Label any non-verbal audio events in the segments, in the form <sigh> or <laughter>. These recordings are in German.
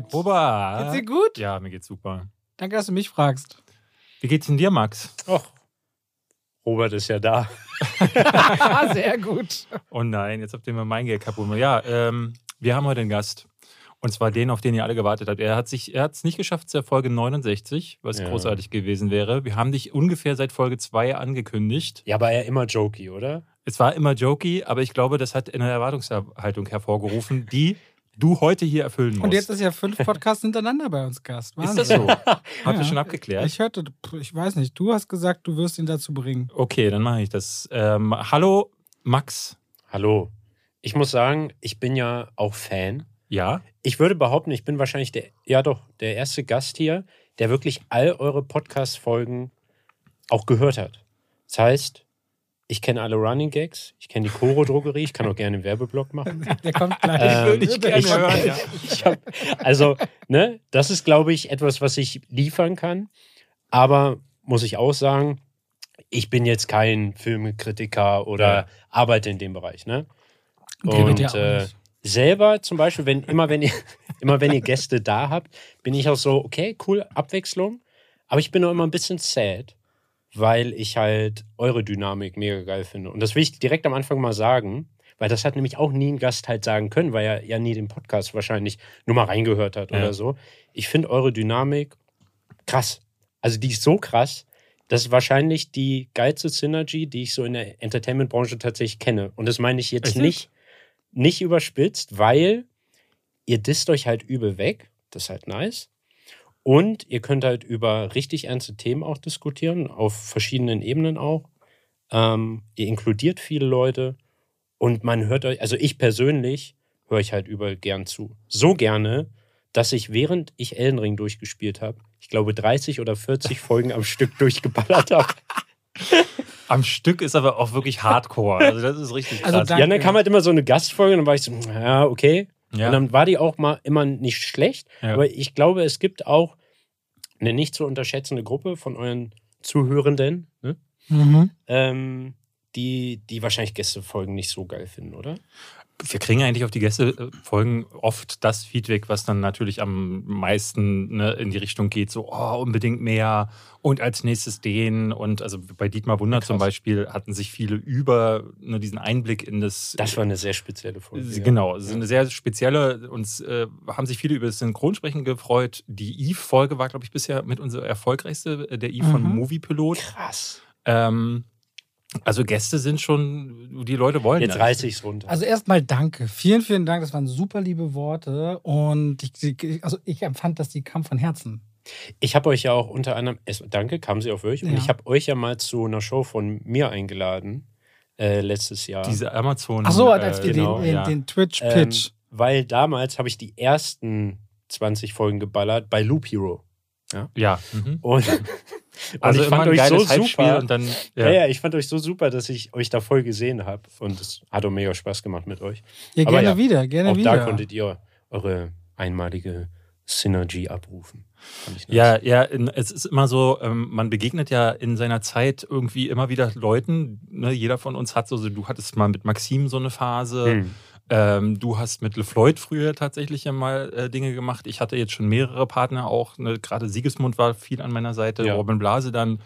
David. Ober. Geht's dir gut? Ja, mir geht's super. Danke, dass du mich fragst. Wie geht's denn dir, Max? Och, Robert ist ja da. <laughs> Sehr gut. Oh nein, jetzt habt ihr mir mein Geld kaputt. Ja, ähm, wir haben heute einen Gast. Und zwar den, auf den ihr alle gewartet habt. Er hat sich, er hat es nicht geschafft zur Folge 69, was Ja. großartig gewesen wäre. Wir haben dich ungefähr seit Folge 2 angekündigt. Ja, aber er immer jokey, oder? Es war immer jokey, aber ich glaube, das hat eine Erwartungshaltung hervorgerufen, die du heute hier erfüllen musst. Und jetzt ist ja fünf <laughs> Podcasts hintereinander bei uns Gast. ist Wahnsinn. das so? Habt ihr Ja. schon abgeklärt? Ich hörte, ich weiß nicht, du hast gesagt, du wirst ihn dazu bringen. Okay, dann mache ich das. Ähm, hallo, Max. Hallo. Ich muss sagen, ich bin ja auch Fan. Ja? Ich würde behaupten, ich bin wahrscheinlich der, ja doch, der erste Gast hier, der wirklich all eure Podcast-Folgen auch gehört hat. Das heißt, ich kenne alle Running Gags, ich kenne die Koro-Drogerie, ich kann auch gerne einen Werbeblock machen. <laughs> Der kommt gleich. Ähm, würde ich gerne ich- hören, ja. Ich hab, also, ne, das ist, glaube ich, etwas, was ich liefern kann. Aber muss ich auch sagen, ich bin jetzt kein Filmkritiker oder Ja. arbeite in dem Bereich, ne? Und ja äh, selber zum Beispiel, wenn immer wenn ihr <laughs> immer wenn ihr Gäste da habt, bin ich auch so, okay, cool, Abwechslung. Aber ich bin auch immer ein bisschen sad, weil ich halt eure Dynamik mega geil finde. Und das will ich direkt am Anfang mal sagen, weil das hat nämlich auch nie ein Gast halt sagen können, weil er ja nie den Podcast wahrscheinlich nur mal reingehört hat Ja. oder so. Ich finde eure Dynamik krass. Also die ist so krass. Das ist wahrscheinlich die geilste Synergy, die ich so in der Entertainment-Branche tatsächlich kenne. Und das meine ich jetzt Echt? nicht, nicht überspitzt, weil ihr disst euch halt übel weg. Das ist halt nice. Und ihr könnt halt über richtig ernste Themen auch diskutieren, auf verschiedenen Ebenen auch. Ähm, ihr inkludiert viele Leute und man hört euch, also ich persönlich höre ich halt überall gern zu. So gerne, dass ich während ich Elden Ring durchgespielt habe, ich glaube 30 oder 40 <laughs> Folgen am Stück durchgeballert habe. Am Stück ist aber auch wirklich Hardcore. Also das ist richtig Also krass. danke. Ja, dann kam halt immer so eine Gastfolge und dann war ich so, ja, okay. Ja. Und dann war die auch mal immer nicht schlecht. Ja. Aber ich glaube, es gibt auch eine nicht zu unterschätzende Gruppe von euren Zuhörenden, ne? Mhm. ähm, die, die wahrscheinlich Gästefolgen nicht so geil finden, oder? Wir kriegen eigentlich auf die Gästefolgen oft das Feedback, was dann natürlich am meisten ne, in die Richtung geht, so oh, unbedingt mehr und als nächstes den. Und also bei Dietmar Wunder Krass. zum Beispiel hatten sich viele über ne, diesen Einblick in das. Das war eine sehr spezielle Folge. ja. Genau, es ist eine sehr spezielle. Uns äh, haben sich viele über das Synchronsprechen gefreut. Die Eve-Folge war, glaube ich, bisher mit unserer erfolgreichste, äh, der Eve von Mhm. Movie Pilot. Krass. Ähm, also Gäste sind schon, die Leute wollen Jetzt das. reiße ich es runter. Also erstmal danke. Vielen, vielen Dank. Das waren super liebe Worte. Und ich, also ich empfand, dass die kamen von Herzen. Ich habe euch ja auch unter anderem, es, danke, kamen sie auf euch. Und Ja. ich habe euch ja mal zu einer Show von mir eingeladen, äh, letztes Jahr. Diese Amazon. Ach so, als wir genau, den, den, ja. den Ähm, Twitch-Pitch. weil damals habe ich die ersten 20 Folgen geballert bei Loop Hero. Ja. Mhm. Und, <laughs> und Also ich fand euch so super. und dann. Ja. ja, ich fand euch so super, dass ich euch da voll gesehen habe. Und es hat auch mega Spaß gemacht mit euch. ja, aber gerne ja, wieder, gerne auch wieder. da konntet ihr eure einmalige Synergy abrufen. Ja, ja, es ist immer so, ähm, man begegnet ja in seiner Zeit irgendwie immer wieder Leuten. Ne? Jeder von uns hat so, so, du hattest mal mit Maxim so eine Phase. Hm. Ähm, du hast mit LeFloid früher tatsächlich ja mal äh, Dinge gemacht. Ich hatte jetzt schon mehrere Partner auch. Ne? Gerade Siegesmund war viel an meiner Seite, Ja. Robin Blase dann.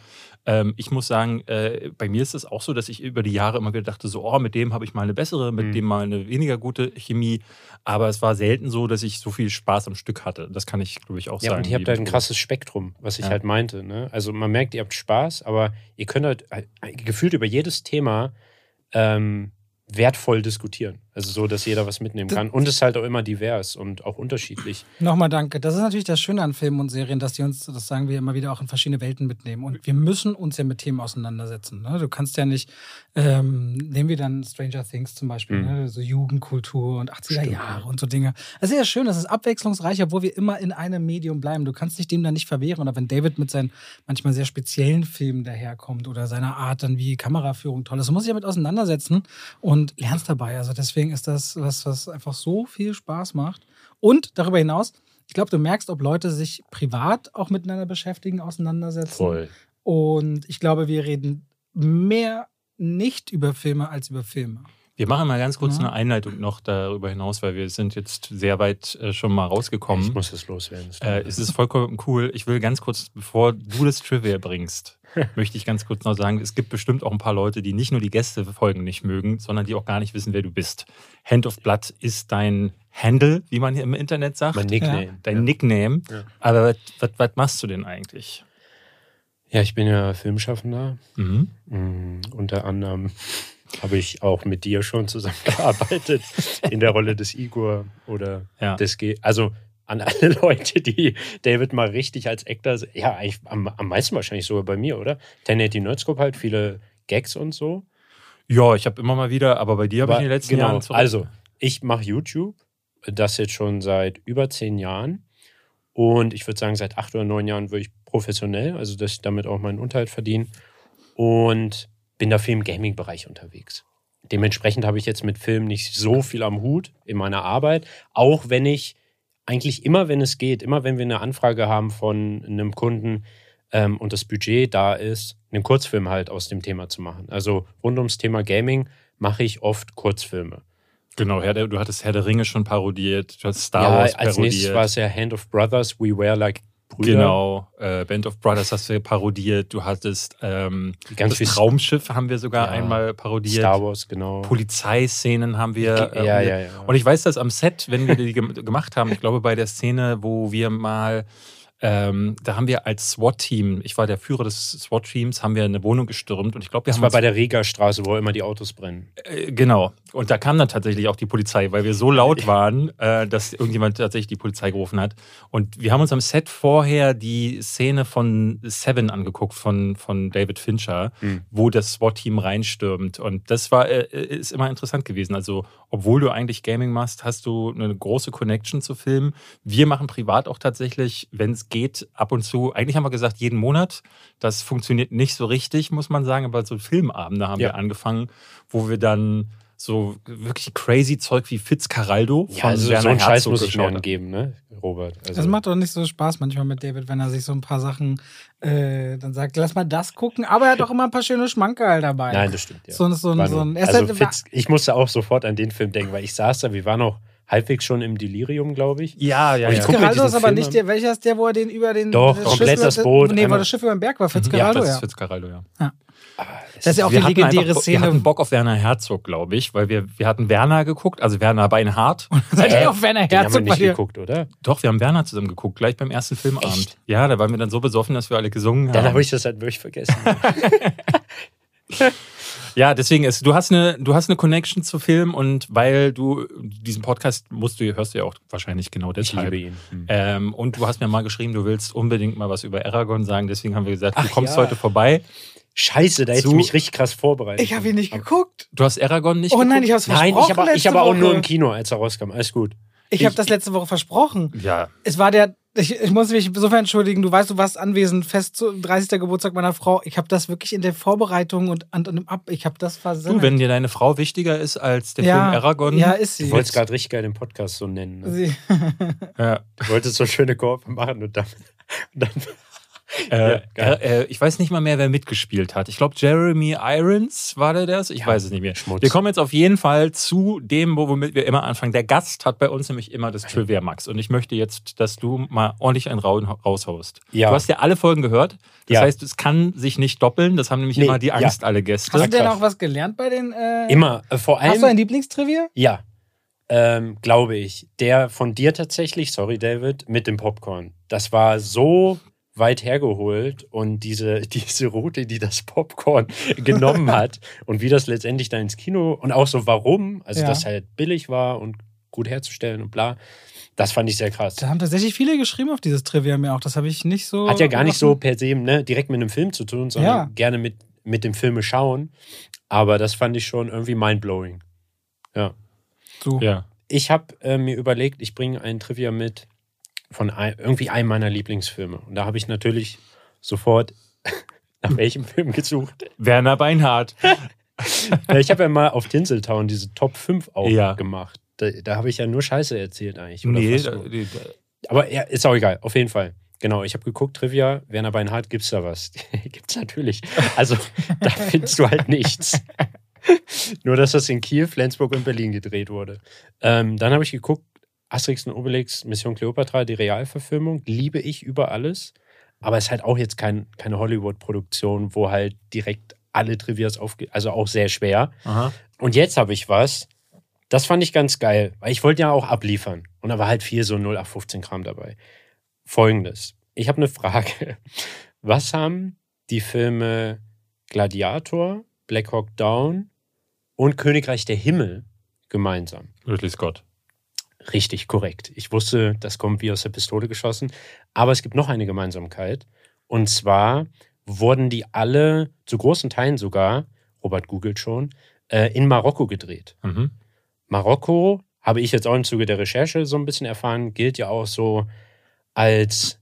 Ähm, ich muss sagen, äh, bei mir ist es auch so, dass ich über die Jahre immer gedacht habe, so, oh, mit dem habe ich mal eine bessere, mit Mhm. dem mal eine weniger gute Chemie. Aber es war selten so, dass ich so viel Spaß am Stück hatte. Das kann ich, glaube ich, auch Ja, sagen. und ihr habt halt ein krasses Spektrum, was ich Ja. halt meinte. Ne? Also man merkt, ihr habt Spaß, aber ihr könnt halt äh, gefühlt über jedes Thema ähm, wertvoll diskutieren. Also so, dass jeder was mitnehmen kann. Und es ist halt auch immer divers und auch unterschiedlich. Nochmal danke. Das ist natürlich das Schöne an Filmen und Serien, dass die uns, das sagen wir immer wieder, auch in verschiedene Welten mitnehmen. Und wir müssen uns ja mit Themen auseinandersetzen. Ne? Du kannst ja nicht, ähm, nehmen wir dann Stranger Things zum Beispiel, Mhm. ne? so Jugendkultur und 80er Stimmt, Jahre ja. und so Dinge. Das ist ja schön, das ist abwechslungsreich, obwohl wir immer in einem Medium bleiben. Du kannst dich dem dann nicht verwehren. Oder wenn David mit seinen manchmal sehr speziellen Filmen daherkommt oder seiner Art dann wie Kameraführung toll ist, du musst dich damit auseinandersetzen und lernst dabei. Also deswegen ist das was, was einfach so viel Spaß macht. Und darüber hinaus, ich glaube, du merkst, ob Leute sich privat auch miteinander beschäftigen, auseinandersetzen. Und ich glaube, wir reden mehr nicht über Filme als über Filme. Wir machen mal ganz kurz Ja. eine Einleitung noch darüber hinaus, weil wir sind jetzt sehr weit äh, schon mal rausgekommen. Ich muss es loswerden. Äh, es ist vollkommen cool. Ich will ganz kurz, bevor du das Trivia bringst, <laughs> möchte ich ganz kurz noch sagen, es gibt bestimmt auch ein paar Leute, die nicht nur die Gästefolgen nicht mögen, sondern die auch gar nicht wissen, wer du bist. Hand of Blood ist dein Handle, wie man hier im Internet sagt. mein Nickname. Dein ja. Nickname. Ja. Aber was- machst du denn eigentlich? ja, ich bin ja Filmschaffender. Mhm. Mm, unter anderem habe ich auch mit dir schon zusammengearbeitet <laughs> in der Rolle des Igor oder Ja. des G. Also an alle Leute, die David mal richtig als Actor, ja, eigentlich am, am meisten wahrscheinlich sogar bei mir, oder? 1080 Nerdscope halt, viele Gags und so. Ja, ich habe immer mal wieder, aber bei dir habe ich in den letzten genau, Jahren zurück- Also, ich mache YouTube, das jetzt schon seit über zehn Jahren. Und ich würde sagen, seit acht oder neun Jahren wirklich professionell, also dass ich damit auch meinen Unterhalt verdiene. Und bin dafür im Gaming-Bereich unterwegs. Dementsprechend habe ich jetzt mit Film nicht so viel am Hut in meiner Arbeit, auch wenn ich eigentlich immer, wenn es geht, immer wenn wir eine Anfrage haben von einem Kunden ähm, und das Budget da ist, einen Kurzfilm halt aus dem Thema zu machen. Also rund ums Thema Gaming mache ich oft Kurzfilme. Genau, Herr der, du hattest Herr der Ringe schon parodiert, du hast Star ja, Wars als nächstes parodiert. war es ja Hand of Brothers, We Were Like Brüder. Genau, äh, Band of Brothers hast du parodiert, du hattest ähm, Ganz das viel Traumschiff haben wir sogar Ja. einmal parodiert. Star Wars, genau. Polizeiszenen haben wir. äh, ja, ja, ja. Und ich weiß, dass am Set, wenn wir die gem- <laughs> gemacht haben, ich glaube bei der Szene, wo wir mal, ähm, da haben wir als SWAT-Team, ich war der Führer des SWAT-Teams, haben wir eine Wohnung gestürmt und ich glaube, wir das haben war uns, bei der Regerstraße, wo immer die Autos brennen. äh, genau. Und da kam dann tatsächlich auch die Polizei, weil wir so laut <laughs> waren, äh, dass irgendjemand tatsächlich die Polizei gerufen hat. Und wir haben uns am Set vorher die Szene von Seven angeguckt, von, von David Fincher, Hm. wo das SWAT-Team reinstürmt. Und das war, äh, ist immer interessant gewesen. Also, obwohl du eigentlich Gaming machst, hast du eine große Connection zu Filmen. Wir machen privat auch tatsächlich, wenn es geht, ab und zu, eigentlich haben wir gesagt, jeden Monat. Das funktioniert nicht so richtig, muss man sagen, aber so Filmabende haben Ja. wir angefangen, wo wir dann so wirklich crazy Zeug wie Fitzcarraldo Ja, also so Werner einen Scheiß Herzog muss ich mir angeben, ne, Robert? Also, Das macht doch nicht so Spaß manchmal mit David, wenn er sich so ein paar Sachen äh, dann sagt, lass mal das gucken. Aber er hat auch immer ein paar schöne Schmankerl dabei. Nein, das stimmt. Ja. So, ein- so, so nur- ein. also halt- Fitz, ich musste auch sofort an den Film denken, weil ich saß da, wir waren auch halbwegs schon im Delirium, glaube ich. Ja, ja, ja. diesen ist aber Film nicht der, welcher ist der, wo er den über den Doch, das komplett das Boot, Nee, wo einmal- das Schiff über den Berg war, Ja, Fitzcarraldo, das ja. ist Fitzcarraldo, ja. Das ist ja auch wir die legendäre einfach, Szene. Wir hatten Bock auf Werner Herzog, glaube ich, weil wir, wir hatten Werner geguckt, also Werner Beinhardt. Seid <laughs> Äh, ihr auf Werner Den haben wir Herzog nicht geguckt, oder? Doch, wir haben Werner zusammen geguckt, gleich beim ersten Filmabend. Echt? Ja, da waren wir dann so besoffen, dass wir alle gesungen Dann haben. habe ich das halt wirklich vergessen. <laughs> <laughs> Ja, deswegen ist, du hast eine, du hast eine Connection zu Film und weil du diesen Podcast musst du, hörst du ja auch wahrscheinlich genau ich deshalb. liebe ihn. Hm. Ähm, und du hast mir mal geschrieben, du willst unbedingt mal was über Aragorn sagen. Deswegen haben wir gesagt, du Ach kommst ja. heute vorbei. Scheiße, da hätte ich mich richtig krass vorbereitet. Ich habe ihn nicht geguckt. Du hast Aragorn nicht Oh nein, geguckt? ich habe es Nein, ich aber, ich letzte aber auch nur im Kino, als er rauskam. Alles gut. Ich habe das letzte Woche versprochen. Ja, Es war der, ich, ich muss mich insofern entschuldigen, du weißt, du warst anwesend, fest zum 30. Geburtstag meiner Frau. Ich habe das wirklich in der Vorbereitung und an, an dem Ab, ich habe das versendet. du, wenn dir deine Frau wichtiger ist als der ja, Film Aragorn. Ja, ist sie. Du wolltest gerade richtig geil den Podcast so nennen. Ne? sie <laughs> Ja. Du wolltest so schöne Kurve machen und dann. Und <laughs> dann Äh, Ja, geil. äh, ich weiß nicht mal mehr, wer mitgespielt hat. Ich glaube, Jeremy Irons war der das? Ich Ja, weiß es nicht mehr. Schmutz. Wir kommen jetzt auf jeden Fall zu dem, wo- womit wir immer anfangen. Der Gast hat bei uns nämlich immer das Trivia Max. Und ich möchte jetzt, dass du mal ordentlich einen Rauen raushaust. Ja. Du hast ja alle Folgen gehört. Das Ja. heißt, es kann sich nicht doppeln. Das haben nämlich Nee, immer die ja. Angst, alle Gäste. Hast du denn auch was gelernt bei den. Äh, Immer. Äh, vor allem. Hast du ein Lieblingstrivia? Ja, ähm, glaube ich. Der von dir tatsächlich, sorry David, mit dem Popcorn. Das war so weit hergeholt und diese, <laughs> diese Route, die das Popcorn <laughs> genommen hat und wie das letztendlich dann ins Kino und auch so warum, also Ja. dass halt billig war und gut herzustellen und bla, das fand ich sehr krass. Da haben tatsächlich viele geschrieben auf dieses Trivia mir auch. Das habe ich nicht so. Hat ja gar nicht so per se ne, direkt mit einem Film zu tun, sondern Ja. gerne mit, mit dem Filme schauen. Aber das fand ich schon irgendwie mindblowing. Ja. So. Ja. Ich habe äh, mir überlegt, ich bringe ein Trivia mit von ein, irgendwie einem meiner Lieblingsfilme. Und da habe ich natürlich sofort <laughs> nach welchem Film gesucht. Werner Beinhardt. <laughs> Ja, ich habe ja mal auf Tinseltown diese Top 5 auch Ja. gemacht. Da, da habe ich ja nur Scheiße erzählt eigentlich. Nee, da, nur. die- Aber ja, ist auch egal, auf jeden Fall. Genau, ich habe geguckt, Trivia, Werner Beinhardt, gibt's da was? <laughs> gibt's natürlich. Also, da findest du halt nichts. Nur, dass das in Kiel, Flensburg und Berlin gedreht wurde. Ähm, dann habe ich geguckt, Asterix und Obelix, Mission Cleopatra, die Realverfilmung, liebe ich über alles. Aber es ist halt auch jetzt kein, keine Hollywood-Produktion, wo halt direkt alle Trivias aufge... Also auch sehr schwer. Aha. Und jetzt habe ich was, das fand ich ganz geil, weil ich wollte ja auch abliefern. Und da war halt viel so 0815-Kram dabei. Folgendes. Ich habe eine Frage. <laughs> Was haben die Filme Gladiator, Black Hawk Down und Königreich der Himmel gemeinsam? Ridley Scott. Richtig korrekt. Ich wusste, das kommt wie aus der Pistole geschossen. Aber es gibt noch eine Gemeinsamkeit. Und zwar wurden die alle, zu großen Teilen sogar, Robert googelt schon, äh, in Marokko gedreht. Mhm. Marokko, habe ich jetzt auch im Zuge der Recherche so ein bisschen erfahren, gilt ja auch so als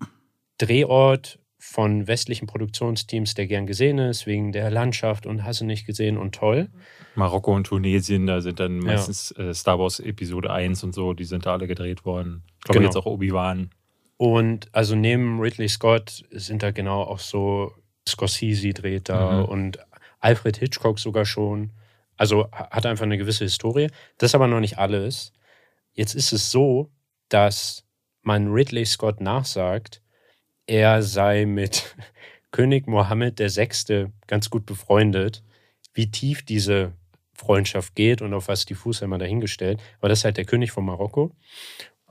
Drehort von westlichen Produktionsteams, der gern gesehen ist, wegen der Landschaft und hast du nicht gesehen und toll. Marokko und Tunesien, da sind dann meistens äh, Star Wars Episode 1 und so, die sind da alle gedreht worden. Ich glaube Genau. jetzt auch Obi-Wan. Und also neben Ridley Scott sind da genau auch so Scorsese dreht da Mhm. und Alfred Hitchcock sogar schon. Also ha- hat einfach eine gewisse Historie. Das ist aber noch nicht alles. Jetzt ist es so, dass man Ridley Scott nachsagt, er sei mit <laughs> König Mohammed VI. ganz gut befreundet. Wie tief diese Freundschaft geht und auf was die Fußhämmer dahingestellt. Aber das ist halt der König von Marokko.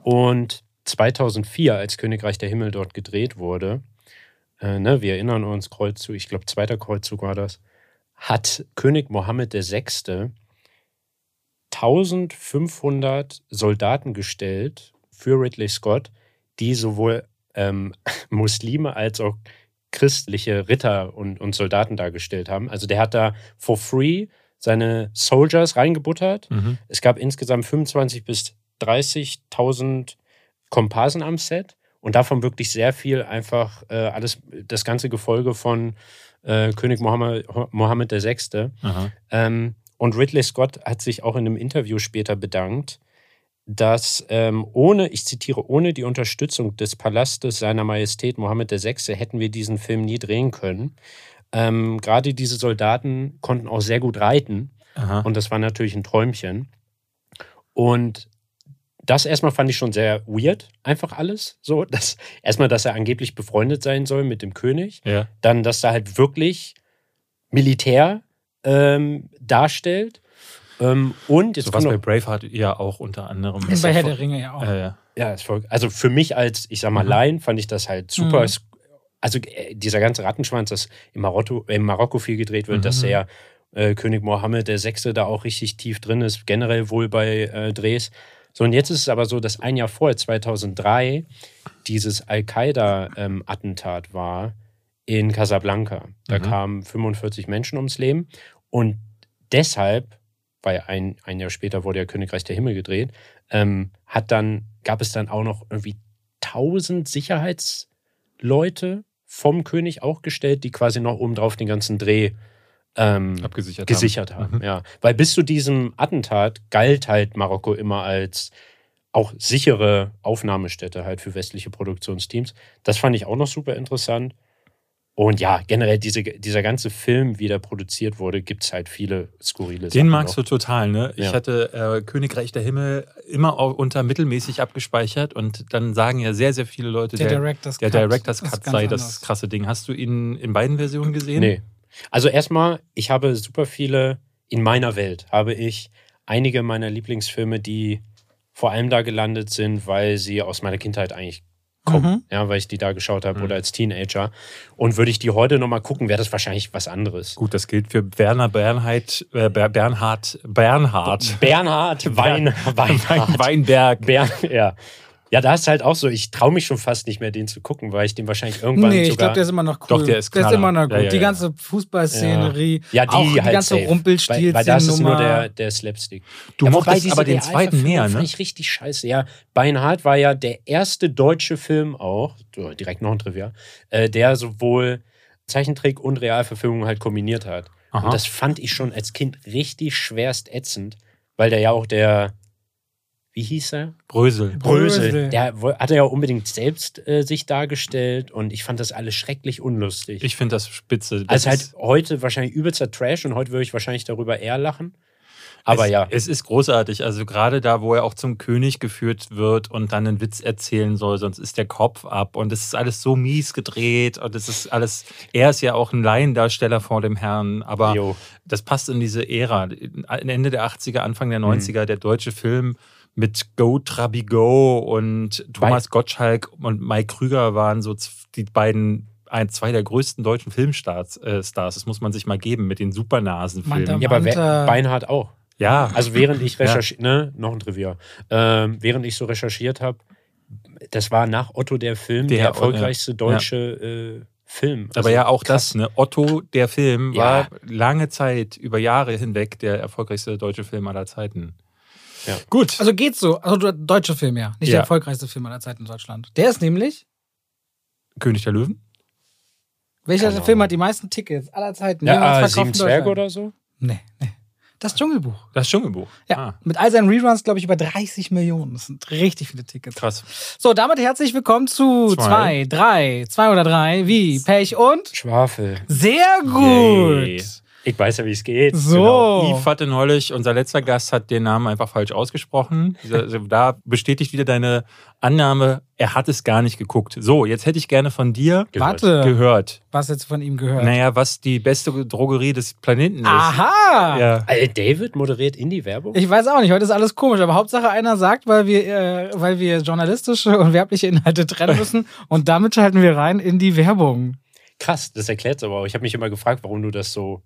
Und 2004, als Königreich der Himmel dort gedreht wurde, äh, ne, wir erinnern uns, Kreuzzug, ich glaube, zweiter Kreuzzug war das, hat König Mohammed VI. 1500 Soldaten gestellt für Ridley Scott, die sowohl ähm, <laughs> Muslime als auch christliche Ritter und, und Soldaten dargestellt haben. Also der hat da for free seine Soldiers reingebuttert. Mhm. Es gab insgesamt 25.000 bis 30.000 Komparsen am Set und davon wirklich sehr viel einfach äh, alles, das ganze Gefolge von äh, König Mohammed, Mohammed VI. Ähm, und Ridley Scott hat sich auch in einem Interview später bedankt, dass ähm, ohne, ich zitiere, ohne die Unterstützung des Palastes seiner Majestät Mohammed VI. hätten wir diesen Film nie drehen können. Ähm, Gerade diese Soldaten konnten auch sehr gut reiten. Aha. Und das war natürlich ein Träumchen. Und das erstmal fand ich schon sehr weird, einfach alles. So, dass, erstmal, dass er angeblich befreundet sein soll mit dem König. ja. Dann, dass er halt wirklich Militär ähm, darstellt. Ähm, und jetzt So was bei Braveheart ja auch unter anderem. Und bei Herr der Ringe ja auch. Äh, ja. ist also für mich als, ich sag mal, Mhm. Laien fand ich das halt super. Mhm. Also äh, dieser ganze Rattenschwanz, das in Marokko, in Marokko viel gedreht wird, Mhm. dass der äh, König Mohammed der Sechste da auch richtig tief drin ist, generell wohl bei äh, Drehs. So, und jetzt ist es aber so, dass ein Jahr vorher, 2003, dieses Al-Qaida-Attentat war in Casablanca. Da Mhm. kamen 45 Menschen ums Leben. Und deshalb, weil ein, ein Jahr später wurde ja Königreich der Himmel gedreht, ähm, hat dann, gab es dann auch noch irgendwie 1000 Sicherheitsleute vom König auch gestellt, die quasi noch obendrauf den ganzen Dreh ähm, Abgesichert gesichert haben. haben. Mhm. Ja. Weil bis zu diesem Attentat galt halt Marokko immer als auch sichere Aufnahmestätte halt für westliche Produktionsteams. Das fand ich auch noch super interessant. Und ja, generell diese, dieser ganze Film, wie der produziert wurde, gibt es halt viele skurrile Den Sachen magst noch. du total, ne? Ich Ja. hatte äh, Königreich der Himmel immer auch unter mittelmäßig abgespeichert und dann sagen ja sehr, sehr viele Leute, Der der, Director's der Cut Director's Cut sei das anders. krasse Ding. Hast du ihn in beiden Versionen gesehen? Nee. Also erstmal, ich habe super viele, in meiner Welt habe ich einige meiner Lieblingsfilme, die vor allem da gelandet sind, weil sie aus meiner Kindheit eigentlich kommen. Mhm. Ja, weil ich die da geschaut habe Mhm. oder als Teenager. Und würde ich die heute nochmal gucken, wäre das wahrscheinlich was anderes. Gut, das gilt für Werner Bernhard, äh, Ber- Bernhard, Bernhard. Bernhard Wein, <laughs> Weinhardt. Weinberg. Bern, ja. Ja, da ist halt auch so, ich traue mich schon fast nicht mehr, den zu gucken, weil ich den wahrscheinlich irgendwann Nee, ich sogar. glaube, der ist immer noch cool. Doch, der ist Der ist Knaller. immer noch gut. Ja, ja, die ganze Fußballszenerie, ja, die auch die halt ganze. Rumpelstilzszenennummer. Weil, weil das ist nur der, der Slapstick. Du Ja, mochtest aber den zweiten mehr, Fand ne? ich richtig scheiße. Ja, Beinhardt war ja der erste deutsche Film auch, direkt noch ein Trivia, äh, der sowohl Zeichentrick und Realverfilmung halt kombiniert hat. Aha. Und das fand ich schon als Kind richtig schwerst ätzend, weil der ja auch der wie hieß er? Brösel. Brösel. Der hat er ja unbedingt selbst äh, sich dargestellt und ich fand das alles schrecklich unlustig. Ich finde das spitze. Das also halt heute wahrscheinlich übelster Trash und heute würde ich wahrscheinlich darüber eher lachen. Aber es, ja, Es ist großartig. Also gerade da, wo er auch zum König geführt wird und dann einen Witz erzählen soll, sonst ist der Kopf ab. Und es ist alles so mies gedreht. Und es ist alles. Er ist ja auch ein Laiendarsteller vor dem Herrn. Aber Jo. das passt in diese Ära. Ende der 80er, Anfang der Mhm. 90er, der deutsche Film mit Go Trabi Go und Thomas Gottschalk und Mike Krüger waren so die beiden. Ein, zwei der größten deutschen Filmstars, äh, Stars. das muss man sich mal geben mit den Supernasenfilmen. Ja aber Beinhardt auch. Ja, Also während ich <laughs> Ja. recherchiert, ne, noch ein Trivia, ähm, während ich so recherchiert habe, das war nach Otto der Film der, Der, erfolgreichste ja. deutsche äh, Film. Aber Also ja, auch krass. das, ne? Otto, der Film, Ja. war lange Zeit, über Jahre hinweg, der erfolgreichste deutsche Film aller Zeiten. Ja. Gut. Also geht's so. Also der deutsche Film, ja. Nicht Ja. der erfolgreichste Film aller Zeiten in Deutschland. Der ist nämlich. König der Löwen? Welcher Keine Film Ahnung. hat die meisten Tickets aller Zeiten? ja, verkauft Sieben Zwerge oder so? Nee, nee. Das Dschungelbuch. Das Dschungelbuch. Ja. Ah, Mit all seinen Reruns, glaube ich, über 30 Millionen. Das sind richtig viele Tickets. krass. So, damit herzlich willkommen zu Zwei. 2, 3, 2 oder 3, wie? Pech und? Schwafel. Sehr gut. Yay. Ich weiß ja, wie es geht. So. Genau. Yves hatte neulich, unser letzter Gast hat den Namen einfach falsch ausgesprochen. Also Da bestätigt wieder deine Annahme, er hat es gar nicht geguckt. So, jetzt hätte ich gerne von dir Gehört. Warte, gehört. was jetzt von ihm gehört? Naja, was die beste Drogerie des Planeten ist. Aha! Ja. Äh, David moderiert Indie-Werbung? Ich weiß auch nicht, heute ist alles komisch, aber Hauptsache einer sagt, weil wir, äh, weil wir journalistische und werbliche Inhalte trennen müssen <laughs> und damit schalten wir rein in die Werbung. Krass, das erklärt es aber auch. Ich habe mich immer gefragt, warum du das so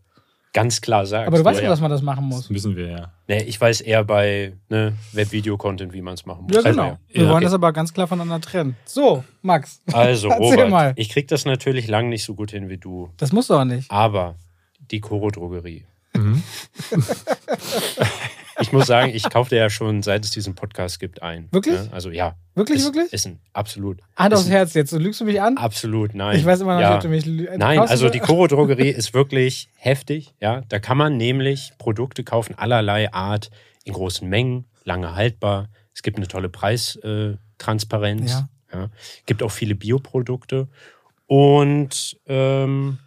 ganz klar sagst. Aber du weißt ja, dass man das machen muss. Das müssen wir ja. Nee, ich weiß eher bei ne, Web-Video-Content, wie man es machen muss. Ja, Also, genau. Wir Ja, wollen okay. das aber ganz klar voneinander trennen. So, Max, <laughs> Also, Robert, mal. ich krieg das natürlich lang nicht so gut hin wie du. das musst du auch nicht. Aber die Koro-Drogerie. Mhm. <laughs> <laughs> Ich muss sagen, ich kaufte ja schon, seit es diesen Podcast gibt, ein. Wirklich? Ne? Also ja. Wirklich, ist, wirklich? Ist ein absolut. Hand aufs Herz jetzt. Du lügst du mich an? Absolut, nein. Ich weiß immer noch ja. nicht, ob du mich lü- Nein, Kaufst du also so- die <laughs> Koro-Drogerie ist wirklich heftig. Ja, da kann man nämlich Produkte kaufen allerlei Art in großen Mengen, lange haltbar. Es gibt eine tolle Preistransparenz. Äh. Ja. Ja. Gibt auch viele Bioprodukte. Und ähm,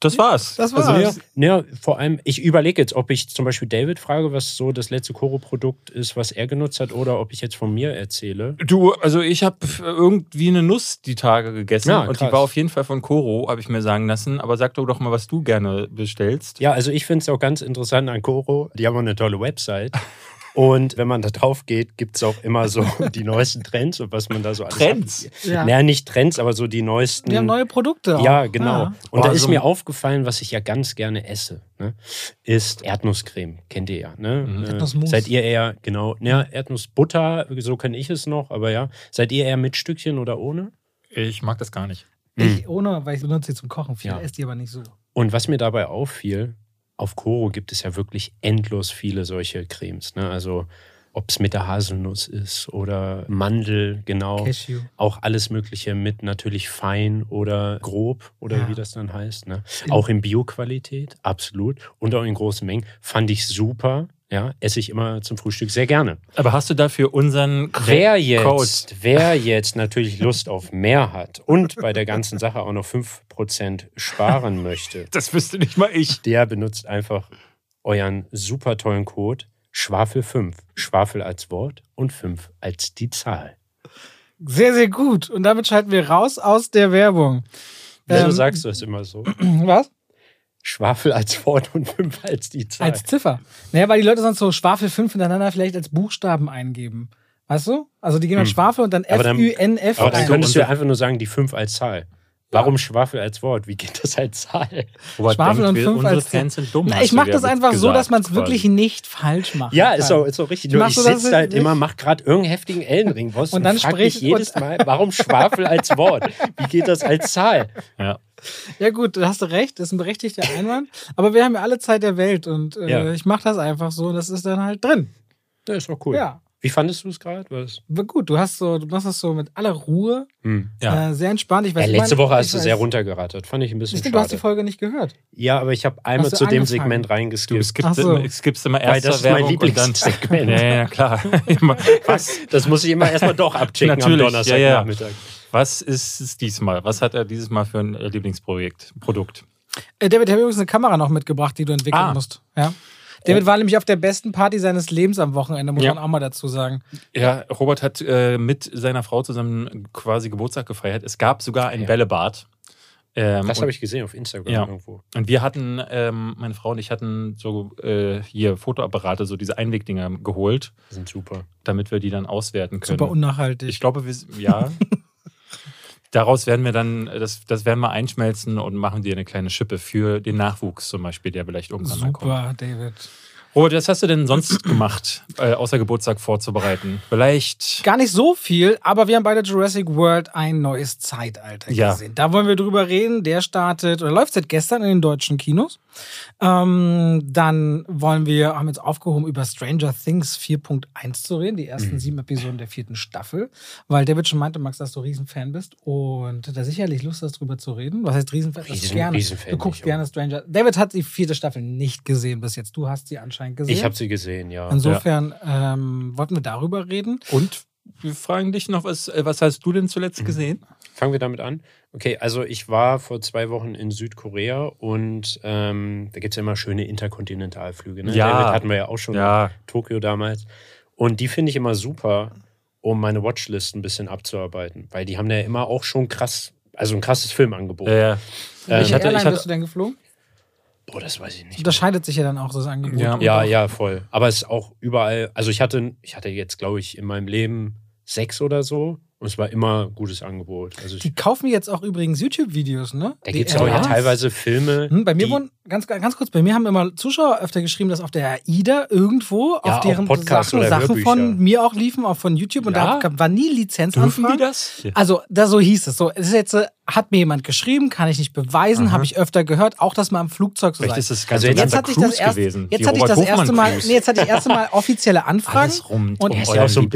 Das war's. Das also, war's. ja, ja, vor allem, ich überlege jetzt, ob ich zum Beispiel David frage, was so das letzte Koro-Produkt ist, was er genutzt hat, oder ob ich jetzt von mir erzähle. Du, also ich habe irgendwie eine Nuss die Tage gegessen Ja, und die krass. war auf jeden Fall von Koro, habe ich mir sagen lassen. Aber sag doch doch mal, was du gerne bestellst. Ja, also ich finde es auch ganz interessant an Koro. Die haben auch eine tolle Website. <laughs> Und wenn man da drauf geht, gibt es auch immer so <laughs> die neuesten Trends und was man da so alles Trends? Hat. Ja. Naja, nicht Trends, aber so die neuesten. Wir haben neue Produkte. Auch. ja, genau. Ja. Und Boah, da ist so- mir aufgefallen, was ich ja ganz gerne esse, ne? ist Erdnusscreme. Kennt ihr ja, ne? Mhm. Äh, Erdnussmus. Seid ihr eher, genau, ja, Erdnussbutter, so kenne ich es noch, aber ja. Seid ihr eher mit Stückchen oder ohne? Ich mag das gar nicht. Ich ohne, weil ich benutze sie zum Kochen viel, Ja. esse die aber nicht so. Und was mir dabei auffiel, auf Koro gibt es ja wirklich endlos viele solche Cremes. Ne? Also ob es mit der Haselnuss ist oder Mandel, genau. Cashew. Auch alles Mögliche mit natürlich fein oder grob oder Ja. wie das dann heißt. Ne? In- Auch in Bioqualität, absolut. Und auch in großen Mengen. Fand ich super. Ja, esse ich immer zum Frühstück sehr gerne. Aber hast du dafür unseren Wer Code? jetzt, wer jetzt natürlich Lust auf mehr hat und bei der ganzen Sache auch noch 5% sparen möchte, <laughs> Das wüsste nicht mal ich. der benutzt einfach euren super tollen Code Schwafel 5. Schwafel als Wort und 5 als die Zahl. Sehr, sehr gut. Und damit schalten wir raus aus der Werbung. Wieso Ähm, sagst du es immer so? <clears throat> Was? Schwafel als Wort und 5 als die Zahl. Als Ziffer. Naja, weil die Leute sonst so Schwafel 5 hintereinander vielleicht als Buchstaben eingeben. Weißt du? Also die geben dann Hm. Schwafel und dann Aber dann- Aber dann könntest du ja einfach nur sagen, die 5 als Zahl. Warum Schwafel als Wort? Wie geht das als Zahl? Robert Schwafel denkt, und fünf unsere als Fans sind dumm. Na, ich mache ja das einfach so, gesagt, dass man es wirklich nicht falsch macht. Ja, ist so, ist so richtig. Nur Machst ich du das sitze halt nicht? immer, mach gerade irgendeinen heftigen Ellenring raus <laughs> Und dann frag sprich mich jedes und- Mal, warum Schwafel als Wort? Wie geht das als Zahl? Ja. Ja gut, da hast du recht, das ist ein berechtigter Einwand. Aber wir haben ja alle Zeit der Welt und äh, Ja. ich mache das einfach so und das ist dann halt drin. Das ist doch cool. Ja. Wie fandest du es gerade? Was? War gut, du hast so, du machst das so mit aller Ruhe, Hm. Ja. äh, sehr entspannt. Ich weiß, Ja, ich letzte meine, Woche hast du sehr runtergerattert. Fand ich ein bisschen Ich denke, du hast die schade. Folge nicht gehört. Ja, aber ich habe einmal zu dem angefangen? Segment Du reingeskippt. skippst, Ach so. immer, skippst immer erste das ist mein Werbung. Lieblingssegment. <laughs> Ja, ja, klar. <laughs> Was, Das muss ich immer erstmal doch abchecken am <laughs> Natürlich, Donnerstagnachmittag. was ist es diesmal? Was hat er dieses Mal für ein Lieblingsprojekt? Produkt? Äh, David, ich habe übrigens eine Kamera noch mitgebracht, die du entwickeln Ah. musst. Ja. David war nämlich auf der besten Party seines Lebens am Wochenende, muss Ja. man auch mal dazu sagen. Ja, Robert hat äh, mit seiner Frau zusammen quasi Geburtstag gefeiert. Es gab sogar ein Ja. Bällebad. Ähm, Das und- habe ich gesehen auf Instagram Ja. irgendwo. Und wir hatten, ähm, meine Frau und ich hatten so äh, hier Fotoapparate, so diese Einwegdinger geholt, Die sind super. damit wir die dann auswerten können. Super unnachhaltig. Ich glaube, wir, ja. <laughs> Daraus werden wir dann, das, das werden wir einschmelzen und machen dir eine kleine Schippe für den Nachwuchs zum Beispiel, der vielleicht irgendwann mal kommt. Super, David. Robert, was hast du denn sonst <clears throat> gemacht, äh, außer Geburtstag vorzubereiten? Vielleicht. Gar nicht so viel, aber wir haben beide Jurassic World ein neues Zeitalter Ja. gesehen. Da wollen wir drüber reden. Der startet oder läuft seit gestern in den deutschen Kinos. Ähm, dann wollen wir, haben jetzt aufgehoben, über Stranger Things 4.1 zu reden, die ersten Mhm. sieben Episoden der vierten Staffel, weil David schon meinte, Max, dass du Riesenfan bist und da sicherlich Lust hast, drüber zu reden. Was heißt Riesenfan? Das ist Riesen- gerne. Riesenfan du guckst gerne Stranger. David hat die vierte Staffel nicht gesehen bis jetzt. Du hast sie anscheinend gesehen. Ich habe sie gesehen, ja. Insofern ähm, wollten wir darüber reden. Und wir fragen dich noch, was, äh, was hast du denn zuletzt gesehen? Fangen wir damit an. Okay, also ich war vor zwei Wochen in Südkorea und ähm, da gibt es ja immer schöne Interkontinentalflüge. Ne? Ja. David hatten wir ja auch schon Ja. in Tokio damals. Und die finde ich immer super, um meine Watchlist ein bisschen abzuarbeiten. Weil die haben ja immer auch schon krass, also ein krasses Filmangebot. Äh, Ähm, Welche ich hatte- Airline ich hatte- bist du denn geflogen? Boah, das weiß ich nicht. Unterscheidet sich ja dann auch das Angebot. Ja. Ja, ja, voll. Aber es ist auch überall, also ich hatte, ich hatte jetzt, glaube ich, in meinem Leben sechs oder so und es war immer gutes Angebot. Also Die kaufen jetzt auch übrigens YouTube-Videos, ne? da Die gibt es auch ja teilweise Filme. Hm, bei mir wurden, ganz, ganz kurz, bei mir haben immer Zuschauer öfter geschrieben, dass auf der AIDA irgendwo Ja, auf deren Sachen, Sachen von mir auch liefen, auch von YouTube und Ja? da gab- war nie dürfen Lizenzanfragen. die das? Also, da so hieß es. So, es ist jetzt, äh, hat mir jemand geschrieben, kann ich nicht beweisen, habe ich öfter gehört, auch dass man am Flugzeug so Vielleicht sei. ist ganz Also jetzt hatte ich das Cruise erst, gewesen. jetzt hatte ich das erste Mal, nee, jetzt hatte ich das erste Mal offizielle Anfragen. Alles rum Und um er ist ja auch so ein.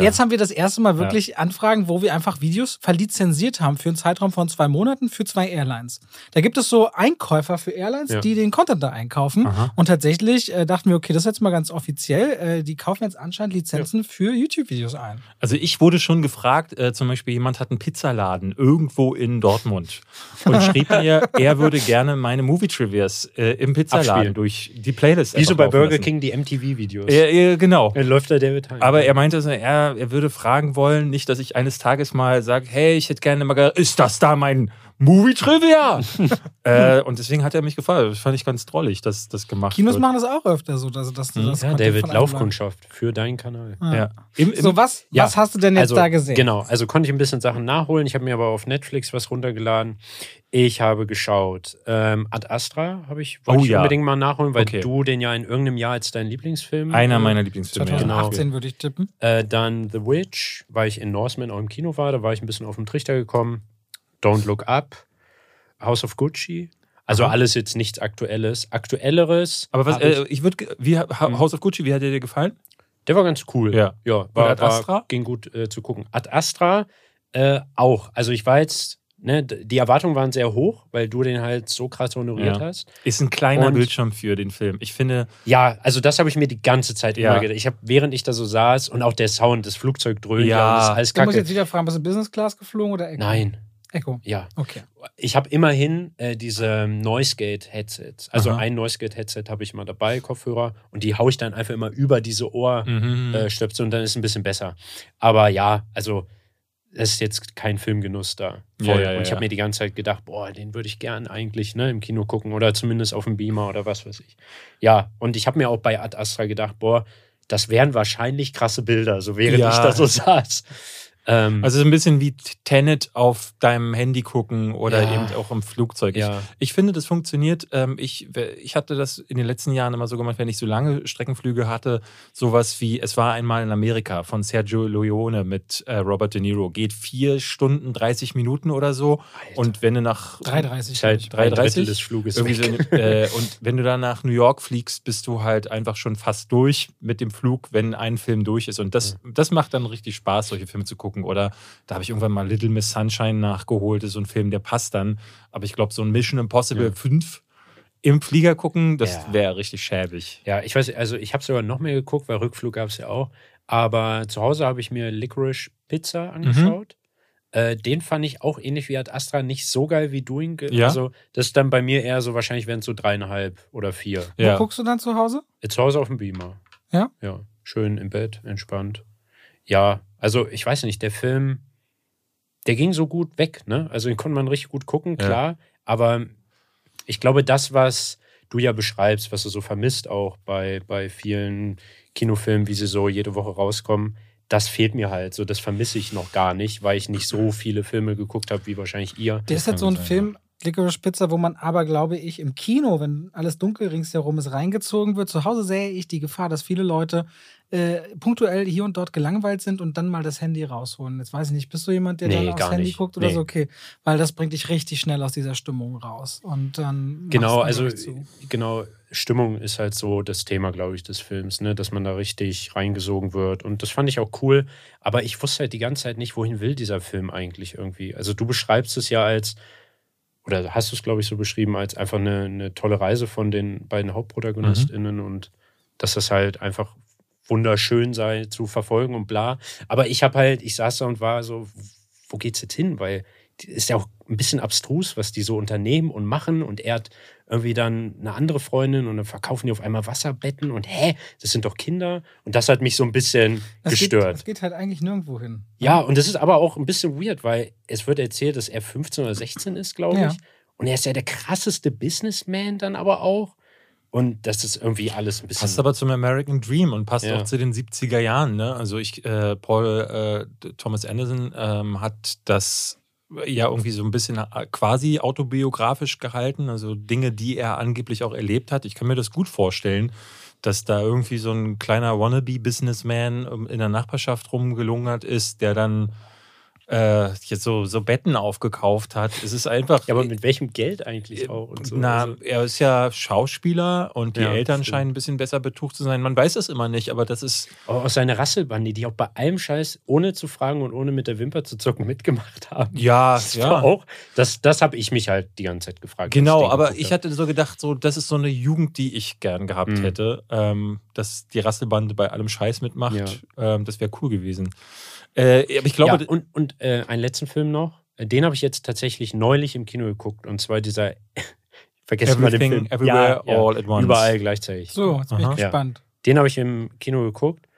Jetzt haben wir das erste Mal wirklich Anfragen, wo wir einfach Videos verlizenziert haben für einen Zeitraum von zwei Monaten für zwei Airlines. Da gibt es so Einkäufer für Airlines, Ja. die den Content da einkaufen. Aha. Und tatsächlich äh, dachten wir, okay, das ist jetzt mal ganz offiziell. Äh, die kaufen jetzt anscheinend Lizenzen für YouTube-Videos ein. Also ich wurde schon gefragt, äh, zum Beispiel jemand hat einen Pizzaladen irgendwo in Dortmund und schrieb mir, er würde gerne meine Movie-Trivias äh, im Pizzaladen durch die Playlist Wie so bei Burger lassen. King die MTV-Videos. Ja, ja, genau. Dann läuft da David Hein. Aber er meinte, so, er, er würde fragen wollen, nicht, dass ich eines Tages mal sage, hey, ich hätte gerne mal, ist das da mein Movie-Trivia? <laughs> äh, und deswegen hat er mich gefragt. Das fand ich ganz drollig, dass das gemacht Kinos wird. machen das auch öfter so, dass, dass du Hm. das ja, David, Laufkundschaft für deinen Kanal. Laden- Ja. Im, im, So, was, Ja, was hast du denn jetzt also, da gesehen? Genau, also konnte ich ein bisschen Sachen nachholen. Ich habe mir aber auf Netflix was runtergeladen. Ich habe geschaut. Ähm, Ad Astra habe ich, wollte Oh ich ja. unbedingt mal nachholen, weil Okay. du den ja in irgendeinem Jahr als dein Lieblingsfilm. einer äh, meiner Lieblingsfilme. ja. 2018 würde ich tippen. Äh, dann The Witch, weil ich in Norseman auch im Kino war, da war ich ein bisschen auf den Trichter gekommen. Don't Look Up, House of Gucci. Also Aha. alles jetzt nichts Aktuelles. Aktuelleres. Aber was, äh, ich würde, wie Hm. House of Gucci, wie hat der dir gefallen? der war ganz cool. Ja. ja war, Ad Astra? War, ging gut äh, zu gucken. Ad Astra äh, auch. Also ich war jetzt, ne, die Erwartungen waren sehr hoch, weil du den halt so krass honoriert Ja. hast. Ist ein kleiner Und- Bildschirm für den Film. Ich finde, Ja, also das habe ich mir die ganze Zeit Ja. immer gedacht. Ich habe, während ich da so saß und auch der Sound, das Flugzeug dröhnt, Ja. und das ist alles Da muss ich kacke. jetzt wieder fragen, bist du Business Class geflogen oder Echo? Nein, Echo. ja. Okay. Ich habe immerhin äh, diese Noisegate-Headsets. Also Aha. ein Noisegate-Headset habe ich mal dabei, Kopfhörer, und die haue ich dann einfach immer über diese Ohrstöpsel mhm. äh, und dann ist es ein bisschen besser. Aber ja, also es ist jetzt kein Filmgenuss da. Voll. ja, ja, und ich habe ja. mir die ganze Zeit gedacht, boah, den würde ich gern eigentlich ne, im Kino gucken oder zumindest auf dem Beamer oder was weiß ich. Ja, und ich habe mir auch bei Ad Astra gedacht, boah, das wären wahrscheinlich krasse Bilder, so während ich da so saß. Ähm, Also so ein bisschen wie Tenet auf deinem Handy gucken oder Ja. eben auch im Flugzeug. Ich, ja. ich finde, das funktioniert. Ähm, ich, ich hatte das in den letzten Jahren immer so gemacht, wenn ich so lange Streckenflüge hatte, sowas wie Es war einmal in Amerika von Sergio Leone mit äh, Robert De Niro. Geht vier Stunden, 30 Minuten oder so. Alter. Und wenn du nach 3,30. ist halt glaub ich. drei 3,30? Drittel des Fluges irgendwie so, äh, und wenn du dann nach New York fliegst, bist du halt einfach schon fast durch mit dem Flug, wenn ein Film durch ist. Und das, das macht dann richtig Spaß, solche Filme zu gucken. Oder da habe ich irgendwann mal Little Miss Sunshine nachgeholt. Das ist so ein Film, der passt dann. Aber ich glaube, so ein Mission Impossible Ja. 5 im Flieger gucken, das Ja. wäre richtig schäbig. Ja, ich weiß, also ich habe sogar noch mehr geguckt, weil Rückflug gab es ja auch. Aber zu Hause habe ich mir Licorice Pizza angeschaut. Äh, den fand ich auch ähnlich wie Ad Astra nicht so geil wie Doing. Ja. Also, das ist dann bei mir eher so, wahrscheinlich wären es so dreieinhalb oder vier. Wo Ja. guckst du dann zu Hause? Äh, Zu Hause auf dem Beamer. Ja? Ja. Schön im Bett, entspannt. Ja, also ich weiß nicht, der Film, der ging so gut weg, ne? Also den konnte man richtig gut gucken, Ja. klar. Aber ich glaube, das, was du ja beschreibst, was du so vermisst auch bei, bei vielen Kinofilmen, wie sie so jede Woche rauskommen, das fehlt mir halt. So, das vermisse ich noch gar nicht, weil ich nicht so viele Filme geguckt habe, wie wahrscheinlich ihr. Der ist halt so ein Film, Licorice Pizza, wo man aber, glaube ich, im Kino, wenn alles dunkel ringsherum ist, reingezogen wird. Zu Hause sähe ich die Gefahr, dass viele Leute äh, punktuell hier und dort gelangweilt sind und dann mal das Handy rausholen. Jetzt weiß ich nicht, bist du jemand, der Nee, dann aufs Handy nicht. guckt oder Nee. so? Okay, weil das bringt dich richtig schnell aus dieser Stimmung raus. Und dann Genau, also genau, Stimmung ist halt so das Thema, glaube ich, des Films, ne? dass man da richtig reingesogen wird. Und das fand ich auch cool. Aber ich wusste halt die ganze Zeit nicht, wohin will dieser Film eigentlich irgendwie. Also du beschreibst es ja als, oder hast du es, glaube ich, so beschrieben, als einfach eine, eine tolle Reise von den beiden HauptprotagonistInnen und dass das halt einfach wunderschön sei zu verfolgen und bla. Aber ich habe halt, ich saß da und war so, wo geht's jetzt hin? Weil ist ja auch ein bisschen abstrus, was die so unternehmen und machen. Und er hat irgendwie dann eine andere Freundin und dann verkaufen die auf einmal Wasserbetten und hä, das sind doch Kinder. Und das hat mich so ein bisschen Das geht, gestört. das geht halt eigentlich nirgendwo hin. Ja, und das ist aber auch ein bisschen weird, weil es wird erzählt, dass er 15 oder 16 ist, glaube Ja. ich. Und er ist ja der krasseste Businessman dann aber auch. Und das ist irgendwie alles ein bisschen. Passt aber zum American Dream und passt Ja. auch zu den 70er Jahren. Ne? Also ich, äh, Paul äh, Thomas Anderson ähm, hat das ja irgendwie so ein bisschen äh, quasi autobiografisch gehalten, also Dinge, die er angeblich auch erlebt hat. Ich kann mir das gut vorstellen, dass da irgendwie so ein kleiner Wannabe-Businessman ähm, in der Nachbarschaft rumgelungert ist, der dann äh, jetzt so, so Betten aufgekauft hat. Es ist einfach. ja, aber mit welchem Geld eigentlich auch? Und so. Na, Also, er ist ja Schauspieler und die Ja, Eltern stimmt. scheinen ein bisschen besser betucht zu sein. Man weiß es immer nicht, aber das ist. aber aus seiner Rasselbande, die auch bei allem Scheiß, ohne zu fragen und ohne mit der Wimper zu zucken, mitgemacht haben. Ja, Das war auch, das, das habe ich mich halt die ganze Zeit gefragt. Genau, aber ich hatte so gedacht, so, das ist so eine Jugend, die ich gern gehabt Mhm. hätte, ähm, dass die Rasselbande bei allem Scheiß mitmacht. Ja. Ähm, das wäre cool gewesen. Äh, aber ich glaube, ja, und, und äh, einen letzten Film noch. Äh, Den habe ich jetzt tatsächlich neulich im Kino geguckt. Und zwar dieser. <laughs> Vergessen mal den Everything, Film. Everywhere, all at once. Überall gleichzeitig. So, jetzt bin ich Aha. Ja. gespannt. Den habe ich im Kino geguckt.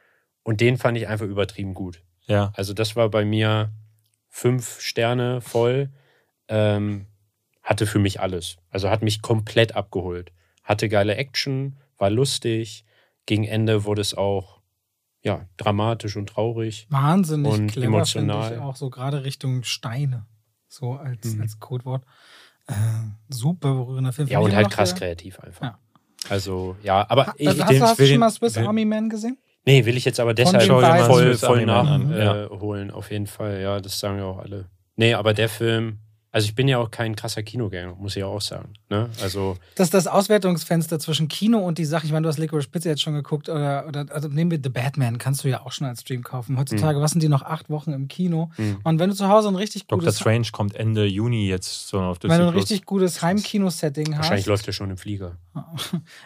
Und den fand ich einfach übertrieben gut. ja. Also, das war bei mir fünf Sterne voll. Ähm, hatte für mich alles. Also hat mich komplett abgeholt. Hatte geile Action, war lustig. Gegen Ende wurde es auch ja, dramatisch und traurig. Wahnsinnig Und clever, emotional. ich auch so gerade Richtung Steine. So als, Mhm. als Codewort. Äh, super berührender Film. Ja, und halt krass der- kreativ einfach. Ja. Also, ja, aber Ha- ich, hast, den- hast will du schon mal Swiss will- Army Man gesehen? nee, will ich jetzt aber deshalb voll, voll, äh, ja. holen, auf jeden Fall. Ja, das sagen ja auch alle. Nee, aber der Film, also ich bin ja auch kein krasser Kinogänger, muss ich ja auch sagen. Ne? Also, Das ist das Auswertungsfenster zwischen Kino und die Sache. Ich meine, du hast Licorice Pizza jetzt schon geguckt. Oder, oder also nehmen wir The Batman, kannst du ja auch schon als Stream kaufen. Heutzutage, was sind die noch acht Wochen im Kino? hm. Und wenn du zu Hause ein richtig Dr. gutes, Strange kommt Ende Juni jetzt so auf wenn du Disney ein richtig gutes Heimkino-Setting hast. wahrscheinlich läuft er schon im Flieger. <laughs>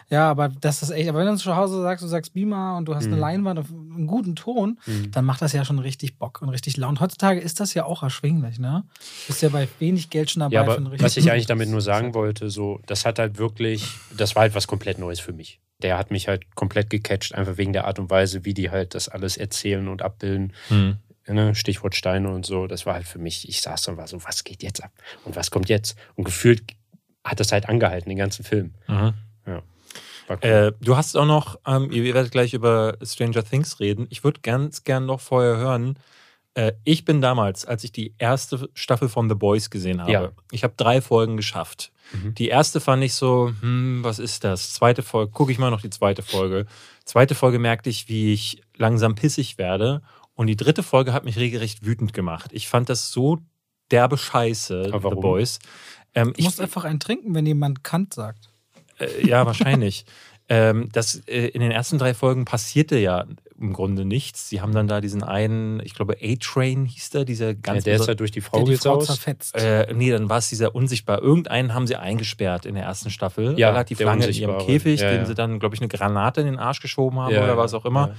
Ja, aber das ist echt. Aber wenn du zu Hause sagst, du sagst Beamer und du hast eine Mhm. Leinwand auf einen guten Ton, Mhm. dann macht das ja schon richtig Bock und richtig Laune. Heutzutage ist das ja auch erschwinglich, ne? Ist ja bei wenig Geld schon dabei Ja, aber was ich eigentlich damit nur sagen wollte, so, das hat halt wirklich, das war halt was komplett Neues für mich. Der hat mich halt komplett gecatcht, einfach wegen der Art und Weise, wie die halt das alles erzählen und abbilden. Hm. Ne? Stichwort Steine und so. Das war halt für mich, ich saß und war so, was geht jetzt ab? Und was kommt jetzt? Und gefühlt hat das halt angehalten, den ganzen Film. Mhm. War cool. Äh, du hast auch noch, ähm, ihr werdet gleich über Stranger Things reden. Ich würde ganz gern noch vorher hören, Äh, ich bin damals, als ich die erste Staffel von The Boys gesehen habe, Ja. ich habe drei Folgen geschafft. Mhm. Die erste fand ich so, hm, was ist das? Zweite Folge, gucke ich mal noch die zweite Folge. Zweite Folge merkte ich, wie ich langsam pissig werde. Und die dritte Folge hat mich regelrecht wütend gemacht. Ich fand das so derbe Scheiße, The? Boys. Ähm, Du musst einfach einen trinken, wenn jemand Kant sagt. äh, ja, wahrscheinlich. <laughs> ähm, das, äh, in den ersten drei Folgen passierte ja im Grunde nichts. Sie haben dann da diesen einen, ich glaube, A-Train hieß der, dieser Ja, ganz der ist beso- halt durch die Frau Der die Frau zerfetzt. äh, nee, dann war es dieser unsichtbar. Irgendeinen haben sie eingesperrt in der ersten Staffel. Ja, relativ der lange in ihrem. Käfig, Ja, dem ja. sie dann, glaube ich, eine Granate in den Arsch geschoben haben Ja, oder ja, was auch immer. ja.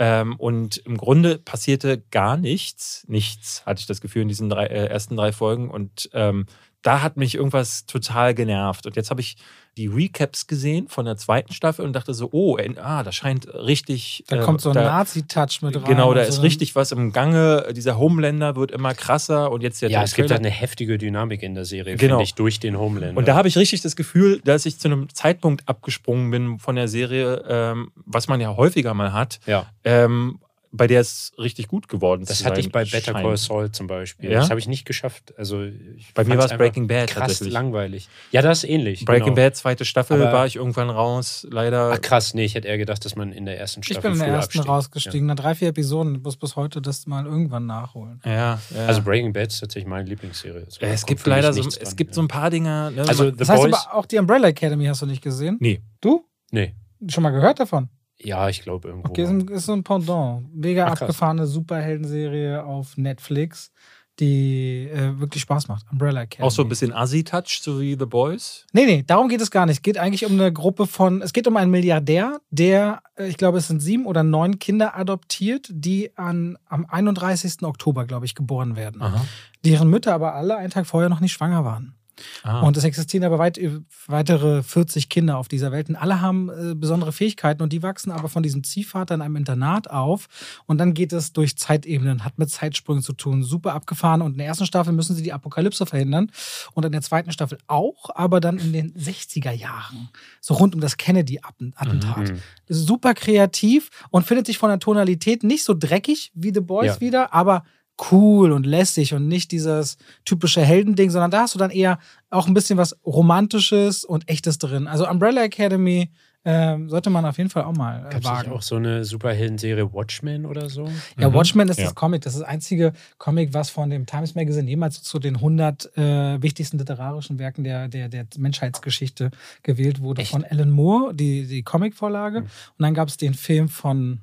Ähm, und im Grunde passierte gar nichts. Nichts, hatte ich das Gefühl, in diesen drei, äh, ersten drei Folgen. Und ähm, da hat mich irgendwas total genervt. Und jetzt habe ich die Recaps gesehen von der zweiten Staffel und dachte so, oh, ah, da scheint richtig. Da äh, kommt so ein da- Nazi-Touch mit rein. Genau, da und ist richtig was im Gange. Dieser Homelander wird immer krasser und jetzt der Ja, der es gibt Trailer- halt eine heftige Dynamik in der Serie, Genau. finde ich, durch den Homelander. Und da habe ich richtig das Gefühl, dass ich zu einem Zeitpunkt abgesprungen bin von der Serie, ähm, was man ja häufiger mal hat, ja, ähm, bei der es richtig gut geworden das zu hatte sein ich bei Better scheint. Call Saul zum Beispiel. Ja? Das habe ich nicht geschafft. Also ich Bei mir war es Breaking Bad krass tatsächlich. langweilig. Ja, das ist ähnlich. Breaking genau. Bad, zweite Staffel, Aber- war ich irgendwann raus, leider. Ach krass, nee, ich hätte eher gedacht, dass man in der ersten Staffel Ich bin in der ersten abstieg. rausgestiegen. Nach drei, vier Episoden. Ich muss bis heute das mal irgendwann nachholen. ja, ja. Ja. Also Breaking Bad ist tatsächlich meine Lieblingsserie. Es Äh, es gibt leider so, es dran, gibt ja. so ein paar Dinger. Ne, Also The Das heißt Boys. aber auch die Umbrella Academy hast du nicht gesehen? nee. Du? nee. Schon mal gehört davon? Ja, ich glaube irgendwo. Okay, ist ein, ist so ein Pendant. Mega Ach, abgefahrene Superheldenserie auf Netflix, die äh, wirklich Spaß macht. Umbrella Academy. Auch so ein bisschen Assi-Touch, so wie The Boys. Nee, nee, darum geht es gar nicht. Es geht eigentlich um eine Gruppe von, es geht um einen Milliardär, der, äh, ich glaube, es sind sieben oder neun Kinder adoptiert, die an, am 31. Oktober, glaube ich, geboren werden. Aha. Deren Mütter aber alle einen Tag vorher noch nicht schwanger waren. Ah. Und es existieren aber weit, weitere 40 Kinder auf dieser Welt. Und alle haben äh, besondere Fähigkeiten und die wachsen aber von diesem Ziehvater in einem Internat auf. Und dann geht es durch Zeitebenen, hat mit Zeitsprüngen zu tun. Super abgefahren. Und in der ersten Staffel müssen sie die Apokalypse verhindern. Und in der zweiten Staffel auch, aber dann in den 60er Jahren. So rund um das Kennedy-Attentat. Mhm. Super kreativ und findet sich von der Tonalität nicht so dreckig wie The Boys Ja. wieder, aber cool und lässig und nicht dieses typische Heldending, sondern da hast du dann eher auch ein bisschen was Romantisches und Echtes drin. Also Umbrella Academy ähm, sollte man auf jeden Fall auch mal äh, Gab es wagen. auch so eine Superhelden-Serie Watchmen oder so? Ja, Mhm. Watchmen ist Ja. das Comic. Das ist das einzige Comic, was von dem Times Magazine jemals zu den 100 äh, wichtigsten literarischen Werken der, der, der Menschheitsgeschichte gewählt wurde. Echt? Von Alan Moore, die, die Comicvorlage. Mhm. Und dann gab es den Film von,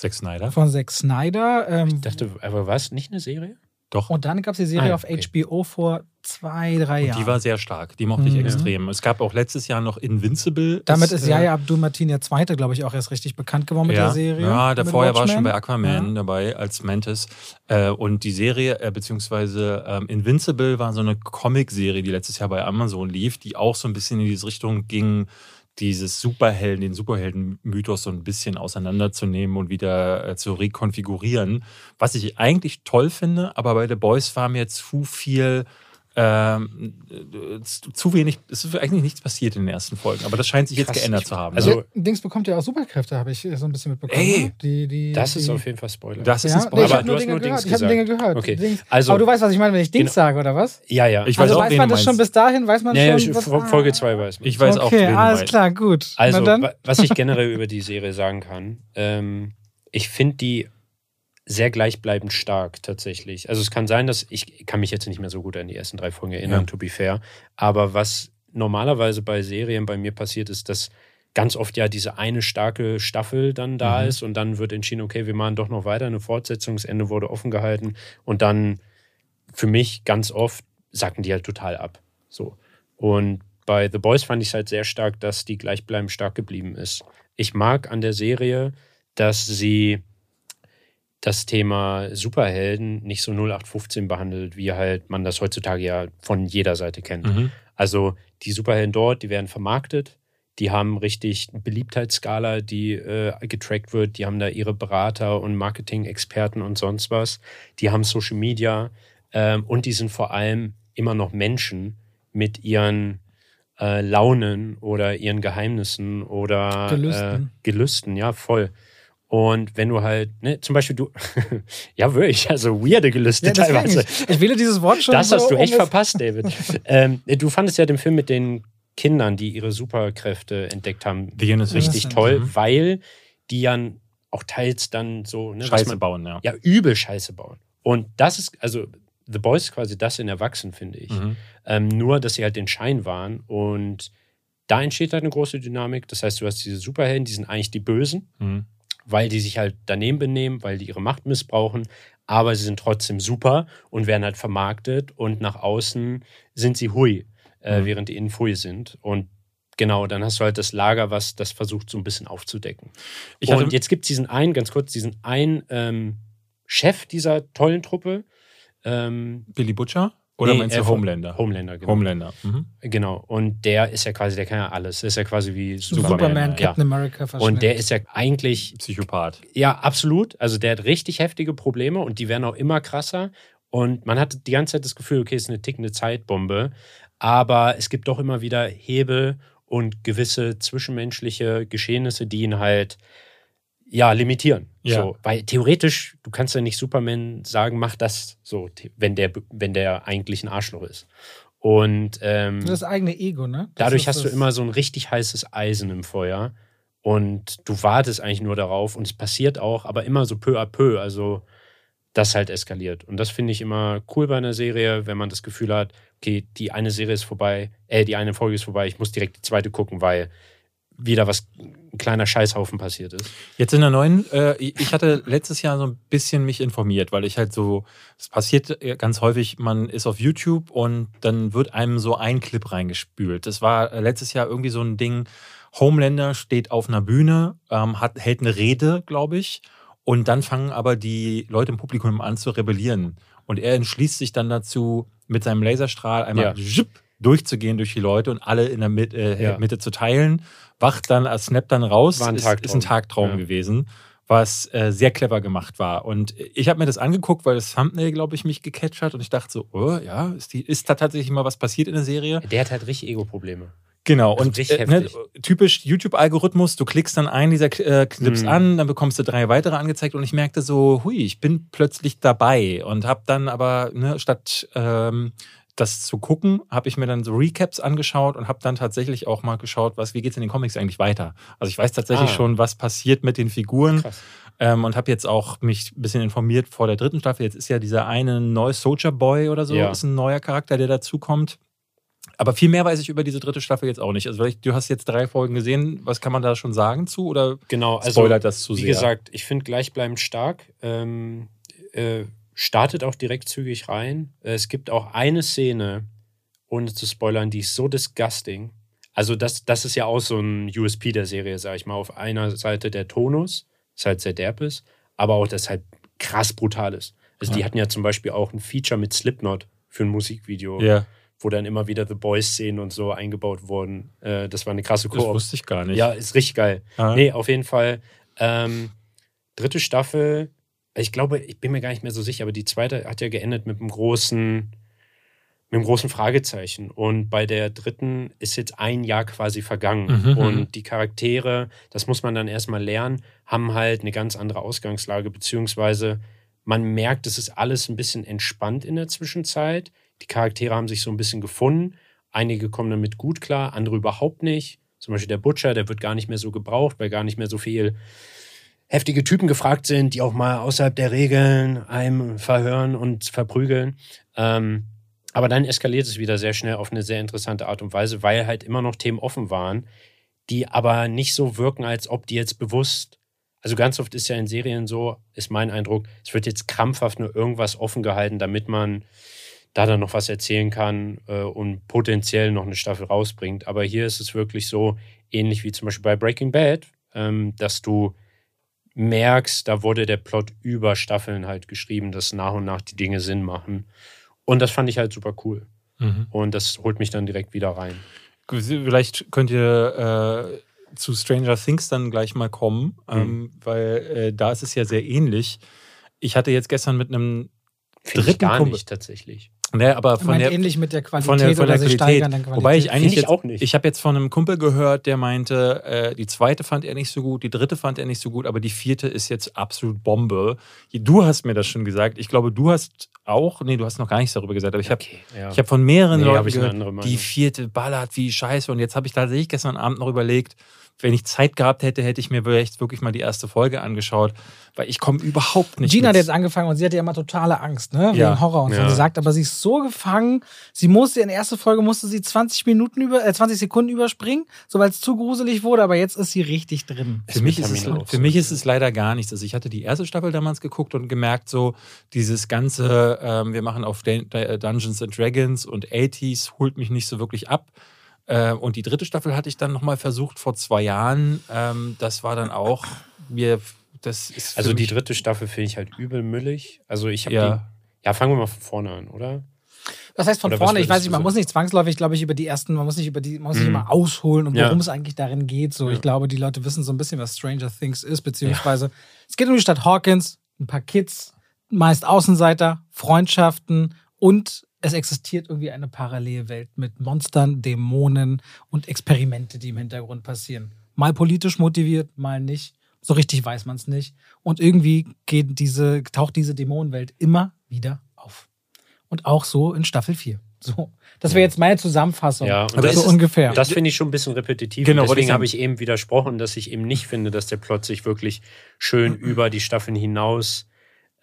Zack Snyder. von Zack Snyder. Ähm, Ich dachte, aber war es nicht eine Serie? Doch. und dann gab es die Serie Ah auf okay. HBO vor zwei, drei Und Jahren. die war sehr stark. Die mochte ich Mhm. extrem. Es gab auch letztes Jahr noch Invincible. Damit Das, ist äh, Yahya Abdul-Mateen der Zweite, glaube ich, auch erst richtig bekannt geworden mit ja, der Serie. Ja, der mit vorher war Watchmen. schon bei Aquaman Ja. dabei als Mantis. Äh, und die Serie, äh, beziehungsweise ähm, Invincible war so eine Comic-Serie, die letztes Jahr bei Amazon lief, die auch so ein bisschen in diese Richtung ging, dieses Superhelden, den Superhelden-Mythos so ein bisschen auseinanderzunehmen und wieder äh, zu rekonfigurieren. Was ich eigentlich toll finde, aber bei The Boys war mir zu viel. Ähm, äh, zu wenig, es ist eigentlich nichts passiert in den ersten Folgen, aber das scheint sich jetzt Krass, geändert ich- zu haben. also- ne? Ja, Dings bekommt ja auch Superkräfte, habe ich so ein bisschen mitbekommen. Ey, ne? die, die, Das ist die, auf jeden Fall Spoiler. das ist ja, ein nee, Spoiler. ich Aber habe du nur hast Dinge nur gehört. Dings Ich habe Dinge gehört. Okay, Dings. also- Aber du weißt, was ich meine, wenn ich Dings Genau. sage, oder was? ja, ja. Ich weiß also auch, weiß wen man das schon bis dahin? Weiß man Nee, schon? ich- was- Fo- Folge 2 weiß man. Ich weiß auch, okay, wen du alles klar, gut. Also, was ich generell <laughs> über die Serie sagen kann, ähm, ich finde die sehr gleichbleibend stark tatsächlich. Also es kann sein, dass ich kann mich jetzt nicht mehr so gut an die ersten drei Folgen erinnern, Ja. to be fair. Aber was normalerweise bei Serien bei mir passiert, ist, dass ganz oft ja diese eine starke Staffel dann da Mhm. ist und dann wird entschieden, okay, wir machen doch noch weiter, eine Fortsetzung, das Ende wurde offen gehalten und dann für mich ganz oft sacken die halt total ab. So. Und bei The Boys fand ich es halt sehr stark, dass die gleichbleibend stark geblieben ist. Ich mag an der Serie, dass sie das Thema Superhelden nicht so 0815 behandelt, wie halt man das heutzutage ja von jeder Seite kennt. Mhm. Also die Superhelden dort, die werden vermarktet, die haben richtig eine Beliebtheitsskala, die äh, getrackt wird, die haben da ihre Berater und Marketing-Experten und sonst was, die haben Social Media ähm, und die sind vor allem immer noch Menschen mit ihren äh, Launen oder ihren Geheimnissen oder Gelüsten. Äh, Gelüsten, ja, voll. Und wenn du halt, ne, zum Beispiel du, <laughs> ja wirklich, also weirde Gelüste Ja, teilweise. ich, ich wähle dieses Wort schon. Das so, hast du echt verpasst, David. <laughs> ähm, du fandest ja den Film mit den Kindern, die ihre Superkräfte entdeckt haben, The Innocent. richtig Innocent, toll, mhm. weil die ja auch teils dann so, ne, was Scheiße man, bauen, ja. ja, übel Scheiße bauen. Und das ist, also The Boys ist quasi das in Erwachsenen, finde ich. Mhm. Ähm, nur, dass sie halt den Schein waren und da entsteht halt eine große Dynamik. Das heißt, du hast diese Superhelden, die sind eigentlich die Bösen, Mhm. Weil die sich halt daneben benehmen, weil die ihre Macht missbrauchen, aber sie sind trotzdem super und werden halt vermarktet und nach außen sind sie hui, äh, Mhm. während die innen pfui sind. Und genau, dann hast du halt das Lager, was das versucht so ein bisschen aufzudecken. Ich und jetzt gibt es diesen einen, ganz kurz, diesen einen ähm, Chef dieser tollen Truppe. Ähm, Billy Butcher? Oder nee, meinst äh, du von- Homelander? Homelander, genau. Homelander. Mhm. Genau. Und der ist ja quasi, der kann ja alles. Der ist ja quasi wie Superman. Superman, ja. Captain America verschwindet. Und der ist ja eigentlich, Psychopath. ja, absolut. Also der hat richtig heftige Probleme und die werden auch immer krasser. Und man hat die ganze Zeit das Gefühl, okay, es ist eine tickende Zeitbombe. Aber es gibt doch immer wieder Hebel und gewisse zwischenmenschliche Geschehnisse, die ihn halt ja, limitieren. Ja. So, weil theoretisch, du kannst ja nicht Superman sagen, mach das so, wenn der, wenn der eigentlich ein Arschloch ist. Und ähm, das eigene Ego, ne? Das Dadurch hast du immer so ein richtig heißes Eisen im Feuer und du wartest eigentlich nur darauf und es passiert auch, aber immer so peu à peu, also das halt eskaliert. Und das finde ich immer cool bei einer Serie, wenn man das Gefühl hat, okay, die eine Serie ist vorbei, äh, die eine Folge ist vorbei, ich muss direkt die zweite gucken, weil wieder was, ein kleiner Scheißhaufen passiert ist. Jetzt in der neuen, äh, ich hatte letztes Jahr so ein bisschen mich informiert, weil ich halt so, es passiert ganz häufig, man ist auf YouTube und dann wird einem so ein Clip reingespült. Das war äh, letztes Jahr irgendwie so ein Ding, Homelander steht auf einer Bühne, ähm, hat, hält eine Rede, glaube ich, und dann fangen aber die Leute im Publikum an zu rebellieren. Und er entschließt sich dann dazu, mit seinem Laserstrahl einmal Ja. Durchzugehen durch die Leute und alle in der Mit äh, Ja. Mitte zu teilen, wacht dann, äh, snappt dann raus, War ein ist, ist ein Tagtraum Ja. gewesen, was äh, sehr clever gemacht war. Und ich habe mir das angeguckt, weil das Thumbnail, glaube ich, mich gecatcht hat und ich dachte so, oh, ja, ist, die, ist da tatsächlich mal was passiert in der Serie? Der hat halt richtig Ego-Probleme. Genau, Also und äh, ne, typisch YouTube-Algorithmus, du klickst dann einen dieser äh, Clips Mhm. an, dann bekommst du drei weitere angezeigt und ich merkte so, hui, ich bin plötzlich dabei und habe dann aber, ne, statt ähm, das zu gucken, habe ich mir dann so Recaps angeschaut und habe dann tatsächlich auch mal geschaut, was, wie geht es in den Comics eigentlich weiter. Also ich weiß tatsächlich Ah. schon, was passiert mit den Figuren ähm, und habe jetzt auch mich ein bisschen informiert vor der dritten Staffel. Jetzt ist ja dieser eine neue Soldier Boy oder so, Ja. ist ein neuer Charakter, der dazukommt. Aber viel mehr weiß ich über diese dritte Staffel jetzt auch nicht. Also du hast jetzt drei Folgen gesehen. Was kann man da schon sagen zu? Oder Genau, also spoilert das zu Wie sehr? gesagt, ich finde gleichbleibend stark. Ähm, äh, startet auch direkt zügig rein. Äh, Es gibt auch eine Szene, ohne zu spoilern, die ist so disgusting. Also, das, das ist ja auch so ein USP der Serie, sag ich mal. Auf einer Seite der Tonus, ist halt sehr derb ist, aber auch das halt krass brutal ist. Also, die Ja. hatten ja zum Beispiel auch ein Feature mit Slipknot für ein Musikvideo, ja, wo dann immer wieder The Boys-Szenen und so eingebaut wurden. Äh, das war eine krasse das Koop. wusste ich gar nicht. Ja, ist richtig geil. Ah. Nee, auf jeden Fall. Ähm, dritte Staffel, ich glaube, ich bin mir gar nicht mehr so sicher, aber die zweite hat ja geendet mit einem großen, mit einem großen Fragezeichen. Und bei der dritten ist jetzt ein Jahr quasi vergangen. Mhm, mhm. und die Charaktere, das muss man dann erstmal lernen, haben halt eine ganz andere Ausgangslage, beziehungsweise man merkt, es ist alles ein bisschen entspannt in der Zwischenzeit. Die Charaktere haben sich so ein bisschen gefunden. Einige kommen damit gut klar, andere überhaupt nicht. Zum Beispiel der Butcher, der wird gar nicht mehr so gebraucht, weil gar nicht mehr so viel heftige Typen gefragt sind, die auch mal außerhalb der Regeln einem verhören und verprügeln. Ähm, aber dann eskaliert es wieder sehr schnell auf eine sehr interessante Art und Weise, weil halt immer noch Themen offen waren, die aber nicht so wirken, als ob die jetzt bewusst. Also ganz oft ist ja in Serien so, ist mein Eindruck, es wird jetzt krampfhaft nur irgendwas offen gehalten, damit man da dann noch was erzählen kann äh, und potenziell noch eine Staffel rausbringt. Aber hier ist es wirklich so, ähnlich wie zum Beispiel bei Breaking Bad, ähm, dass du merkst, da wurde der Plot über Staffeln halt geschrieben, dass nach und nach die Dinge Sinn machen. Und das fand ich halt super cool. Mhm. Und das holt mich dann direkt wieder rein. Vielleicht könnt ihr äh, zu Stranger Things dann gleich mal kommen, Mhm. ähm, weil äh, da ist es ja sehr ähnlich. Ich hatte jetzt gestern mit einem Finde ich Dritten gar Kumpel- nicht tatsächlich. Ne, aber Er von der, ähnlich mit der Qualität von der, von oder der sich Qualität. steigern Qualität. Wobei ich eigentlich ich jetzt, auch nicht. Ich habe jetzt von einem Kumpel gehört, der meinte, äh, die zweite fand er nicht so gut, die dritte fand er nicht so gut, aber die vierte ist jetzt absolut Bombe. Du hast mir das schon gesagt. Ich glaube, du hast auch, nee, du hast noch gar nichts darüber gesagt, aber ich habe Okay, ja. ich habe von mehreren Nee, Leuten hab gehört, die vierte ballert wie scheiße. Und jetzt habe ich tatsächlich gestern Abend noch überlegt, wenn ich Zeit gehabt hätte, hätte ich mir vielleicht wirklich mal die erste Folge angeschaut, weil ich komme überhaupt nicht Gina hat mit. jetzt angefangen und sie hatte ja immer totale Angst, ne? Ja. Wegen Horror und so. Ja. Sie sagt, aber sie ist so gefangen, sie musste in der ersten Folge musste sie 20 Minuten über, äh, 20 Sekunden überspringen, so weil es zu gruselig wurde, aber jetzt ist sie richtig drin. Für mich, ist es, für so. mich ist es leider gar nichts. Also ich hatte die erste Staffel damals geguckt und gemerkt, so dieses ganze, ähm, wir machen auf äh, Dungeons and Dragons und 80s, holt mich nicht so wirklich ab. Äh, und die dritte Staffel hatte ich dann nochmal versucht vor zwei Jahren. Ähm, das war dann auch, mir, das ist Also die dritte Staffel finde ich halt übel müllig. Also ich habe Ja. die. Ja, fangen wir mal von vorne an, oder? Was heißt von Oder vorne? Ich weiß nicht, man muss nicht zwangsläufig, glaube ich, über die ersten, man muss nicht über die, man muss nicht Mhm. immer ausholen, Ja. worum es eigentlich darin geht. So, Ja. ich glaube, die Leute wissen so ein bisschen, was Stranger Things ist, beziehungsweise es geht um die Stadt Hawkins, ein paar Kids, meist Außenseiter, Freundschaften und es existiert irgendwie eine Parallelwelt mit Monstern, Dämonen und Experimente, die im Hintergrund passieren. Mal politisch motiviert, mal nicht. So richtig weiß man es nicht. Und irgendwie geht diese, taucht diese Dämonenwelt immer wieder auf. Und auch so in Staffel 4. So. Das wäre jetzt meine Zusammenfassung. Ja, und so das ist- ungefähr. Das finde ich schon ein bisschen repetitiv. Genau, deswegen habe ich eben widersprochen, dass ich eben nicht finde, dass der Plot sich wirklich schön <clears throat> über die Staffeln hinaus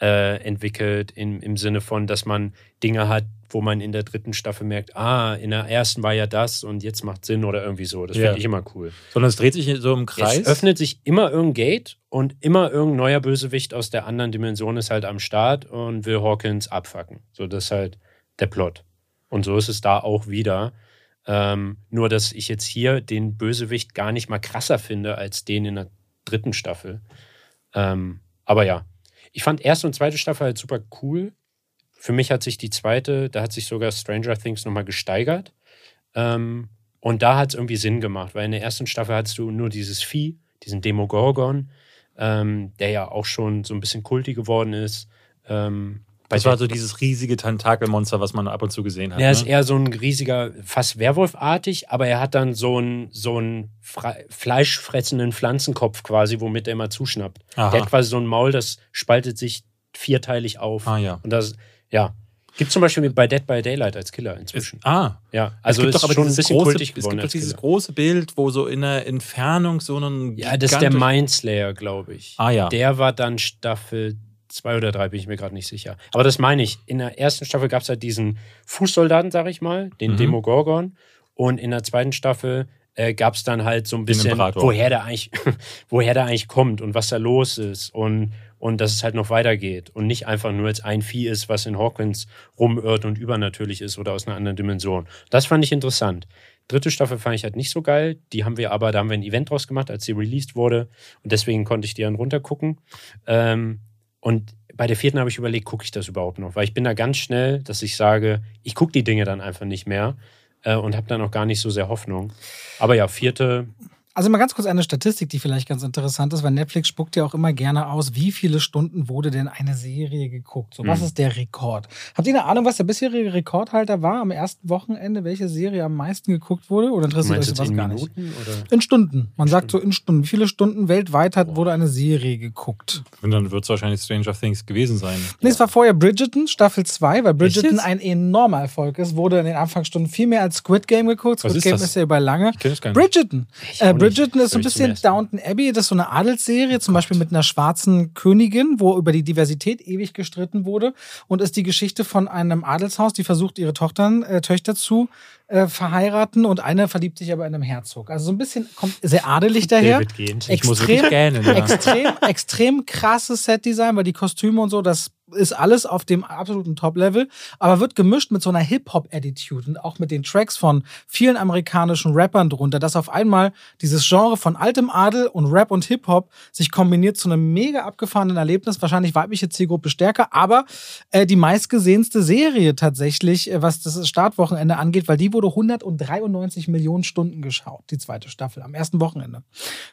äh, entwickelt, im, im Sinne von, dass man Dinge hat, wo man in der dritten Staffel merkt, ah, in der ersten war ja das und jetzt macht Sinn oder irgendwie so. Das Ja. finde ich immer cool. sondern es dreht sich so im Kreis. Es öffnet sich immer irgendein Gate und immer irgendein neuer Bösewicht aus der anderen Dimension ist halt am Start und will Hawkins abfacken. So, das ist halt der Plot. Und so ist es da auch wieder. Ähm, nur, dass ich jetzt hier den Bösewicht gar nicht mal krasser finde als den in der dritten Staffel. Ähm, aber ja, ich fand erste und zweite Staffel halt super cool. Für mich hat sich die zweite, da hat sich sogar Stranger Things nochmal gesteigert. Ähm, und da hat es irgendwie Sinn gemacht, weil in der ersten Staffel hattest du nur dieses Vieh, diesen Demogorgon, ähm, der ja auch schon so ein bisschen kultig geworden ist. Ähm, das war so dieses riesige Tentakelmonster, was man ab und zu gesehen hat. er ist ne? eher so ein riesiger, fast Werwolfartig, aber er hat dann so einen so einen fre- fleischfressenden Pflanzenkopf quasi, womit er immer zuschnappt. Aha. Der hat quasi so ein Maul, das spaltet sich vierteilig auf. Ah ja. Und das, ja. Gibt zum Beispiel bei Dead by Daylight als Killer Ist, inzwischen. ah, ja, also es gibt ist doch aber schon ein bisschen große, kultig es geworden gibt doch dieses Killer. große Bild, wo so in der Entfernung so ein Ja, das ist der Mindslayer, glaube ich. Ah ja. Der war dann Staffel zwei oder drei, bin ich mir gerade nicht sicher. Aber das meine ich. In der ersten Staffel gab es halt diesen Fußsoldaten, sag ich mal, den Mhm. Demogorgon. Und in der zweiten Staffel äh, gab es dann halt so ein bisschen, woher der eigentlich, <laughs> woher der eigentlich kommt und was da los ist und, und dass es halt noch weitergeht und nicht einfach nur jetzt ein Vieh ist, was in Hawkins rumirrt und übernatürlich ist oder aus einer anderen Dimension. Das fand ich interessant. Dritte Staffel fand ich halt nicht so geil. Die haben wir aber, da haben wir ein Event draus gemacht, als sie released wurde. Und deswegen konnte ich die dann runtergucken. Ähm, und bei der vierten habe ich überlegt, gucke ich das überhaupt noch? Weil ich bin da ganz schnell, dass ich sage, ich gucke die Dinge dann einfach nicht mehr äh, und habe dann auch gar nicht so sehr Hoffnung. Aber ja, vierte, Also mal ganz kurz eine Statistik, die vielleicht ganz interessant ist, weil Netflix spuckt ja auch immer gerne aus, wie viele Stunden wurde denn eine Serie geguckt? So, was Mhm. ist der Rekord? Habt ihr eine Ahnung, was der bisherige Rekordhalter war am ersten Wochenende, welche Serie am meisten geguckt wurde? Oder interessiert euch sowas in gar nicht? Minuten? Oder? In Stunden. Man sagt so in Stunden. Wie viele Stunden weltweit hat, wurde eine Serie geguckt? Und dann wird es wahrscheinlich Stranger Things gewesen sein. Nee, es war vorher Bridgerton, Staffel 2, weil Bridgerton ein enormer Erfolg ist. Wurde in den Anfangsstunden viel mehr als Squid Game geguckt. Was Squid ist Game das? ist ja über lange. Ich das gar nicht. Bridgerton. Ich Äh, nicht. Bridgerton ist so ein bisschen. Downton Abbey. Das ist so eine Adelsserie, zum Beispiel mit einer schwarzen Königin, wo über die Diversität ewig gestritten wurde. Und ist die Geschichte von einem Adelshaus, die versucht, ihre Tochtern, äh, Töchter zu äh, verheiraten. Und eine verliebt sich aber in einem Herzog. Also so ein bisschen, kommt sehr adelig daher. David gehend. Ich muss Extrem, wirklich gähnen. Ja. extrem, extrem krasses Setdesign, weil die Kostüme und so, das ist alles auf dem absoluten Top-Level, aber wird gemischt mit so einer Hip-Hop-Attitude und auch mit den Tracks von vielen amerikanischen Rappern drunter, dass auf einmal dieses Genre von altem Adel und Rap und Hip-Hop sich kombiniert zu einem mega abgefahrenen Erlebnis, wahrscheinlich weibliche Zielgruppe stärker, aber äh, die meistgesehenste Serie tatsächlich, äh, was das Startwochenende angeht, weil die wurde 193 Millionen Stunden geschaut, die zweite Staffel, am ersten Wochenende.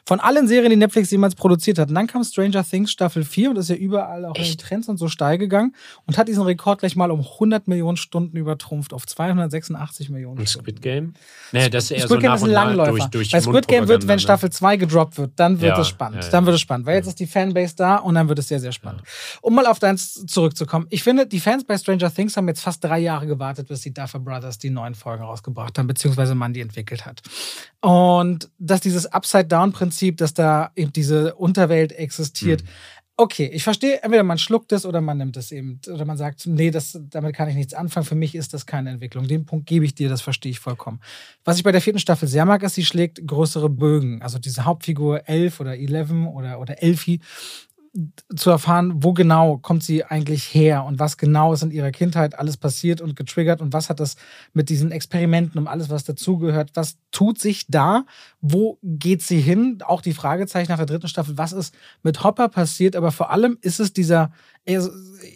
Von allen Serien, die Netflix jemals produziert hat. Und dann kam Stranger Things Staffel 4 und ist ja überall auch in den Echt? Trends und so stark steil gegangen und hat diesen Rekord gleich mal um 100 Millionen Stunden übertrumpft auf 286 Millionen Und Stunden. Squid Game? Nee, das ist eher Squid so Game nach ist ein Langläufer. durch, durch Bei Squid Game wird, wenn Mundpropaganda, Staffel 2 gedroppt wird, dann wird Ja, es spannend. ja, ja. Dann wird es spannend, weil jetzt ist die Fanbase da und dann wird es sehr, sehr spannend. Um mal auf deins zurückzukommen. Ich finde, die Fans bei Stranger Things haben jetzt fast drei Jahre gewartet, bis die Duffer Brothers die neuen Folgen rausgebracht haben, beziehungsweise man die entwickelt hat. Und dass dieses Upside-Down-Prinzip, dass da eben diese Unterwelt existiert, Mhm. Okay, ich verstehe, entweder man schluckt es oder man nimmt es eben. Oder man sagt, nee, das, damit kann ich nichts anfangen. Für mich ist das keine Entwicklung. Den Punkt gebe ich dir, das verstehe ich vollkommen. Was ich bei der vierten Staffel sehr mag, ist, sie schlägt größere Bögen. Also diese Hauptfigur 11 oder 11 oder, oder Elfie zu erfahren, wo genau kommt sie eigentlich her und was genau ist in ihrer Kindheit alles passiert und getriggert und was hat das mit diesen Experimenten und alles, was dazugehört, was tut sich da, wo geht sie hin? Auch die Fragezeichen nach der dritten Staffel, was ist mit Hopper passiert, aber vor allem ist es dieser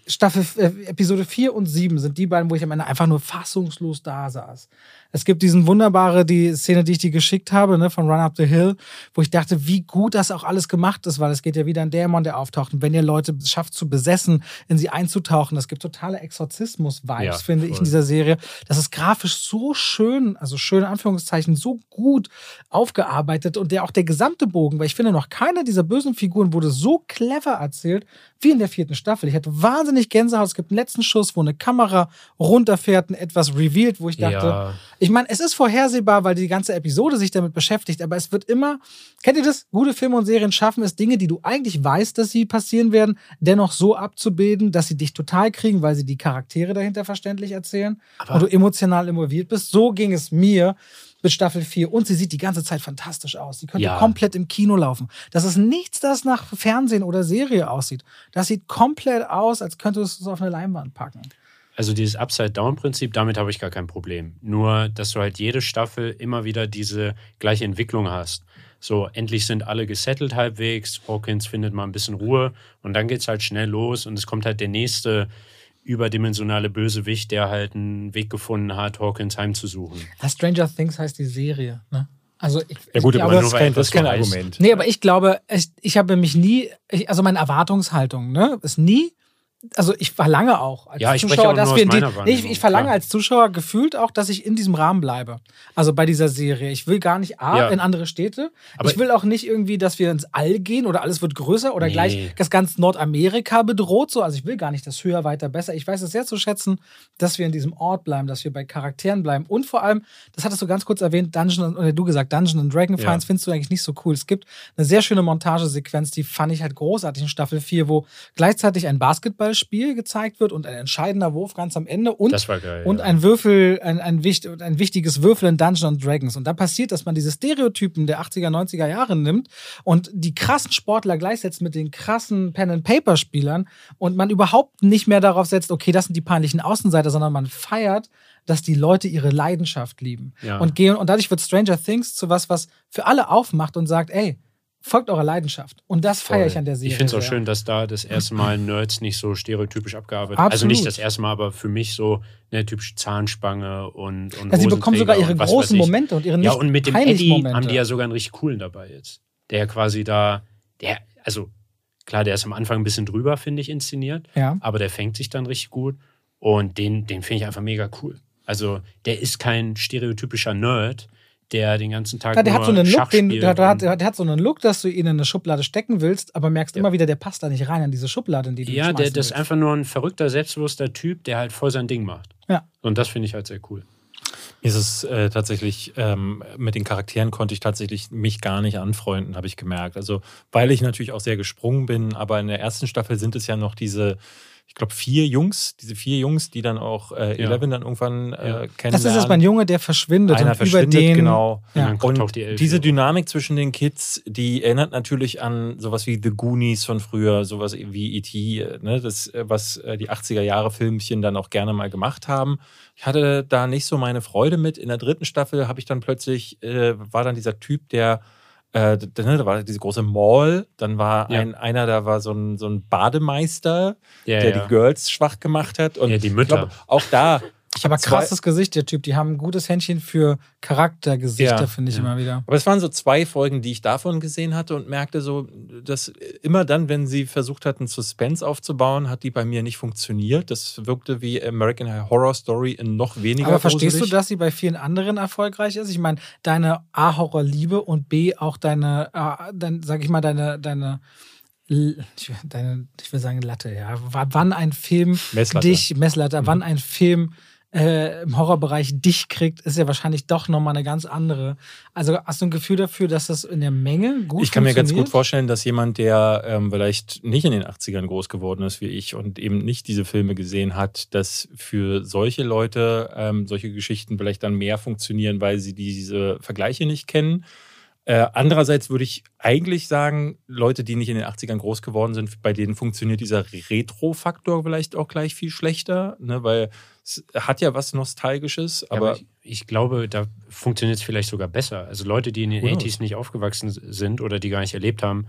Staffel, äh, Episode 4 und 7 sind die beiden, wo ich am Ende einfach nur fassungslos da saß. Es gibt diesen wunderbare, die Szene, die ich dir geschickt habe, ne, von Run Up the Hill, wo ich dachte, wie gut das auch alles gemacht ist, weil es geht ja wieder ein Dämon, der auftaucht. Und wenn ihr Leute schafft zu besessen, in sie einzutauchen, das gibt totale Exorzismus-Vibes, Ja, finde ich, in voll. dieser Serie. Das ist grafisch so schön, also schön Anführungszeichen, so gut aufgearbeitet und der auch der gesamte Bogen, weil ich finde, noch keine dieser bösen Figuren wurde so clever erzählt wie in der vierten Staffel. Ich hatte wahnsinnig Gänsehaut. Es gibt einen letzten Schuss, wo eine Kamera runterfährt und etwas revealed, wo ich dachte, Ja. ich meine, es ist vorhersehbar, weil die ganze Episode sich damit beschäftigt, aber es wird immer, kennt ihr das? Gute Filme und Serien schaffen es, Dinge, die du eigentlich weißt, dass sie passieren werden, dennoch so abzubilden, dass sie dich total kriegen, weil sie die Charaktere dahinter verständlich erzählen und du emotional involviert bist. So ging es mir mit Staffel 4 und sie sieht die ganze Zeit fantastisch aus. Sie könnte Ja. komplett im Kino laufen. Das ist nichts, das nach Fernsehen oder Serie aussieht. Das sieht komplett aus, als könntest du es auf eine Leinwand packen. Also dieses Upside-Down-Prinzip, damit habe ich gar kein Problem. Nur, dass du halt jede Staffel immer wieder diese gleiche Entwicklung hast. So, endlich sind alle gesettelt halbwegs, Hawkins findet mal ein bisschen Ruhe und dann geht es halt schnell los und es kommt halt der nächste überdimensionale Bösewicht, der halt einen Weg gefunden hat, Hawkins heimzusuchen. Ja, Stranger Things heißt die Serie. Ne? Also ich, Ja gut, ich aber glaube, das kein, das ist kein. Argument. Nee, aber ich glaube, ich, ich habe mich nie, ich, also meine Erwartungshaltung, ne, ist nie, also ich verlange auch als Ja, Zuschauer, dass wir die, nee, ich, ich verlange klar. als Zuschauer gefühlt auch, dass ich in diesem Rahmen bleibe. Also bei dieser Serie. Ich will gar nicht A, Ja. in andere Städte. Aber- ich will auch nicht irgendwie, dass wir ins All gehen oder alles wird größer oder Nee. gleich das ganz Nordamerika bedroht. So. Also ich will gar nicht das höher, weiter, besser. Ich weiß es sehr zu schätzen, dass wir in diesem Ort bleiben, dass wir bei Charakteren bleiben. Und vor allem, das hattest du ganz kurz erwähnt, Dungeon, oder du gesagt, Dungeon and Dragon Ja. Fans findest du eigentlich nicht so cool. Es gibt eine sehr schöne Montagesequenz, die fand ich halt großartig in Staffel 4, wo gleichzeitig ein Basketballspiel gezeigt wird und ein entscheidender Wurf ganz am Ende und, geil. und ja. ein Würfel, ein, ein, ein wichtiges Würfel in Dungeons and Dragons. Und da passiert, dass man diese Stereotypen der 80er, 90er Jahre nimmt und die krassen Sportler gleichsetzt mit den krassen Pen-and-Paper-Spielern und man überhaupt nicht mehr darauf setzt, okay, das sind die peinlichen Außenseiter, sondern man feiert, dass die Leute ihre Leidenschaft lieben. Ja. Und gehen, und dadurch wird Stranger Things zu was, was für alle aufmacht und sagt, ey, folgt eurer Leidenschaft. Und das feiere ich an der Serie. Ich finde es auch schön, dass da das erste Mal Nerds nicht so stereotypisch abgearbeitet Also Absolut. nicht das erste Mal, aber für mich so eine typische Zahnspange und, und Ja, sie bekommen sogar ihre großen. Momente und ihre nicht Ja, und mit dem Eddie Momente. haben die ja sogar einen richtig coolen dabei jetzt. Der quasi da, der, also klar, der ist am Anfang ein bisschen drüber, finde ich, inszeniert, ja. aber der fängt sich dann richtig gut und den, den finde ich einfach mega cool. Also der ist kein stereotypischer Nerd, der den ganzen Tag Ja, der hat so einen Look, den, der, der, hat, der hat so einen Look, dass du ihn in eine Schublade stecken willst, aber merkst Ja. immer wieder, der passt da nicht rein in diese Schublade, in die du Ja, der, das ist einfach nur ein verrückter, selbstbewusster Typ, der halt voll sein Ding macht. Ja. Und das finde ich halt sehr cool. Ist es äh, tatsächlich, ähm, mit den Charakteren konnte ich tatsächlich mich gar nicht anfreunden, habe ich gemerkt. Also, weil ich natürlich auch sehr gesprungen bin, aber in der ersten Staffel sind es ja noch diese, ich glaube, vier Jungs, diese vier Jungs, die dann auch äh, Ja. Eleven dann irgendwann äh, Ja. kennenlernen. Das ist es, mein Junge, der verschwindet Einer und verschwindet, über den. genau. Ja. Und Und die diese Dynamik zwischen den Kids, die erinnert natürlich an sowas wie The Goonies von früher, sowas wie E.T., ne, das, äh, was äh, die 80er-Jahre-Filmchen dann auch gerne mal gemacht haben. Ich hatte da nicht so meine Freude mit. In der dritten Staffel habe ich dann plötzlich, äh, war dann dieser Typ, der, äh, ne, da war diese große Mall, dann war Ja. ein, einer, da war so ein, so ein Bademeister, ja, der ja. die Girls schwach gemacht hat. Und Ja, die Mütter. glaube, auch da Ich hab Aber zwei- krasses Gesicht, der Typ. Die haben ein gutes Händchen für Charaktergesichter, Ja, finde ich ja. immer wieder. Aber es waren so zwei Folgen, die ich davon gesehen hatte und merkte so, dass immer dann, wenn sie versucht hatten, Suspense aufzubauen, hat die bei mir nicht funktioniert. Das wirkte wie American Horror Story in noch weniger Aber verstehst gruselig. du, dass sie bei vielen anderen erfolgreich ist? Ich meine, deine A-Horror-Liebe und B auch deine, äh, dein, sag ich mal, deine, deine, deine, ich will sagen Latte, ja. Wann ein Film Messlatte. dich, Messlatte, Mhm. wann ein Film äh, im Horrorbereich dich kriegt, ist ja wahrscheinlich doch nochmal eine ganz andere. Also hast du ein Gefühl dafür, dass das in der Menge gut Ich kann mir ganz gut vorstellen, dass jemand, der ähm, vielleicht nicht in den 80ern groß geworden ist wie ich und eben nicht diese Filme gesehen hat, dass für solche Leute ähm, solche Geschichten vielleicht dann mehr funktionieren, weil sie diese Vergleiche nicht kennen. Äh, andererseits würde ich eigentlich sagen, Leute, die nicht in den 80ern groß geworden sind, bei denen funktioniert dieser Retro-Faktor vielleicht auch gleich viel schlechter, ne? weil es hat ja was Nostalgisches, Ja, aber ich, ich glaube, da funktioniert es vielleicht sogar besser. Also Leute, die in den knows? 80s nicht aufgewachsen sind oder die gar nicht erlebt haben,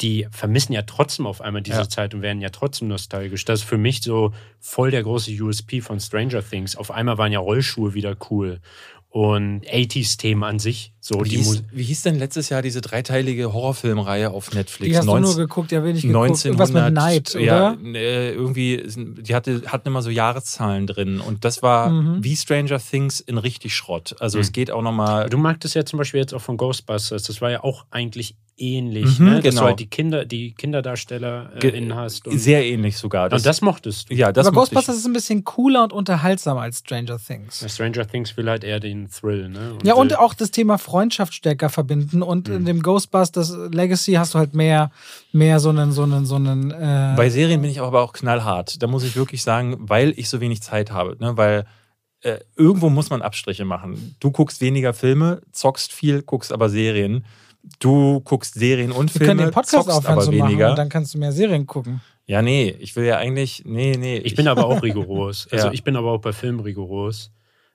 die vermissen ja trotzdem auf einmal diese Ja. Zeit und werden ja trotzdem nostalgisch. Das ist für mich so voll der große USP von Stranger Things. Auf einmal waren ja Rollschuhe wieder cool und 80s-Themen an sich. So wie die hieß, wie hieß denn letztes Jahr diese dreiteilige Horrorfilmreihe auf Netflix? Die hast du 19 nur geguckt, ja, will ich geguckt. 1900, Irgendwas mit Neid, oder? Ja, äh, irgendwie, die hatte, hatten immer so Jahreszahlen drin und das war Mhm. wie Stranger Things in richtig Schrott. Also Mhm. es geht auch nochmal. Du magtest ja zum Beispiel jetzt auch von Ghostbusters. Das war ja auch eigentlich ähnlich, Mhm, ne? dass genau. du halt die Kinder, die Kinderdarsteller äh, innen hast. Und, Sehr ähnlich sogar. und das mochtest du. ja, das Aber ich. Ghostbusters ist ein bisschen cooler und unterhaltsamer als Stranger Things. Ja, Stranger Things will halt eher den Thrill, ne? Ja, und auch das Thema Freundschaft stärker verbinden. Und Mhm. in dem Ghostbusters Legacy hast du halt mehr, mehr so einen, so einen, so einen. Äh, Bei Serien bin ich aber auch knallhart. Da muss ich wirklich sagen, weil ich so wenig Zeit habe. Ne? Weil äh, irgendwo muss man Abstriche machen. Du guckst weniger Filme, zockst viel, guckst aber Serien. Du guckst Serien und wir Filme, können den Podcast zockst aufhören aber zu machen weniger. und dann kannst du mehr Serien gucken. ja, nee, ich will ja eigentlich, nee, nee. Ich bin aber auch <laughs> rigoros. Also Ja. ich bin aber auch bei Filmen rigoros.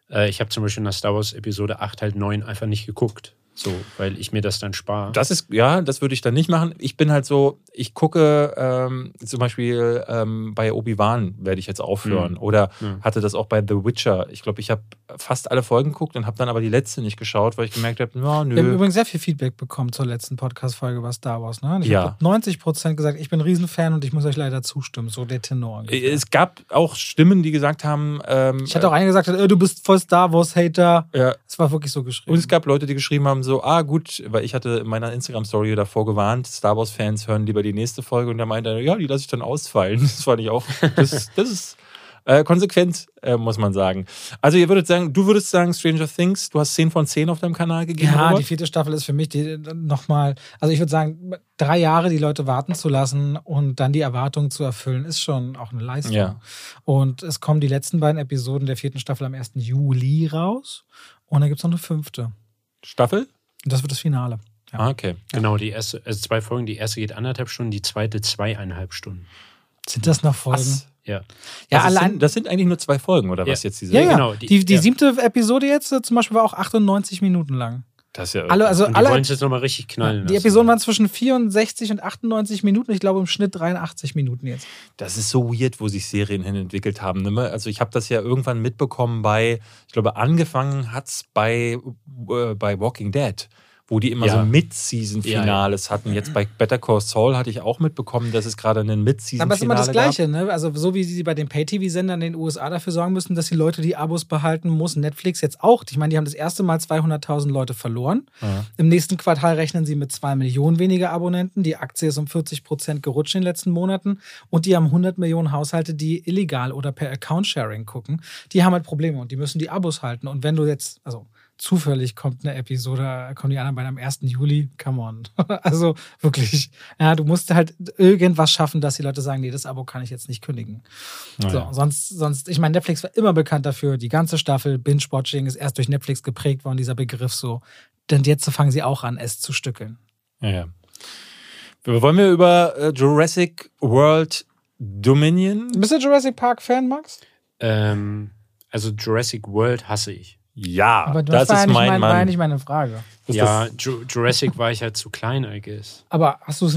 Äh, ich habe zum Beispiel nach Star Wars Episode 8 halt 9 einfach nicht geguckt. So, weil ich mir das dann spare. Das ist, ja, das würde ich dann nicht machen. Ich bin halt so, ich gucke ähm, zum Beispiel ähm, bei Obi-Wan werde ich jetzt aufhören. Mhm. Oder Mhm. hatte das auch bei The Witcher. Ich glaube, ich habe fast alle Folgen geguckt und habe dann aber die letzte nicht geschaut, weil ich gemerkt habe, ja, Wir haben nö. übrigens sehr viel Feedback bekommen zur letzten Podcast-Folge über Star Wars. Ne? Ich Ja. habe 90 Prozent gesagt, ich bin Riesenfan und ich muss euch leider zustimmen. So der Tenor. ungefähr. Es gab auch Stimmen, die gesagt haben, ähm, ich hatte auch einen gesagt, äh, du bist voll Star Wars-Hater. äh, ja, Es war wirklich so geschrieben. und es gab Leute, die geschrieben haben, so, ah gut, weil ich hatte in meiner Instagram-Story davor gewarnt, Star Wars-Fans hören lieber die nächste Folge und da meinte er, ja, die lasse ich dann ausfallen. <laughs> Das fand ich auch, das, das ist äh, konsequent, äh, muss man sagen. Also ihr würdet sagen, du würdest sagen, Stranger Things, du hast 10 von 10 auf deinem Kanal gegeben, Ja, Robert? die vierte Staffel ist für mich die nochmal, also ich würde sagen, drei Jahre die Leute warten zu lassen und dann die Erwartungen zu erfüllen, ist schon auch eine Leistung. Ja. Und es kommen die letzten beiden Episoden der vierten Staffel am 1. Juli raus und dann gibt es noch eine fünfte. Staffel? Und das wird das Finale. Ja. Ah, okay. genau, die erste, also zwei Folgen. Die erste geht anderthalb Stunden, die zweite zweieinhalb Stunden. Sind das noch Folgen? Was? Ja. Ja, das allein. Sind, das sind eigentlich nur zwei Folgen, oder Ja. was jetzt diese ja, ja. genau, die, die- die, ja. siebte Episode jetzt äh, zum Beispiel war auch 98 Minuten lang. Das ist ja Alle, also Und die alle, wollen es jetzt nochmal richtig knallen. die lassen. Episoden waren zwischen 64 und 98 Minuten. Ich glaube im Schnitt 83 Minuten jetzt. Das ist so weird, wo sich Serien hin entwickelt haben. Ne? Also ich habe das ja irgendwann mitbekommen bei, ich glaube, angefangen hat es bei, äh, bei Walking Dead, wo die immer Ja. so Mid-Season-Finales hatten. Jetzt bei Better Call Saul hatte ich auch mitbekommen, dass es gerade einen Mid-Season-Finale Aber es ist immer das gab. Gleiche, ne? Also, so wie sie bei den Pay-TV-Sendern in den USA dafür sorgen müssen, dass die Leute die Abos behalten, muss Netflix jetzt auch. Ich meine, die haben das erste Mal 200.000 Leute verloren. Ja. Im nächsten Quartal rechnen sie mit 2 Millionen weniger Abonnenten. Die Aktie ist um 40 Prozent gerutscht in den letzten Monaten. Und die haben 100 Millionen Haushalte, die illegal oder per Account-Sharing gucken. Die haben halt Probleme und die müssen die Abos halten. Und wenn du jetzt, also zufällig kommt eine Episode, kommen die anderen beiden am 1. Juli, come on. <laughs> also wirklich, ja, du musst halt irgendwas schaffen, dass die Leute sagen, nee, das Abo kann ich jetzt nicht kündigen. Naja. So, sonst, sonst, ich meine, Netflix war immer bekannt dafür, die ganze Staffel Binge-Watching ist erst durch Netflix geprägt worden, dieser Begriff so. Denn jetzt fangen sie auch an, es zu stückeln. Ja, ja. Wollen wir über äh, Jurassic World Dominion? Bist du Jurassic Park-Fan, Max? Ähm, also Jurassic World hasse ich. Ja, Aber das, das war, ja ist nicht mein mein, war ja Mann. nicht meine Frage. Ja, Ju Jurassic war ich halt zu klein, I guess. Aber hast du es.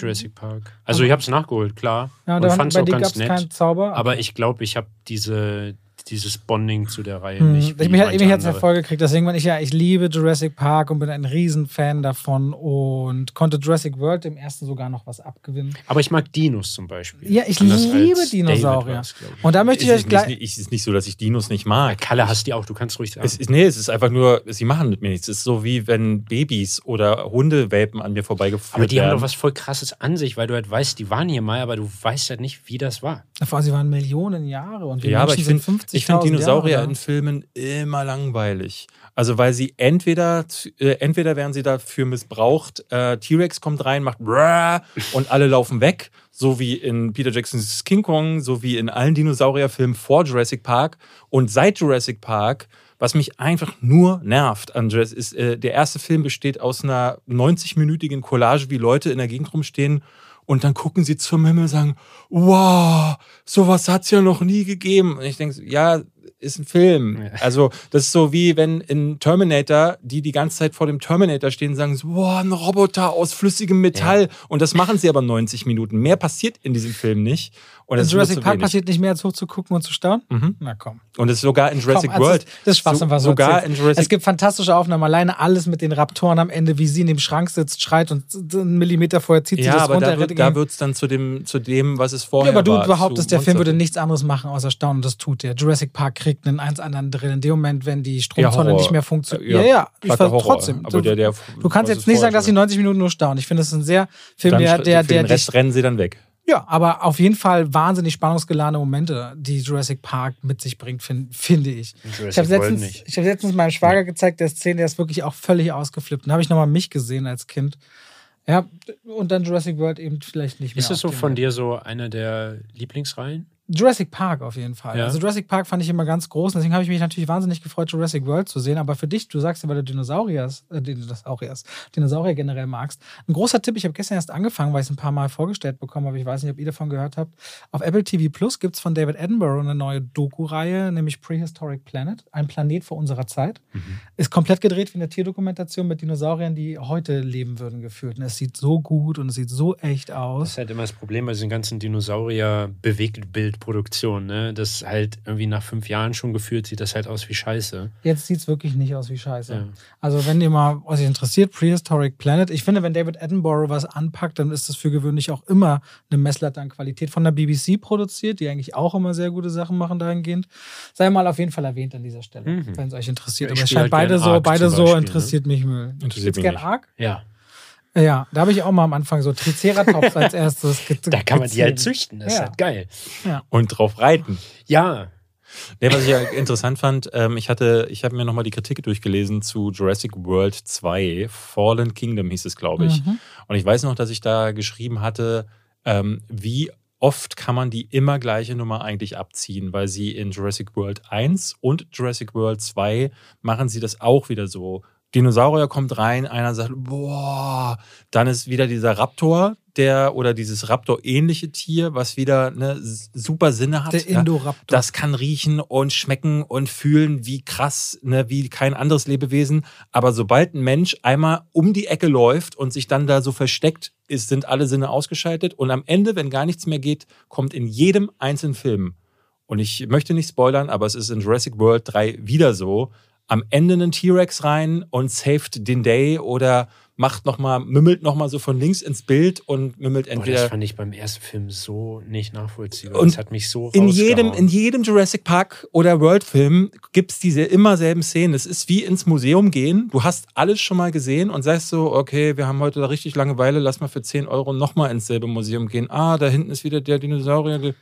Jurassic Park. Also ich habe es nachgeholt, klar. Ja, und da fand es auch ganz es nett. keinen Zauber. Aber ich glaube, ich habe diese, dieses Bonding zu der Reihe Hm, nicht. ich mich, hat- manche mich hat es andere. hervorgekriegt. Deswegen bin ich ja, ich liebe Jurassic Park und bin ein Riesenfan davon und konnte Jurassic World dem ersten sogar noch was abgewinnen. Aber ich mag Dinos zum Beispiel. Ja, ich Anders liebe Dinosaurier. Ich. Und da möchte ich es euch ist gleich. es ist nicht so, dass ich Dinos nicht mag. Kalle hast die auch, du kannst ruhig sagen. Es ist, nee, es ist einfach nur, sie machen mit mir nichts. Es ist so wie wenn Babys oder Hundewelpen an mir vorbeigeführt aber die werden. haben doch was voll krasses an sich, weil du halt weißt, die waren hier mal, aber du weißt halt nicht, wie das war. Davor, sie waren Millionen Jahre und wir ja, Menschen ich sind finde 50 ich find Dinosaurier Jahre, in Filmen immer langweilig. Also weil sie entweder, äh, entweder werden sie dafür missbraucht, äh, T-Rex kommt rein, macht <laughs> und alle laufen weg, so wie in Peter Jacksons King Kong, so wie in allen Dinosaurierfilmen vor Jurassic Park und seit Jurassic Park. Was mich einfach nur nervt an Jurassic ist, äh, der erste Film besteht aus einer 90-minütigen Collage, wie Leute in der Gegend rumstehen und dann gucken sie zum Himmel und sagen, wow, sowas hat's ja noch nie gegeben. Und ich denke, ja, ist ein Film. Ja. Also das ist so wie wenn in Terminator, die die ganze Zeit vor dem Terminator stehen sagen, so, wow, ein Roboter aus flüssigem Metall. Und das machen sie aber 90 Minuten. Mehr passiert in diesem Film nicht. Und In Jurassic Park wenig. passiert nicht mehr, als hochzugucken und zu staunen? Mhm. Na komm. Und es ist sogar in Jurassic Komm, also World. Das ist Schwachsinn, so, was sogar in Jurassic Es gibt fantastische Aufnahmen. Alleine alles mit den Raptoren am Ende, wie sie in dem Schrank sitzt, schreit und einen Millimeter vorher zieht sie ja, das aber runter. da, wird, da es dann zu dem, zu dem, was es ja, vorher aber du war. behauptest, zu der Film würde nichts anderes machen, außer staunen. Und das tut er. Jurassic Park kriegt einen eins anderen drin. In dem Moment, wenn die Ja, Stromzone Horror. nicht mehr funktioniert. Ja, Ja, ja. Ich weiß Horror. trotzdem. Aber der, der, du kannst jetzt nicht sagen, dass die schon 90 Minuten nur staunen. Ich finde, das ist ein sehr Film, Dann der, der, für der den Rest dich, rennen sie dann weg. Ja, aber auf jeden Fall wahnsinnig spannungsgeladene Momente, die Jurassic Park mit sich bringt, find, finde ich. Ich Jurassic habe World letztens, ich hab letztens meinem Schwager gezeigt, der Szene, der ist wirklich auch völlig ausgeflippt. Dann habe ich nochmal mich gesehen als Kind. Ja, und dann Jurassic World eben vielleicht nicht mehr. Ist es so von dir so einer der Lieblingsreihen? Jurassic Park auf jeden Fall. Ja. Also Jurassic Park fand ich immer ganz groß deswegen habe ich mich natürlich wahnsinnig gefreut, Jurassic World zu sehen. Aber für dich, du sagst ja, weil du Dinosauriers, äh, Dinosauriers, Dinosaurier generell magst. Ein großer Tipp, ich habe gestern erst angefangen, weil ich es ein paar Mal vorgestellt bekommen habe. Ich weiß nicht, ob ihr davon gehört habt. Auf Apple TV Plus gibt es von David Attenborough eine neue Doku-Reihe, nämlich Prehistoric Planet, ein Planet vor unserer Zeit. Ist komplett gedreht wie eine Tierdokumentation mit Dinosauriern, die heute leben würden, gefühlt. Und es sieht so gut und es sieht so echt Das aus. ist halt immer das Problem bei diesen ganzen Dinosaurier-Bewegtbildproduktionen, ne? Das halt irgendwie nach fünf Jahren schon gefühlt sieht das halt aus wie Scheiße. Jetzt sieht es wirklich nicht aus wie Scheiße. Ja. Also, wenn ihr mal euch interessiert, Prehistoric Planet, ich finde, wenn David Attenborough was anpackt, dann ist das für gewöhnlich auch immer eine Messlatte an Qualität von der BBC produziert, die eigentlich auch immer sehr gute Sachen machen dahingehend. Sei mal auf jeden Fall erwähnt an dieser Stelle, Mhm. wenn es euch interessiert. Ja, Aber ich es scheint halt beide so, Ark beide so Beispiel, ne? interessiert mich Müll. Interessiert mich gern nicht. Ark? Ja. Ja, da habe ich auch mal am Anfang so Triceratops als <laughs> erstes. ge- Da kann man die halt züchten, das ist Ja. halt geil. Und drauf reiten. Ja, Nee, was ich ja interessant fand, ähm, ich hatte, ich habe mir nochmal die Kritik durchgelesen zu Jurassic World 2, Fallen Kingdom hieß es, glaube ich. Mhm. Und ich weiß noch, dass ich da geschrieben hatte, ähm, wie oft kann man die immer gleiche Nummer eigentlich abziehen, weil sie in Jurassic World 1 und Jurassic World 2 machen sie das auch wieder so. Dinosaurier kommt rein, einer sagt, boah, dann ist wieder dieser Raptor, der oder dieses Raptor-ähnliche Tier, was wieder ne, super Sinne hat. Der ja. Indoraptor. Das kann riechen und schmecken und fühlen wie krass, ne, wie kein anderes Lebewesen. Aber sobald ein Mensch einmal um die Ecke läuft und sich dann da so versteckt, ist, sind alle Sinne ausgeschaltet. Und am Ende, wenn gar nichts mehr geht, kommt in jedem einzelnen Film, und ich möchte nicht spoilern, aber es ist in Jurassic World 3 wieder so, am Ende einen T-Rex rein und saved den Day oder macht noch mal, mümmelt nochmal so von links ins Bild und mümmelt Boah, das entweder fand ich beim ersten Film so nicht nachvollziehbar. Und das hat mich so in jedem, in jedem Jurassic Park oder World-Film gibt es diese immer selben Szenen. Es ist wie ins Museum gehen. Du hast alles schon mal gesehen und sagst so, okay, wir haben heute da richtig Langeweile, lass mal für 10 Euro nochmal ins selbe Museum gehen. Ah, da hinten ist wieder der Dinosaurier.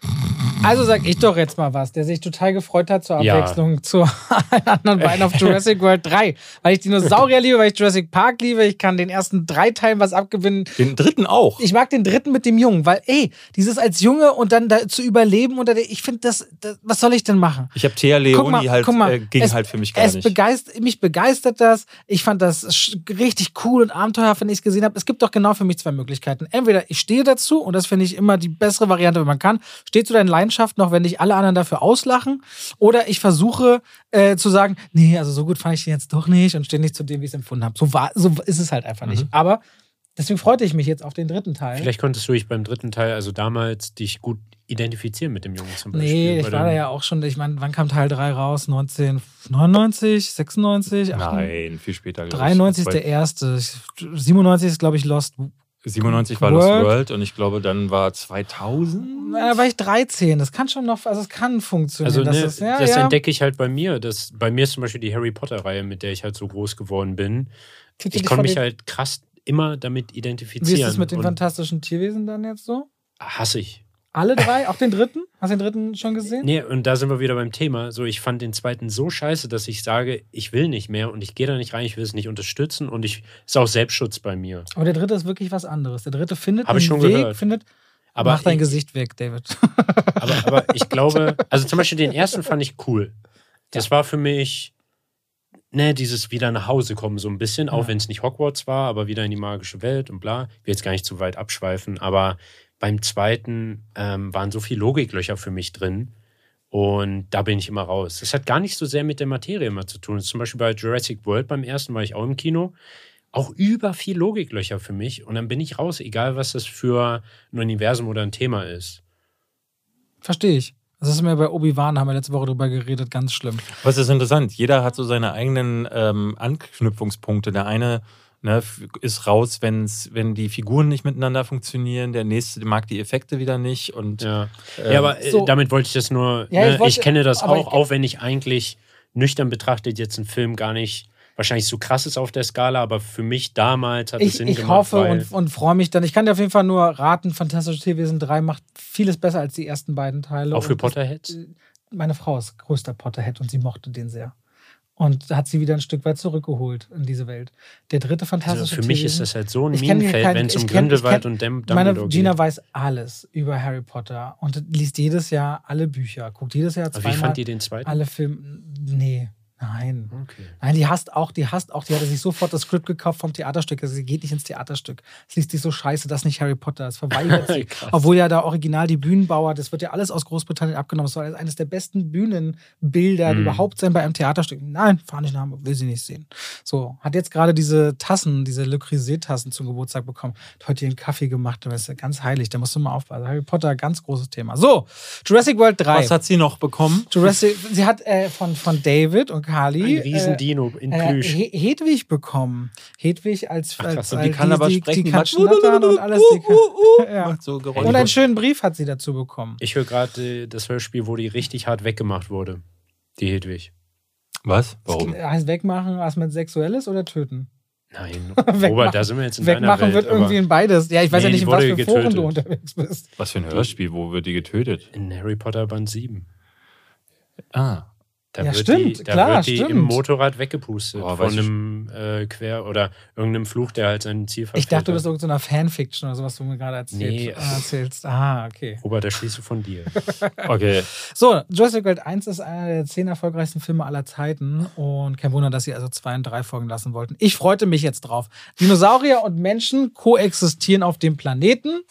Also sag ich doch jetzt mal was, der sich total gefreut hat zur Ja. Abwechslung zu <laughs> allen anderen beiden auf Jurassic World 3. Weil ich Dinosaurier liebe, weil ich Jurassic Park liebe. Ich kann den ersten drei Teilen was abgewinnen. Den dritten auch. Ich mag den dritten mit dem Jungen, weil, ey, dieses als Junge und dann da zu überleben und ich finde das, das, was soll ich denn machen? Ich habe Thea Leoni halt, äh, ging es, halt für mich gar es nicht. Begeist, mich begeistert das. Ich fand das richtig cool und abenteuerhaft, wenn ich es gesehen habe. Es gibt doch genau für mich zwei Möglichkeiten. Entweder ich stehe dazu und das finde ich immer die bessere Variante, wenn man kann. Steh zu deinen Leidenschaften, noch wenn dich alle anderen dafür auslachen. Oder ich versuche äh, zu sagen, nee, also so gut fand ich den jetzt doch nicht und stehe nicht zu dem, wie ich es empfunden habe. So, war, so ist es halt einfach nicht. Aber deswegen freute ich mich jetzt auf den dritten Teil. Vielleicht konntest du dich beim dritten Teil, also damals, dich gut identifizieren mit dem Jungen zum Beispiel. Nee, ich war da ja auch schon, ich meine, wann kam Teil 3 raus? 1999, 96, 98? Nein, viel später. glaub ich. 93 ist der erste. Ich- 97 ist, glaube ich, Lost. 97 war World. Lost World und ich glaube, dann war 2000. Da war ich 13. Das kann schon noch, also es kann funktionieren. Also, das ne, ist, ja, das ja. entdecke ich halt bei mir. Das, bei mir ist zum Beispiel die Harry Potter-Reihe, mit der ich halt so groß geworden bin. Du Ich konnte mich halt krass immer damit Wie identifizieren. ist es mit den fantastischen Tierwesen dann jetzt so? hasse ich. Alle drei? Auch den dritten? Hast du den dritten schon gesehen? Nee, und da sind wir wieder beim Thema. So, ich fand den zweiten so scheiße, dass ich sage, ich will nicht mehr und ich gehe da nicht rein, ich will es nicht unterstützen und ich ist auch Selbstschutz bei mir. Aber der dritte ist wirklich was anderes. Der dritte findet Hab ich einen schon Weg, gehört. findet. Aber Mach dein ich- Gesicht weg, David. Aber, aber ich <laughs> glaube, also zum Beispiel den ersten fand ich cool. Das war für mich, ne, dieses wieder nach Hause kommen, so ein bisschen, auch Ja. wenn es nicht Hogwarts war, aber wieder in die magische Welt und bla. Ich will jetzt gar nicht zu weit abschweifen, aber beim zweiten ähm, waren so viele Logiklöcher für mich drin. Und da bin ich immer raus. Das hat gar nicht so sehr mit der Materie immer zu tun. Zum Beispiel bei Jurassic World beim ersten war ich auch im Kino. Auch über viel Logiklöcher für mich. Und dann bin ich raus, egal was das für ein Universum oder ein Thema ist. Verstehe ich. Das ist mir bei Obi-Wan, haben wir letzte Woche drüber geredet, ganz schlimm. Was ist interessant? Jeder hat so seine eigenen ähm, Anknüpfungspunkte. Der eine ne, ist raus, wenn's, wenn die Figuren nicht miteinander funktionieren. Der nächste mag die Effekte wieder nicht. Und Ja, ähm, ja aber äh, so. damit wollte ich das nur. Ja, ich ne, wollte- ich kenne das auch, ich- auch wenn ich eigentlich nüchtern betrachtet jetzt ein Film gar nicht wahrscheinlich so krass ist auf der Skala, aber für mich damals hat es Ich, Sinn ich gemacht. hoffe weil, und, und freue mich dann. Ich kann dir auf jeden Fall nur raten, Fantastische Tierwesen 3 macht vieles besser als die ersten beiden Teile. auch für Potterheads. meine Frau ist größter Potterhead und sie mochte den sehr. Und hat sie wieder ein Stück weit zurückgeholt in diese Welt. Der dritte Also fantastische für mich ist Tierwesen- das halt so ein Ich Minenfeld, wenn es ich um kenn- ich Grindelwald kenn- und Dem Meine Dumbledore Gina geht. weiß alles über Harry Potter und liest jedes Jahr alle Bücher, guckt jedes Jahr Aber wie zweimal fand die den zweiten? alle Filme. Nee, nein. Okay. Nein, die hasst auch, die hasst auch, die hatte sich sofort das Skript gekauft vom Theaterstück. Also sie geht nicht ins Theaterstück. Es liest sich so scheiße, das ist nicht Harry Potter. Es verweigert <laughs> sie. Krass. Obwohl ja da original die Bühnenbauer, das wird ja alles aus Großbritannien abgenommen. Das soll eines der besten Bühnenbilder die Mhm. überhaupt sein bei einem Theaterstück. Nein, fahr nicht nach Hamburg, will sie nicht sehen. So, hat jetzt gerade diese Tassen, diese Le Creuset-Tassen zum Geburtstag bekommen. Hat heute hier einen Kaffee gemacht. Das ist ja ganz heilig, da musst du mal aufpassen. Harry Potter, ganz großes Thema. So, Jurassic World 3. was hat sie noch bekommen? Jurassic, sie hat äh, von, von David und Carly Ein riesen äh, in äh, Plüsch. He- Hedwig bekommen. Hedwig als, Ach, als als die kann aber die, sprechen, die die kann schnattern und alles. Die kann, ja. Macht so Geräusche. Und einen schönen Brief hat sie dazu bekommen. Ich höre gerade äh, das Hörspiel, wo die richtig hart weggemacht wurde. Die Hedwig. Was? Warum? Heißt wegmachen, was mit Sexuelles oder töten? Nein, Wegmachen. <laughs> Robert, da sind wir jetzt in deiner Wegmachen Welt. wird irgendwie in beides. Ja, ich weiß Nee, ja nicht, in was für Foren du getötet. unterwegs bist. Was für ein Hörspiel? Wo wird die getötet? in Harry Potter Band 7. Ah. Da Ja, wird stimmt, die, da klar, wird die stimmt. im Motorrad weggepustet Boah, von einem äh, Quer- oder irgendeinem Fluch, der halt sein Ziel verfehlt Ich dachte, du bist irgendeiner Fanfiction oder sowas, was du mir gerade erzählt, Nee. äh, erzählst. Ah, okay. Robert, das schließt du von dir. <laughs> Okay. So, Jurassic World 1 ist einer der zehn erfolgreichsten Filme aller Zeiten und kein Wunder, dass sie also zwei und drei Folgen lassen wollten. Ich freute mich jetzt drauf. Dinosaurier und Menschen koexistieren auf dem Planeten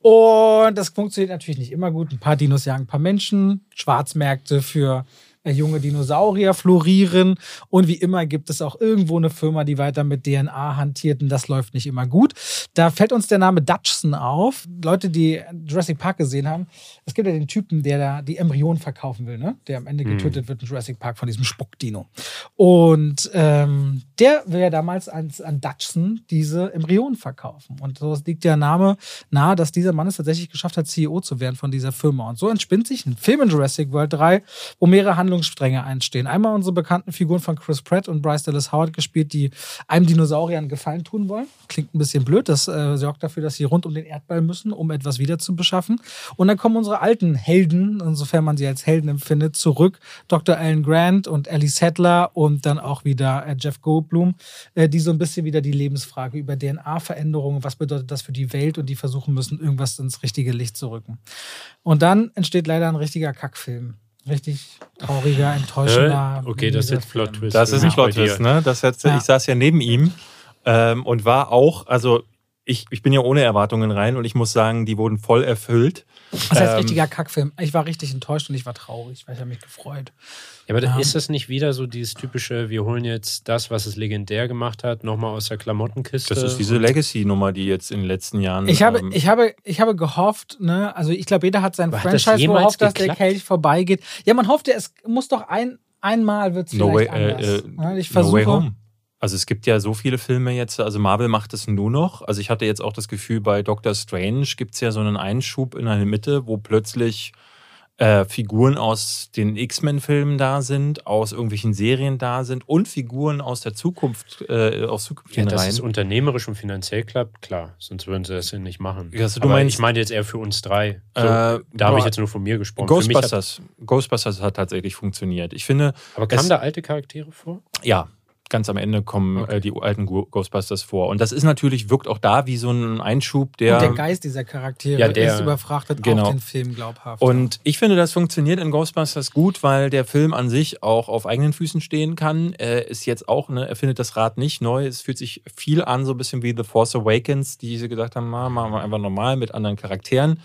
und das funktioniert natürlich nicht immer gut. Ein paar Dinos jagen ein paar Menschen, Schwarzmärkte für junge Dinosaurier florieren und wie immer gibt es auch irgendwo eine Firma, die weiter mit DNA hantiert und das läuft nicht immer gut. Da fällt uns der Name Dutchson auf. Leute, die Jurassic Park gesehen haben, es gibt ja den Typen, der da die Embryonen verkaufen will, ne? der am Ende Mhm. getötet wird in Jurassic Park von diesem Spuckdino. Und ähm, der will ja damals an, an Dutchson diese Embryonen verkaufen. Und so liegt der Name nahe, dass dieser Mann es tatsächlich geschafft hat, CEO zu werden von dieser Firma. Und so entspinnt sich ein Film in Jurassic World 3, wo mehrere Handlungsstränge einstehen. Einmal unsere bekannten Figuren von Chris Pratt und Bryce Dallas Howard gespielt, die einem Dinosaurier einen Gefallen tun wollen. Klingt ein bisschen blöd, das äh, sorgt dafür, dass sie rund um den Erdball müssen, um etwas wieder zu beschaffen. Und dann kommen unsere alten Helden, insofern man sie als Helden empfindet, zurück. Dr. Alan Grant und Ellie Sattler und dann auch wieder äh, Jeff Goldblum, äh, die so ein bisschen wieder die Lebensfrage über DNA-Veränderungen, was bedeutet das für die Welt und die versuchen müssen, irgendwas ins richtige Licht zu rücken. Und dann entsteht leider ein richtiger Kackfilm. Richtig trauriger, enttäuschender. Äh, okay, das ist jetzt Film. Plot-Twist. Das ist ein Plot-Twist, dir. ne? Das jetzt, Ja. Ich saß ja neben ihm ähm, und war auch, also ich, ich bin ja ohne Erwartungen rein und ich muss sagen, die wurden voll erfüllt. Das heißt, Ähm, richtiger Kackfilm. Ich war richtig enttäuscht und ich war traurig, weil ich habe mich gefreut. Ja, aber Ja. ist das nicht wieder so dieses typische, wir holen jetzt das, was es legendär gemacht hat, nochmal aus der Klamottenkiste? Das ist diese Legacy-Nummer, die jetzt in den letzten Jahren. Ich habe, ähm, ich habe, ich habe gehofft, ne, also ich glaube, jeder hat sein Franchise gehofft, dass der? Kelch vorbeigeht. Ja, man hofft ja, es muss doch ein, einmal wird es no way, vielleicht anders. äh, äh? Ich no versuche. way Home. Also es gibt ja so viele Filme jetzt, also Marvel macht es nur noch. Also ich hatte jetzt auch das Gefühl, bei Doctor Strange gibt es ja so einen Einschub in der Mitte, wo plötzlich äh, Figuren aus den X-Men-Filmen da sind, aus irgendwelchen Serien da sind und Figuren aus der Zukunft, äh, aus Ja, zukünftigen dass Reihen. es unternehmerisch und finanziell klappt, klar. Sonst würden sie das ja nicht machen. Ja, also du Aber meinst- ich meinte jetzt eher für uns drei. So, Äh, da habe ich jetzt nur von mir gesprochen. Mich hat, Ghostbusters. Ghostbusters hat tatsächlich funktioniert. Ich finde, aber kamen da alte Charaktere vor? Ja, ganz am Ende kommen Okay. äh, die alten Ghostbusters vor. Und das ist natürlich, wirkt auch da wie so ein Einschub, der. und der Geist dieser Charaktere Ja, der- ist überfrachtet Genau. auch den Film glaubhaft. Und ich finde, das funktioniert in Ghostbusters gut, weil der Film an sich auch auf eigenen Füßen stehen kann. Er ist jetzt auch, ne, er findet das Rad nicht neu. Es fühlt sich viel an, so ein bisschen wie The Force Awakens, die sie gesagt haben, "Ma, machen wir einfach normal mit anderen Charakteren.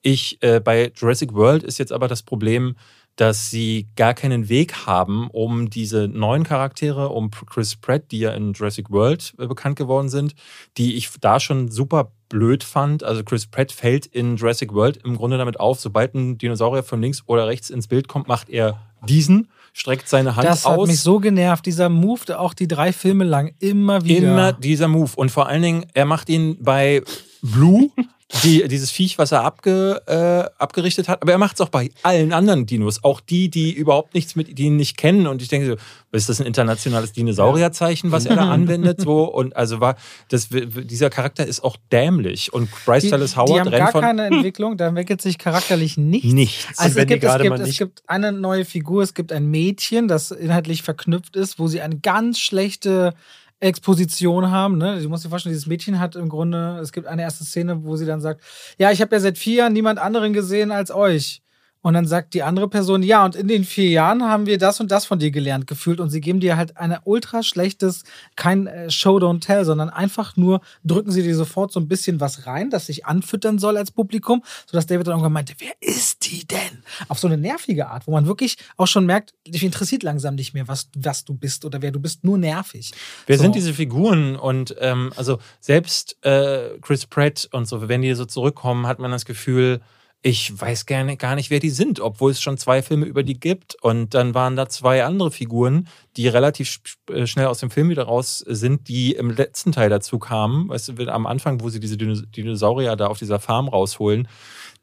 Ich, äh, bei Jurassic World ist jetzt aber das Problem, dass sie gar keinen Weg haben, um diese neuen Charaktere, um Chris Pratt, die ja in Jurassic World äh, bekannt geworden sind, die ich da schon super blöd fand. Also Chris Pratt fällt in Jurassic World im Grunde damit auf, sobald ein Dinosaurier von links oder rechts ins Bild kommt, macht er diesen, streckt seine Hand das hat aus. mich so genervt, dieser Move, auch die drei Filme lang immer wieder. Immer dieser Move. Und vor allen Dingen, er macht ihn bei Blue, <laughs> die, dieses Viech, was er abge, äh, abgerichtet hat. Aber er macht es auch bei allen anderen Dinos. Auch die, die überhaupt nichts mit ihnen nicht kennen. Und ich denke so, ist das ein internationales Dinosaurierzeichen, was er da anwendet? So? Und also war, das, dieser Charakter ist auch dämlich. Und Bryce die, Dallas die Howard haben rennt gar von keine Entwicklung, da entwickelt sich charakterlich nichts. nichts. Also es die gibt, es, gibt, es gibt eine neue Figur, es gibt ein Mädchen, das inhaltlich verknüpft ist, wo sie eine ganz schlechte Exposition haben. Ne? Du musst dir vorstellen, dieses Mädchen hat im Grunde, es gibt eine erste Szene, wo sie dann sagt, ja, ich habe ja seit vier Jahren niemand anderen gesehen als euch. Und dann sagt die andere Person, ja, und in den vier Jahren haben wir das und das von dir gelernt gefühlt. Und sie geben dir halt ein ultra schlechtes, kein äh, Show, don't tell, sondern einfach nur drücken sie dir sofort so ein bisschen was rein, das sich anfüttern soll als Publikum, sodass David dann irgendwann meinte, wer ist die denn? Auf so eine nervige Art, wo man wirklich auch schon merkt, dich interessiert langsam nicht mehr, was, was du bist oder wer du bist, nur nervig. Wer So. sind diese Figuren? Und ähm, also selbst äh, Chris Pratt und so, wenn die so zurückkommen, hat man das Gefühl, ich weiß gerne gar nicht, wer die sind, obwohl es schon zwei Filme über die gibt. Und dann waren da zwei andere Figuren, die relativ äh, schnell aus dem Film wieder raus sind, die im letzten Teil dazu kamen. Weißt du, am Anfang, wo sie diese Dinos- Dinosaurier da auf dieser Farm rausholen,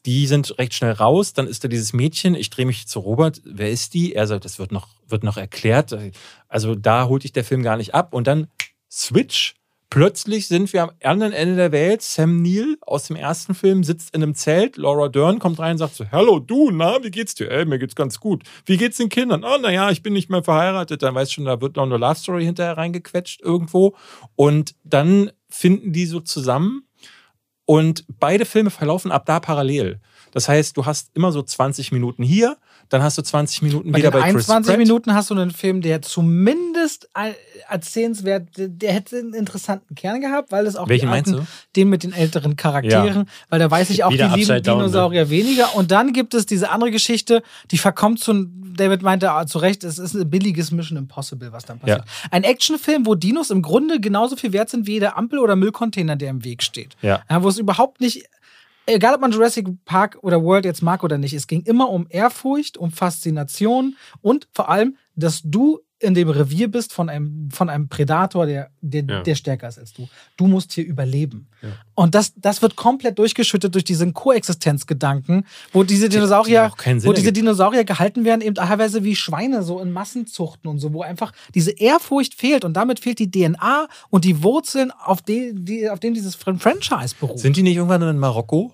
die sind recht schnell raus. Dann ist da dieses Mädchen. Ich drehe mich zu Robert. Wer ist die? Er sagt, das wird noch, wird noch erklärt. Also da holt dich der Film gar nicht ab. Und dann Switch. Plötzlich sind wir am anderen Ende der Welt. Sam Neill aus dem ersten Film sitzt in einem Zelt. Laura Dern kommt rein und sagt so: Hallo, du, na, wie geht's dir? Ey, mir geht's ganz gut. Wie geht's den Kindern? Oh, naja, ich bin nicht mehr verheiratet. Dann weißt du schon, da wird noch eine Love Story hinterher reingequetscht irgendwo. Und dann finden die so zusammen. Und beide Filme verlaufen ab da parallel. Das heißt, du hast immer so 20 Minuten hier, dann hast du 20 Minuten Bei wieder bei Chris 21 Pratt. Minuten hast du einen Film, der zumindest äh, erzählenswert, der hätte einen interessanten Kern gehabt, weil es auch Welchen alten, meinst du? den mit den älteren Charakteren, weil da weiß ich auch, Wieder die lieben Down, ne? Dinosaurier weniger. Und dann gibt es diese andere Geschichte, die verkommt zu, David meinte ah, zu Recht, es ist ein billiges Mission Impossible, was dann passiert. Ein Actionfilm, wo Dinos im Grunde genauso viel wert sind wie jede Ampel oder Müllcontainer, der im Weg steht. Ja. Ja, wo es überhaupt nicht, egal ob man Jurassic Park oder World jetzt mag oder nicht, es ging immer um Ehrfurcht, um Faszination und vor allem, dass du in dem Revier bist von einem, von einem Predator, der, der, Ja. der stärker ist als du. Du musst hier überleben. Ja. Und das, das wird komplett durchgeschüttet durch diesen Koexistenzgedanken, wo diese Dinosaurier, Sinn wo diese. Dinosaurier gehalten werden, eben teilweise wie Schweine, so in Massenzuchten und so, wo einfach diese Ehrfurcht fehlt und damit fehlt die DNA und die Wurzeln, auf, die, die, auf denen dieses Fran- Franchise beruht. Sind die nicht irgendwann in Marokko?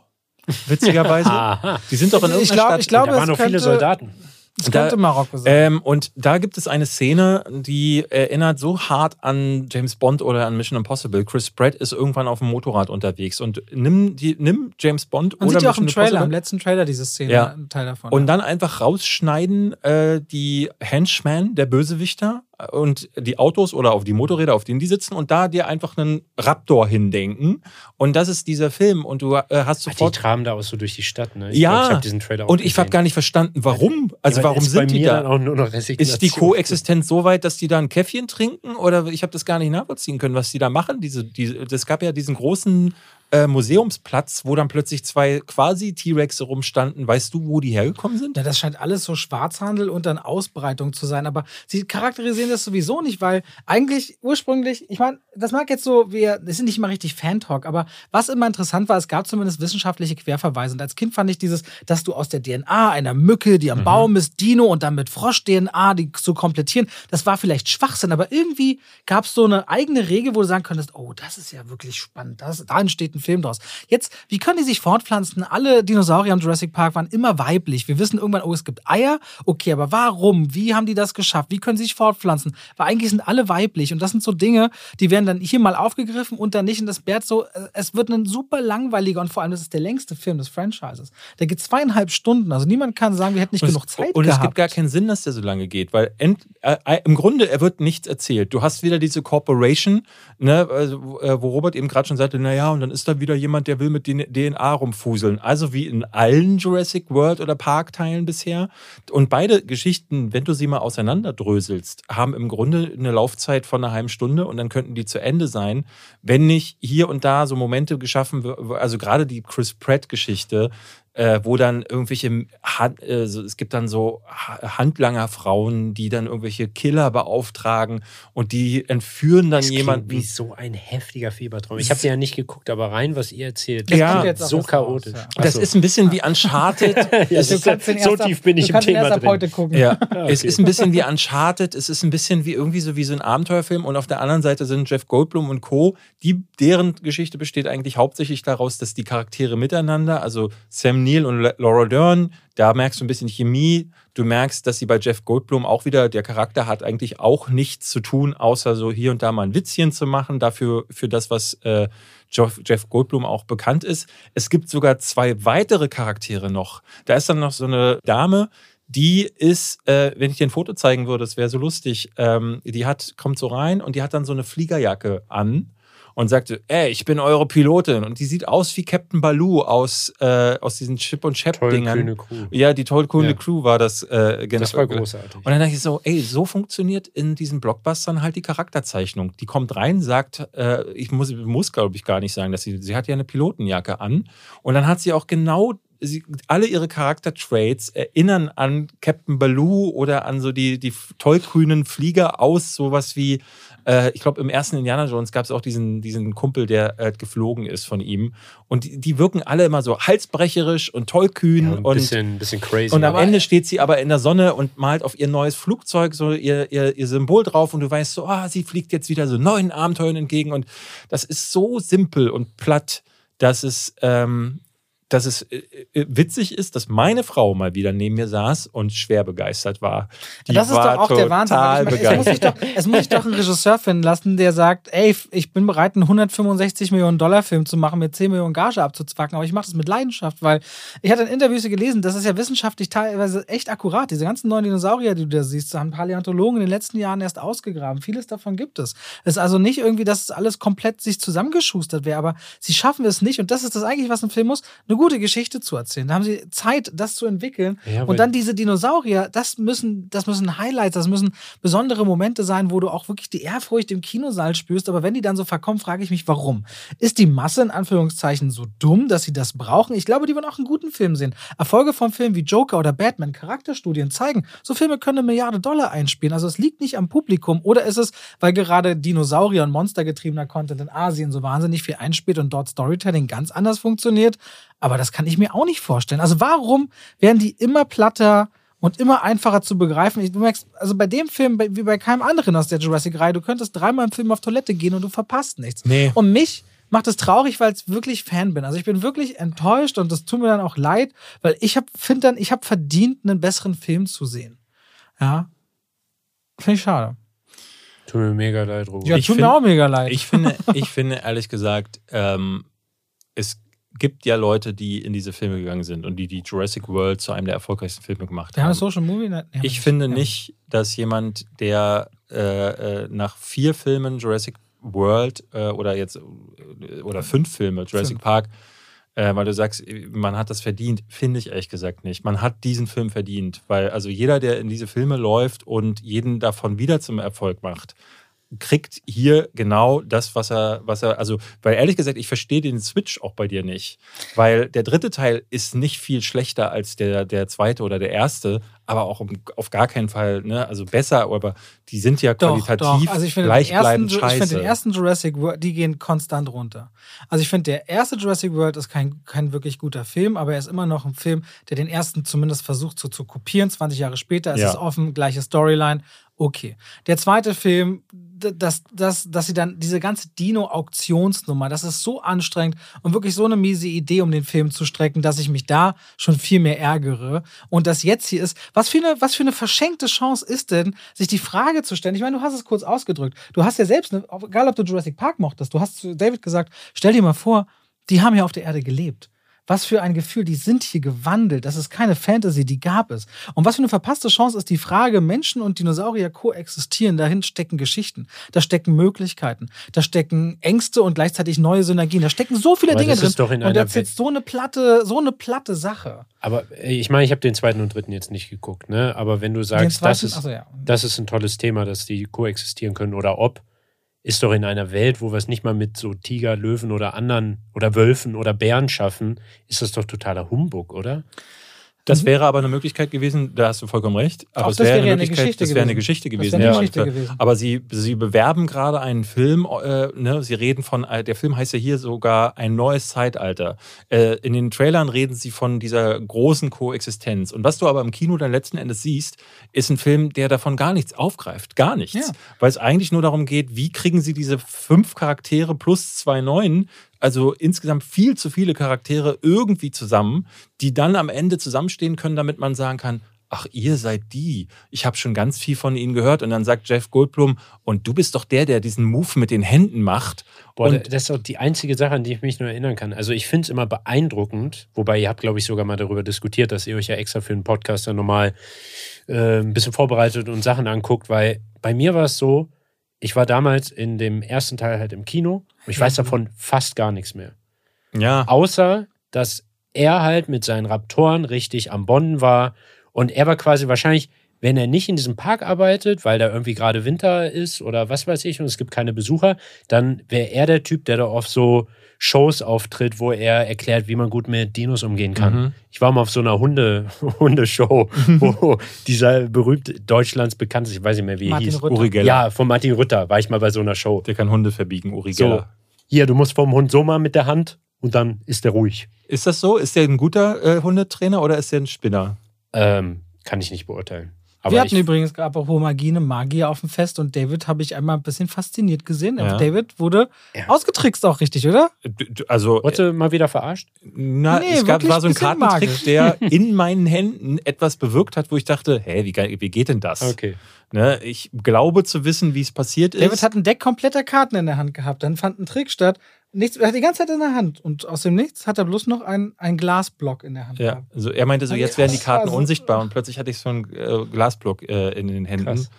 Witzigerweise. <laughs> Aha. Die sind doch in irgendeiner ich glaube, Stadt. ich glaube, da waren es noch könnte, viele Soldaten. Es Da- könnte Marokko sein. Ähm, und da gibt es eine Szene, die erinnert so hart an James Bond oder an Mission Impossible. Chris Pratt ist irgendwann auf dem Motorrad unterwegs und nimm, die, nimm James Bond Man oder sieht ja auch im Trailer, im letzten Trailer diese Szene, Ja. ein Teil davon. und dann einfach rausschneiden äh, die Henchmen der Bösewichter, und die Autos oder auf die Motorräder, auf denen die sitzen und da dir einfach einen Raptor hindenken. Und das ist dieser Film und du äh, hast sofort. Die traben da auch so durch die Stadt, ne? Ich ja, glaub, ich habe diesen Trailer auch und ich habe gar nicht verstanden, warum. Also ja, warum sind die da? ist die Koexistenz so weit, dass die da ein Käffchen trinken oder ich habe das gar nicht nachvollziehen können, was die da machen. Diese, diese, das gab ja diesen großen äh, Museumsplatz, wo dann plötzlich zwei quasi T-Rexe rumstanden. Weißt du, wo die hergekommen sind? Ja, das scheint alles so Schwarzhandel und dann Ausbreitung zu sein. Aber sie charakterisieren das sowieso nicht, weil eigentlich ursprünglich, ich meine, das mag jetzt so, wir, das sind nicht immer richtig Fan-Talk, aber was immer interessant war, es gab zumindest wissenschaftliche Querverweise. Und als Kind fand ich dieses, dass du aus der DNA einer Mücke, die am mhm. Baum ist, Dino und dann mit Frosch-DNA, die zu komplettieren, das war vielleicht Schwachsinn, aber irgendwie gab es so eine eigene Regel, wo du sagen könntest, oh, das ist ja wirklich spannend, das, da entsteht ein Film draus. Jetzt, wie können die sich fortpflanzen? Alle Dinosaurier im Jurassic Park waren immer weiblich. Wir wissen irgendwann, oh, es gibt Eier. Okay, aber warum? Wie haben die das geschafft? Wie können sie sich fortpflanzen? Weil eigentlich sind alle weiblich. Und das sind so Dinge, die werden dann hier mal aufgegriffen und dann nicht. Und das Bert so, äh, es wird ein super langweiliger und vor allem, das ist der längste Film des Franchises. Der geht zweieinhalb Stunden. Also niemand kann sagen, wir hätten nicht und genug Zeit und gehabt. Und es gibt gar keinen Sinn, dass der so lange geht, weil end, äh, äh, im Grunde, er wird nichts erzählt. Du hast wieder diese Corporation, ne, also, äh, wo Robert eben gerade schon sagte, naja, und dann ist da wieder jemand, der will mit DNA rumfuseln. Also wie in allen Jurassic World oder Park-Teilen bisher. Und beide Geschichten, wenn du sie mal auseinanderdröselst, haben im Grunde eine Laufzeit von einer halben Stunde und dann könnten die zu Ende sein, wenn nicht hier und da so Momente geschaffen, also gerade die Chris Pratt-Geschichte, äh, wo dann irgendwelche, Hand, äh, es gibt dann so Handlangerfrauen, die dann irgendwelche Killer beauftragen und die entführen dann das jemanden. Wie so ein heftiger Fiebertraum. Ich habe ja nicht geguckt, aber rein, was ihr erzählt, das ja, so chaotisch. Raus, ja. Das ist ein bisschen wie Uncharted. <laughs> ja, so, so tief bin ich im Thema drin. Heute gucken. Ja. <laughs> okay. Es ist ein bisschen wie Uncharted, es ist ein bisschen wie irgendwie so wie so ein Abenteuerfilm und auf der anderen Seite sind Jeff Goldblum und Co., die, deren Geschichte besteht eigentlich hauptsächlich daraus, dass die Charaktere miteinander, also Sam Neill und Laura Dern, da merkst du ein bisschen Chemie. Du merkst, dass sie bei Jeff Goldblum auch wieder, der Charakter hat eigentlich auch nichts zu tun, außer so hier und da mal ein Witzchen zu machen, dafür für das, was äh, Jeff Goldblum auch bekannt ist. Es gibt sogar zwei weitere Charaktere noch. Da ist dann noch so eine Dame, die ist, äh, wenn ich dir ein Foto zeigen würde, das wäre so lustig, ähm, die hat, kommt so rein und die hat dann so eine Fliegerjacke an und sagte, ey, ich bin eure Pilotin. Und die sieht aus wie Captain Baloo aus, äh, aus diesen Chip und Chap-Dingern. Ja, die toll coole ja. Crew war das. Äh, das war großartig. Und dann dachte ich so, ey, so funktioniert in diesen Blockbustern halt die Charakterzeichnung. Die kommt rein, sagt, äh, ich muss, muss glaube ich, gar nicht sagen, dass sie, sie hat ja eine Pilotenjacke an. Und dann hat sie auch genau sie, alle ihre Charaktertraits erinnern an Captain Baloo oder an so die, die tollgrünen Flieger aus sowas wie äh, ich glaube, im ersten Indiana Jones gab es auch diesen, diesen Kumpel, der äh, geflogen ist von ihm. Und die, die, wirken alle immer so halsbrecherisch und tollkühn. Ja, ein und bisschen, bisschen crazy. Und am Ende steht sie aber in der Sonne und malt auf ihr neues Flugzeug so ihr, ihr, ihr Symbol drauf und du weißt so, ah, sie fliegt jetzt wieder so neuen Abenteuern entgegen. Und das ist so simpel und platt, dass es ähm, dass es äh, äh, witzig ist, dass meine Frau mal wieder neben mir saß und schwer begeistert war. Die das ist doch auch der Wahnsinn. Ich meine, es, muss sich doch, es muss sich doch einen Regisseur finden lassen, der sagt, ey, ich bin bereit, einen 165 Millionen Dollar Film zu machen, mit 10 Millionen Gage abzuzwacken, aber ich mache das mit Leidenschaft, weil ich hatte in Interviews gelesen, das ist ja wissenschaftlich teilweise echt akkurat. Diese ganzen neuen Dinosaurier, die du da siehst, haben Paläontologen in den letzten Jahren erst ausgegraben. Vieles davon gibt es. Es ist also nicht irgendwie, dass es alles komplett sich zusammengeschustert wäre, aber sie schaffen es nicht und das ist das eigentlich, was ein Film muss. Eine gute Geschichte zu erzählen. Da haben sie Zeit, das zu entwickeln. Ja, und dann diese Dinosaurier, das müssen, das müssen Highlights, das müssen besondere Momente sein, wo du auch wirklich die Ehrfurcht im Kinosaal spürst. Aber wenn die dann so verkommen, frage ich mich, warum? Ist die Masse in Anführungszeichen so dumm, dass sie das brauchen? Ich glaube, die wollen auch einen guten Film sehen. Erfolge von Filmen wie Joker oder Batman, Charakterstudien zeigen, so Filme können eine Milliarde Dollar einspielen. Also es liegt nicht am Publikum. Oder ist es, weil gerade Dinosaurier und monstergetriebener Content in Asien so wahnsinnig viel einspielt und dort Storytelling ganz anders funktioniert? Aber das kann ich mir auch nicht vorstellen. Also warum werden die immer platter und immer einfacher zu begreifen? Du merkst, also bei dem Film, wie bei keinem anderen aus der Jurassic-Reihe, du könntest dreimal im Film auf Toilette gehen und du verpasst nichts. Nee. Und mich macht es traurig, weil ich wirklich Fan bin. Also ich bin wirklich enttäuscht und das tut mir dann auch leid, weil ich finde dann, ich habe verdient, einen besseren Film zu sehen. Ja. Finde ich schade. Tut mir mega leid, Robert. Ja, tut mir auch mega leid. Ich finde, ich finde ehrlich gesagt, ähm, es gibt ja Leute, die in diese Filme gegangen sind und die die Jurassic World zu einem der erfolgreichsten Filme gemacht haben das Social Movie. Wir Ich finde Ja. nicht, dass jemand, der äh, äh, nach vier Filmen Jurassic World äh, oder jetzt äh, oder fünf Filme Jurassic Fünf. Park, äh, weil du sagst, man hat das verdient, finde ich ehrlich gesagt nicht. Man hat diesen Film verdient, weil also jeder, der in diese Filme läuft und jeden davon wieder zum Erfolg macht, kriegt hier genau das, was er, was er, also, weil ehrlich gesagt, ich verstehe den Switch auch bei dir nicht. Weil der dritte Teil ist nicht viel schlechter als der, der zweite oder der erste, aber auch um, auf gar keinen Fall, ne, also besser, aber die sind ja Doch, qualitativ doch. Also ich finde, den ersten, gleichbleibend ich scheiße. finde den ersten Jurassic World, die gehen konstant runter. Also ich finde, der erste Jurassic World ist kein, kein wirklich guter Film, aber er ist immer noch ein Film, der den ersten zumindest versucht so zu kopieren. 20 Jahre später ist Ja. es offen, gleiche Storyline. Okay. Der zweite Film, dass, dass, dass sie dann diese ganze Dino-Auktionsnummer, das ist so anstrengend und wirklich so eine miese Idee, um den Film zu strecken, dass ich mich da schon viel mehr ärgere. Und das jetzt hier ist, was für eine, was für eine verschenkte Chance ist denn, sich die Frage zu stellen? Ich meine, du hast es kurz ausgedrückt. Du hast ja selbst, egal ob du Jurassic Park mochtest, du hast zu David gesagt, stell dir mal vor, die haben ja auf der Erde gelebt. Was für ein Gefühl, die sind hier gewandelt. Das ist keine Fantasy, die gab es. Und was für eine verpasste Chance ist die Frage, Menschen und Dinosaurier koexistieren. Dahin stecken Geschichten, da stecken Möglichkeiten, da stecken Ängste und gleichzeitig neue Synergien. Da stecken so viele Aber Dinge das drin. ist doch in und das ist jetzt so eine platte, so eine platte Sache. Aber äh, ich meine, ich habe den zweiten und dritten jetzt nicht geguckt, ne? Aber wenn du sagst, das zweiten- ist, achso, ja. das ist ein tolles Thema, dass die koexistieren können oder ob, ist doch in einer Welt, wo wir es nicht mal mit so Tiger, Löwen oder anderen oder Wölfen oder Bären schaffen, ist das doch totaler Humbug, oder? Das wäre aber eine Möglichkeit gewesen, da hast du vollkommen recht. Aber Auch es das wäre eine ja eine Möglichkeit, Geschichte das wäre eine gewesen. Geschichte gewesen. eine ja. Geschichte gewesen. Aber sie, sie bewerben gerade einen Film, äh, ne? sie reden von, äh, der Film heißt ja hier sogar ein neues Zeitalter. Äh, in den Trailern reden sie von dieser großen Koexistenz. Und was du aber im Kino dann letzten Endes siehst, ist ein Film, der davon gar nichts aufgreift. Gar nichts. Ja. Weil es eigentlich nur darum geht, wie kriegen sie diese fünf Charaktere plus zwei neuen also insgesamt viel zu viele Charaktere irgendwie zusammen, die dann am Ende zusammenstehen können, damit man sagen kann, ach, ihr seid die. Ich habe schon ganz viel von ihnen gehört. Und dann sagt Jeff Goldblum, und du bist doch der, der diesen Move mit den Händen macht. Boah, und das ist auch die einzige Sache, an die ich mich nur erinnern kann. Also ich finde es immer beeindruckend, wobei ihr habt, glaube ich, sogar mal darüber diskutiert, dass ihr euch ja extra für einen Podcast dann nochmal äh, ein bisschen vorbereitet und Sachen anguckt, weil bei mir war es so, ich war damals in dem ersten Teil halt im Kino und ich weiß davon fast gar nichts mehr. ja, Außer, dass er halt mit seinen Raptoren richtig am Bonnen war und er war quasi wahrscheinlich, wenn er nicht in diesem Park arbeitet, weil da irgendwie gerade Winter ist oder was weiß ich und es gibt keine Besucher, dann wäre er der Typ, der da auf so Shows auftritt, wo er erklärt, wie man gut mit Dinos umgehen kann. Mhm. Ich war mal auf so einer Hunde, <laughs> Hundeshow, wo <laughs> dieser berühmte Deutschlands bekannteste, ich weiß nicht mehr, wie er Martin hieß. Rütter. Uri Geller. Ja, von Martin Rütter war ich mal bei so einer Show. Der kann Hunde verbiegen, Uri So, Geller. hier, du musst vom Hund so mal mit der Hand und dann ist er ruhig. Ist das so? Ist der ein guter äh, Hundetrainer oder ist der ein Spinner? Ähm, kann ich nicht beurteilen. Aber Wir hatten übrigens, apropos Magie, eine Magier auf dem Fest und David habe ich einmal ein bisschen fasziniert gesehen. Ja. David wurde Ja. ausgetrickst auch richtig, oder? Also, Wurde mal wieder verarscht? Na, Nee, es gab, war so ein Kartentrick, magisch. der <laughs> in meinen Händen etwas bewirkt hat, wo ich dachte, hä, wie, wie geht denn das? Okay. Ne, ich glaube zu wissen, wie es passiert ist. David hat ein Deck kompletter Karten in der Hand gehabt. Dann fand ein Trick statt. Nichts, er hat die ganze Zeit in der Hand. Und aus dem Nichts hat er bloß noch ein, ein Glasblock in der Hand ja, gehabt. also er meinte so, Ja, jetzt werden die Karten war so- unsichtbar und plötzlich hatte ich so einen äh, Glasblock äh, in den Händen Krass.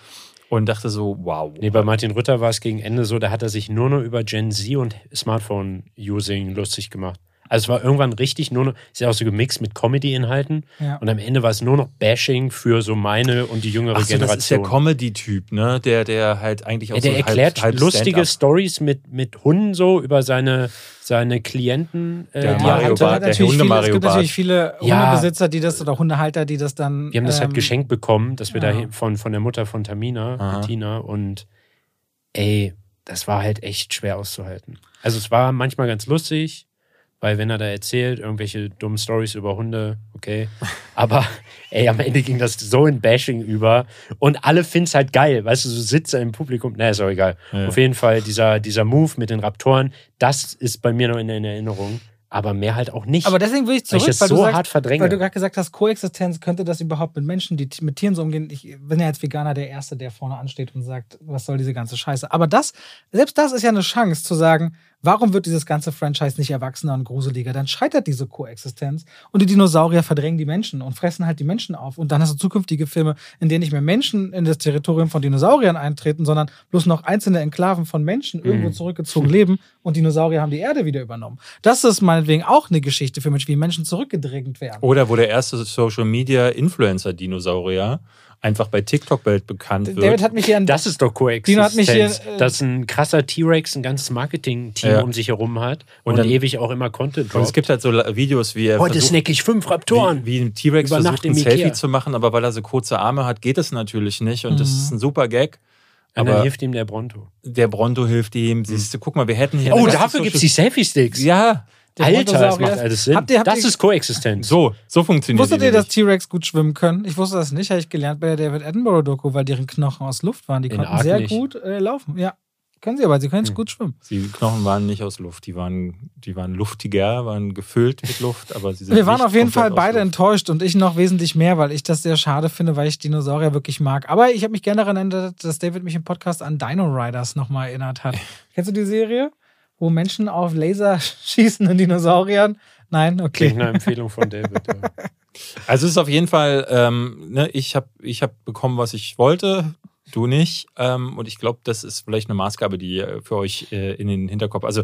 und dachte so, wow. Nee, bei Martin Rütter war es gegen Ende so, da hat er sich nur noch über Gen Z und Smartphone-Using lustig gemacht. Also es war irgendwann richtig nur noch, ist ja auch so gemixt mit Comedy-Inhalten. Ja. Und am Ende war es nur noch Bashing für so meine und die jüngere Ach so, das ist der Generation. Comedy-Typ, ne? Der, der halt eigentlich auch ja, der so halb- erklärt halb lustige Stand-up- Stories mit, mit Hunden so über seine, seine Klienten. Äh, Der die Mario er hatte. Bart, der natürlich Hunde viele, Mario es gibt Bart. natürlich viele. Hundebesitzer, die das oder Hundehalter, die das dann. Wir haben das halt ähm, geschenkt bekommen, dass wir ja. da von, von der Mutter von Tamina, Aha. Bettina, und ey, das war halt echt schwer auszuhalten. Also es war manchmal ganz lustig, weil wenn er da erzählt, irgendwelche dummen Stories über Hunde, okay. Aber ey, am Ende ging das so in Bashing über und alle finden es halt geil, weißt du, so Sitze im Publikum, na, ist auch egal. Ja. Auf jeden Fall dieser, dieser Move mit den Raptoren, das ist bei mir noch in, in Erinnerung, aber mehr halt auch nicht. Aber deswegen will ich weil zurück, ich das weil, so du sagst, hart verdränge. weil du gerade gesagt hast, Koexistenz, könnte das überhaupt mit Menschen, die mit Tieren so umgehen? Ich bin ja als Veganer der Erste, der vorne ansteht und sagt, was soll diese ganze Scheiße. Aber das, selbst das ist ja eine Chance zu sagen, Warum wird dieses ganze Franchise nicht erwachsener und gruseliger? Dann scheitert diese Koexistenz und die Dinosaurier verdrängen die Menschen und fressen halt die Menschen auf. Und dann hast du zukünftige Filme, in denen nicht mehr Menschen in das Territorium von Dinosauriern eintreten, sondern bloß noch einzelne Enklaven von Menschen irgendwo Mhm. zurückgezogen leben und Dinosaurier haben die Erde wieder übernommen. Das ist meinetwegen auch eine Geschichte für Menschen, wie Menschen zurückgedrängt werden. Oder wo der erste Social Media Influencer Dinosaurier einfach bei TikTok weltbekannt wird. David hat mich hier an Das ist doch Dino hat mich hier, Koexistenz. äh, dass ein krasser T-Rex ein ganzes Marketing-Team Ja. um sich herum hat Und und, dann- ewig auch immer Content und es droppt. gibt halt so Videos, wie er Heute versucht, snack ich fünf Raptoren. wie, wie ein T-Rex versucht, ein Selfie Ikea. zu machen, aber weil er so kurze Arme hat, geht es natürlich nicht. Und das Mhm. ist ein super Gag. Und dann Aber hilft ihm der Bronto. der Bronto hilft ihm. Siehst du, guck mal, wir hätten hier. Oh, dafür gibt es die Selfie-Sticks. Ja, Der Alter, das macht ist- alles Sinn. Habt ihr- habt das ihr- ist Koexistenz. so, so funktioniert Wusstet die ihr, dass. T-Rex gut schwimmen können? Ich wusste das nicht, habe ich gelernt bei der David Attenborough-Doku, weil deren Knochen aus Luft waren. Die In konnten Ark sehr nicht. gut äh, laufen. Ja, können sie aber, sie können Hm. gut schwimmen. Die Knochen waren nicht aus Luft, die waren, die waren luftiger, waren gefüllt mit Luft, aber sie sind Wir waren auf jeden Fall beide enttäuscht und ich noch wesentlich mehr, weil ich das sehr schade finde, weil ich Dinosaurier wirklich mag. Aber ich habe mich gerne daran erinnert, dass David mich im Podcast an Dino Riders nochmal erinnert hat. <laughs> Kennst du die Serie? Wo Menschen auf Laser <laughs> schießen in Dinosauriern? Nein, Klingt okay. eine Empfehlung von David. ja. <laughs> Also es ist auf jeden Fall, ähm, ne, ich habe ich hab bekommen, was ich wollte, du nicht. Ähm, und ich glaube, das ist vielleicht eine Maßgabe, die äh, für euch äh, in den Hinterkopf. Also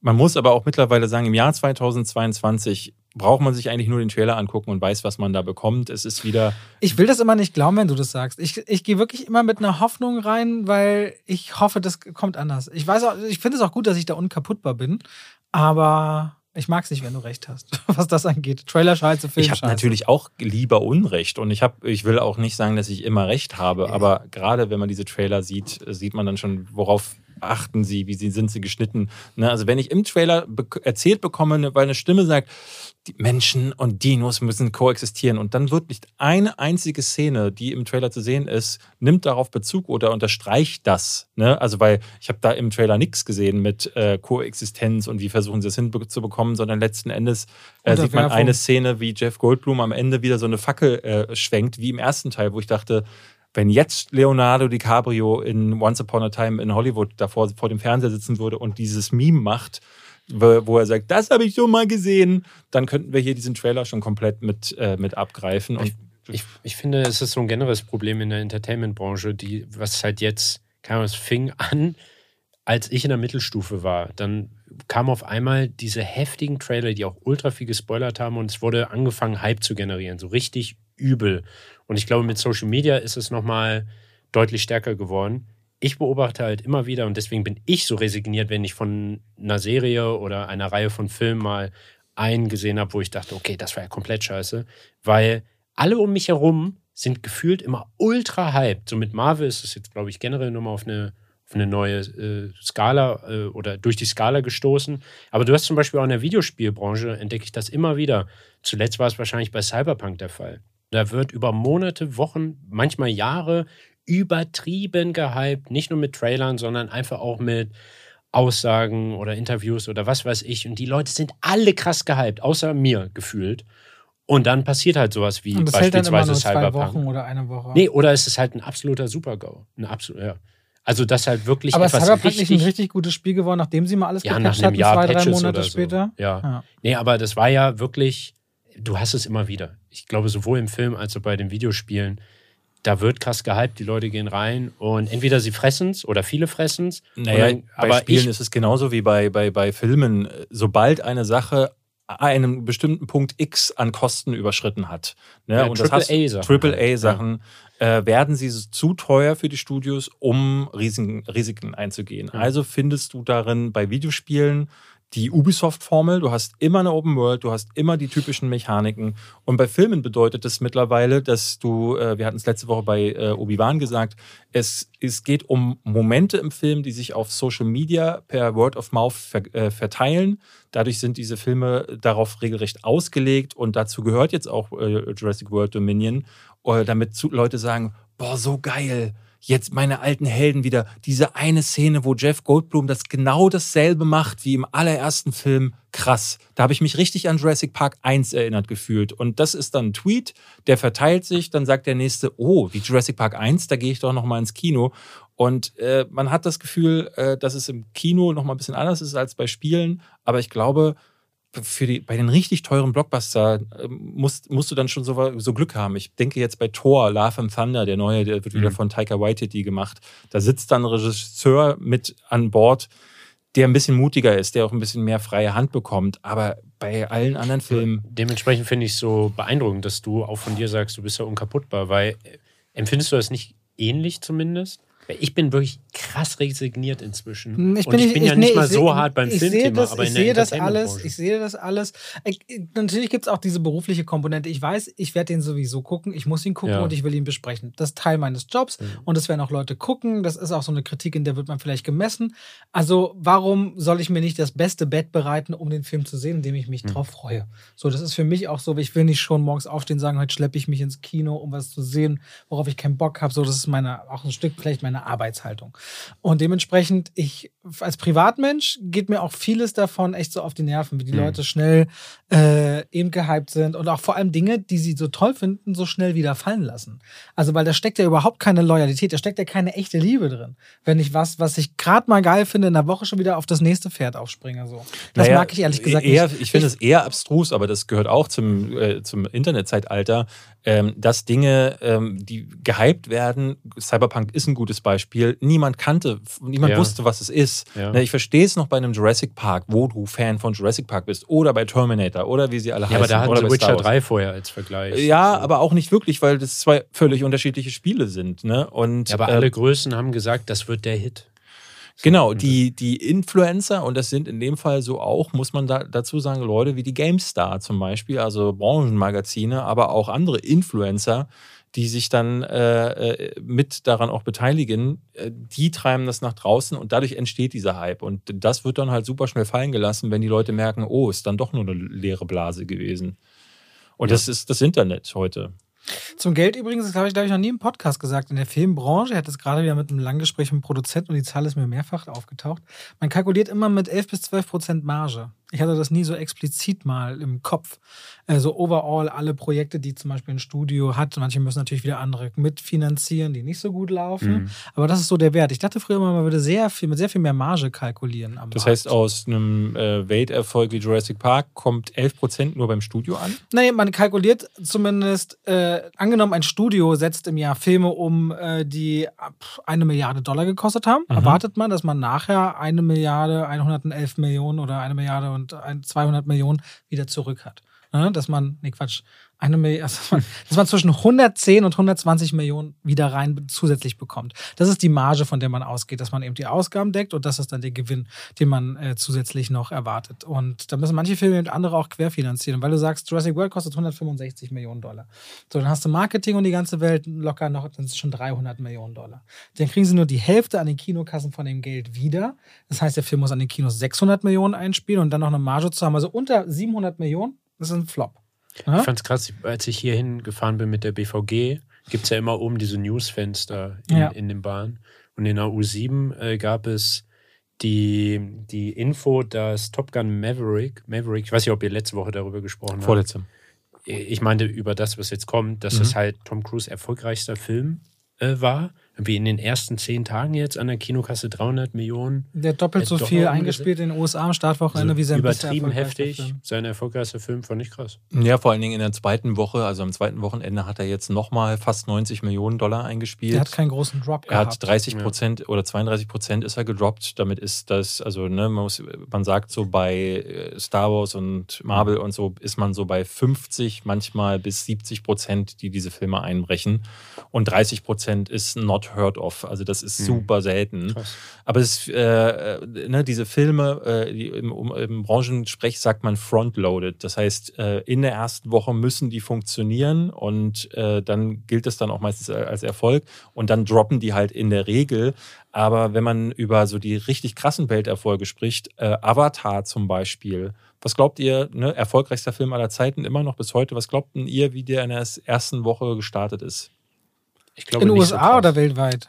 man muss aber auch mittlerweile sagen, im Jahr 2022 braucht man sich eigentlich nur den Trailer angucken und weiß, was man da bekommt. Es ist wieder, Ich will das immer nicht glauben, wenn du das sagst. Ich, ich gehe wirklich immer mit einer Hoffnung rein, weil ich hoffe, das kommt anders. Ich weiß auch, ich finde es auch gut, dass ich da unkaputtbar bin, aber ich mag es nicht, wenn du recht hast, <laughs> was das angeht. Trailer scheiße, Film ich habe natürlich auch lieber Unrecht und ich, hab, ich will auch nicht sagen, dass ich immer recht habe, Ja. aber gerade wenn man diese Trailer sieht, sieht man dann schon, worauf achten sie, wie sie, sind sie geschnitten. Ne? Also wenn ich im Trailer erzählt bekomme, ne, weil eine Stimme sagt, die Menschen und Dinos müssen koexistieren und dann wird nicht eine einzige Szene, die im Trailer zu sehen ist, nimmt darauf Bezug oder unterstreicht das. Ne? Also weil ich habe da im Trailer nichts gesehen mit äh, Koexistenz und wie versuchen sie es hinzubekommen, sondern letzten Endes äh, sieht man eine Szene, wie Jeff Goldblum am Ende wieder so eine Fackel äh, schwenkt, wie im ersten Teil, wo ich dachte, wenn jetzt Leonardo DiCaprio in Once Upon a Time in Hollywood davor vor dem Fernseher sitzen würde und dieses Meme macht, wo er sagt, das habe ich schon mal gesehen, dann könnten wir hier diesen Trailer schon komplett mit, äh, mit abgreifen. Und Ich, ich finde, es ist so ein generelles Problem in der Entertainment-Branche, die, was halt jetzt, Ahnung, es fing an, als ich in der Mittelstufe war. Dann kamen auf einmal diese heftigen Trailer, die auch ultra viel gespoilert haben und es wurde angefangen, Hype zu generieren. So richtig übel. Und ich glaube, mit Social Media ist es nochmal deutlich stärker geworden. Ich beobachte halt immer wieder und deswegen bin ich so resigniert, wenn ich von einer Serie oder einer Reihe von Filmen mal einen gesehen habe, wo ich dachte, okay, das war ja komplett scheiße, weil alle um mich herum sind gefühlt immer ultra hyped. So mit Marvel ist es jetzt, glaube ich, generell nochmal auf eine, auf eine neue äh, Skala äh, oder durch die Skala gestoßen. Aber du hast zum Beispiel auch in der Videospielbranche, entdecke ich das immer wieder. Zuletzt war es wahrscheinlich bei Cyberpunk der Fall. Da wird über Monate, Wochen, manchmal Jahre übertrieben gehypt, nicht nur mit Trailern, sondern einfach auch mit Aussagen oder Interviews oder was weiß ich. Und die Leute sind alle krass gehypt, außer mir gefühlt. Und dann passiert halt sowas wie beispielsweise Cyberpunk. Wochen oder eine Woche. Nee, oder es ist halt ein absoluter Super-GAU. Ein absolut, ja. Also, das halt wirklich aber etwas Cyberpunk richtig, ist ein richtig gutes Spiel geworden, nachdem sie mal alles ja, nach gepatcht hatten, Jahr zwei, drei Monate so. später. Ja. Ja. Nee, aber das war ja wirklich, du hast es immer wieder. Ich glaube, sowohl im Film als auch bei den Videospielen, da wird krass gehypt, die Leute gehen rein und entweder sie fressen es oder viele fressen es. Naja, dann- bei aber Spielen ich- ist es genauso wie bei, bei, bei Filmen. Sobald eine Sache einen bestimmten Punkt X an Kosten überschritten hat, ne, Ja, und das hast- AAA-Sachen AAA-Sachen, äh, werden sie zu teuer für die Studios, um Risiken, Risiken einzugehen. Ja. Also findest du darin bei Videospielen die Ubisoft-Formel, du hast immer eine Open World, du hast immer die typischen Mechaniken. Und bei Filmen bedeutet es mittlerweile, dass du, äh, wir hatten es letzte Woche bei äh, Obi-Wan gesagt, es, es geht um Momente im Film, die sich auf Social Media per Word of Mouth ver, äh, verteilen. Dadurch sind diese Filme darauf regelrecht ausgelegt und dazu gehört jetzt auch äh, Jurassic World Dominion, äh, damit zu, Leute sagen, boah, so geil. Jetzt meine alten Helden wieder. Diese eine Szene, wo Jeff Goldblum das genau dasselbe macht wie im allerersten Film. Krass. Da habe ich mich richtig an Jurassic Park 1 erinnert gefühlt. Und das ist dann ein Tweet, der verteilt sich, dann sagt der nächste, oh, wie Jurassic Park 1, da gehe ich doch nochmal ins Kino. Und äh, man hat das Gefühl, äh, dass es im Kino nochmal ein bisschen anders ist als bei Spielen. Aber ich glaube, für die, bei den richtig teuren Blockbuster äh, musst, musst du dann schon so, so Glück haben. Ich denke jetzt bei Thor, Love and Thunder, der neue, der wird wieder mhm. von Taika Waititi gemacht. Da sitzt dann ein Regisseur mit an Bord, der ein bisschen mutiger ist, der auch ein bisschen mehr freie Hand bekommt. Aber bei allen anderen Filmen. Dementsprechend finde ich es so beeindruckend, dass du auch von dir sagst, du bist ja unkaputtbar, weil äh, empfindest du das nicht ähnlich zumindest? Ich bin wirklich krass resigniert inzwischen. Hm, ich bin, und ich bin ja nee, nicht mal so hart beim Filmthema, das, aber ich in sehe der das alles. Ich sehe das alles. Ich, natürlich gibt es auch diese berufliche Komponente. Ich weiß, ich werde den sowieso gucken. Ich muss ihn gucken ja. und ich will ihn besprechen. Das ist Teil meines Jobs mhm. und es werden auch Leute gucken. Das ist auch so eine Kritik, in der wird man vielleicht gemessen. Also warum soll ich mir nicht das beste Bett bereiten, um den Film zu sehen, indem ich mich mhm. drauf freue? So, das ist für mich auch so. Ich will nicht schon morgens aufstehen und sagen, heute schleppe ich mich ins Kino, um was zu sehen, worauf ich keinen Bock habe. So, das ist meine auch ein Stück vielleicht meine Arbeitshaltung. Und dementsprechend, ich als Privatmensch geht mir auch vieles davon echt so auf die Nerven, wie die mhm. Leute schnell äh, eben gehypt sind und auch vor allem Dinge, die sie so toll finden, so schnell wieder fallen lassen. Also, weil da steckt ja überhaupt keine Loyalität, da steckt ja keine echte Liebe drin. Wenn ich was, was ich gerade mal geil finde, in der Woche schon wieder auf das nächste Pferd aufspringe. So. Das naja, mag ich ehrlich gesagt eher, nicht. Ich finde es eher abstrus, aber das gehört auch zum, äh, zum Internetzeitalter, ähm, dass Dinge, ähm, die gehypt werden, Cyberpunk ist ein gutes Beispiel, niemand kannte, niemand ja. wusste, was es ist. Ja. Ne, ich verstehe es noch bei einem Jurassic Park, wo du Fan von Jurassic Park bist, oder bei Terminator, oder wie sie alle ja, heißen. Aber da hatten sie Witcher 3 vorher als Vergleich. Ja, so. aber auch nicht wirklich, weil das zwei völlig unterschiedliche Spiele sind. Ne? Und, ja, aber äh, alle Größen haben gesagt, das wird der Hit. Genau, die, die Influencer, und das sind in dem Fall so auch, muss man da, dazu sagen, Leute wie die GameStar zum Beispiel, also Branchenmagazine, aber auch andere Influencer, die sich dann äh, äh, mit daran auch beteiligen, äh, die treiben das nach draußen und dadurch entsteht dieser Hype. Und das wird dann halt super schnell fallen gelassen, wenn die Leute merken, oh, ist dann doch nur eine leere Blase gewesen. Und ja. das ist das Internet heute. Zum Geld übrigens, das habe ich, glaube ich, noch nie im Podcast gesagt. In der Filmbranche, ich hatte es gerade wieder mit einem Langgespräch mit dem Produzenten und die Zahl ist mir mehrfach aufgetaucht. Man kalkuliert immer mit 11 bis 12 Prozent Marge. Ich hatte das nie so explizit mal im Kopf. Also overall alle Projekte, die zum Beispiel ein Studio hat, manche müssen natürlich wieder andere mitfinanzieren, die nicht so gut laufen. Mhm. Aber das ist so der Wert. Ich dachte früher immer, man würde sehr viel, mit sehr viel mehr Marge kalkulieren. das Markt. heißt, aus einem äh, Welterfolg wie Jurassic Park kommt 11% nur beim Studio an? Nein, man kalkuliert zumindest, äh, angenommen, ein Studio setzt im Jahr Filme um, äh, die eine Milliarde Dollar gekostet haben, mhm. erwartet man, dass man nachher eine Milliarde, 111 Millionen oder eine Milliarde und 200 Millionen wieder zurück hat. Ne? Dass man, nee, Quatsch, eine Million, also <laughs> dass, man, dass man zwischen 110 und 120 Millionen wieder rein zusätzlich bekommt. Das ist die Marge, von der man ausgeht, dass man eben die Ausgaben deckt und das ist dann der Gewinn, den man äh, zusätzlich noch erwartet. Und da müssen manche Filme und andere auch querfinanzieren. Weil du sagst, Jurassic World kostet 165 Millionen Dollar. So, dann hast du Marketing und die ganze Welt locker noch, dann sind es schon 300 Millionen Dollar. Dann kriegen sie nur die Hälfte an den Kinokassen von dem Geld wieder. Das heißt, der Film muss an den Kinos 600 Millionen einspielen und dann noch eine Marge zu haben. Also unter 700 Millionen, ist ein Flop. Aha. Ich fand es krass, als ich hierhin gefahren bin mit der BVG, gibt es ja immer oben diese Newsfenster in, ja. in den Bahnen. Und in der U7 äh, gab es die, die Info, dass Top Gun Maverick, Maverick, ich weiß nicht, ob ihr letzte Woche darüber gesprochen habt. Vorletzte. Ich meinte über das, was jetzt kommt, dass mhm. das halt Tom Cruise erfolgreichster Film äh, war wie in den ersten zehn Tagen jetzt an der Kinokasse 300 Millionen. Der doppelt so viel eingespielt in den USA am Startwochenende also wie sein Übertrieben heftig. Film. Sein erfolgreichster Film fand ich krass. Ja, vor allen Dingen in der zweiten Woche, also am zweiten Wochenende hat er jetzt nochmal fast 90 Millionen Dollar eingespielt. Er hat keinen großen Drop gehabt. Er hat 30 Prozent ja. oder 32 Prozent ist er gedroppt. Damit ist das, also ne, man, muss, man sagt so bei äh, Star Wars und Marvel und so ist man so bei 50, manchmal bis 70 Prozent, die diese Filme einbrechen. Und 30 Prozent ist not heard of. Also das ist mhm. super selten. Krass. Aber es, äh, ne, diese Filme, äh, die im, um, im, Branchensprech sagt man frontloaded. Das heißt, äh, in der ersten Woche müssen die funktionieren und äh, dann gilt das dann auch meistens als Erfolg und dann droppen die halt in der Regel. Aber wenn man über so die richtig krassen Welterfolge spricht, äh, Avatar zum Beispiel, was glaubt ihr, ne, erfolgreichster Film aller Zeiten immer noch bis heute, was glaubt ihr, wie der in der ersten Woche gestartet ist? Ich glaube, in den USA so oder weltweit?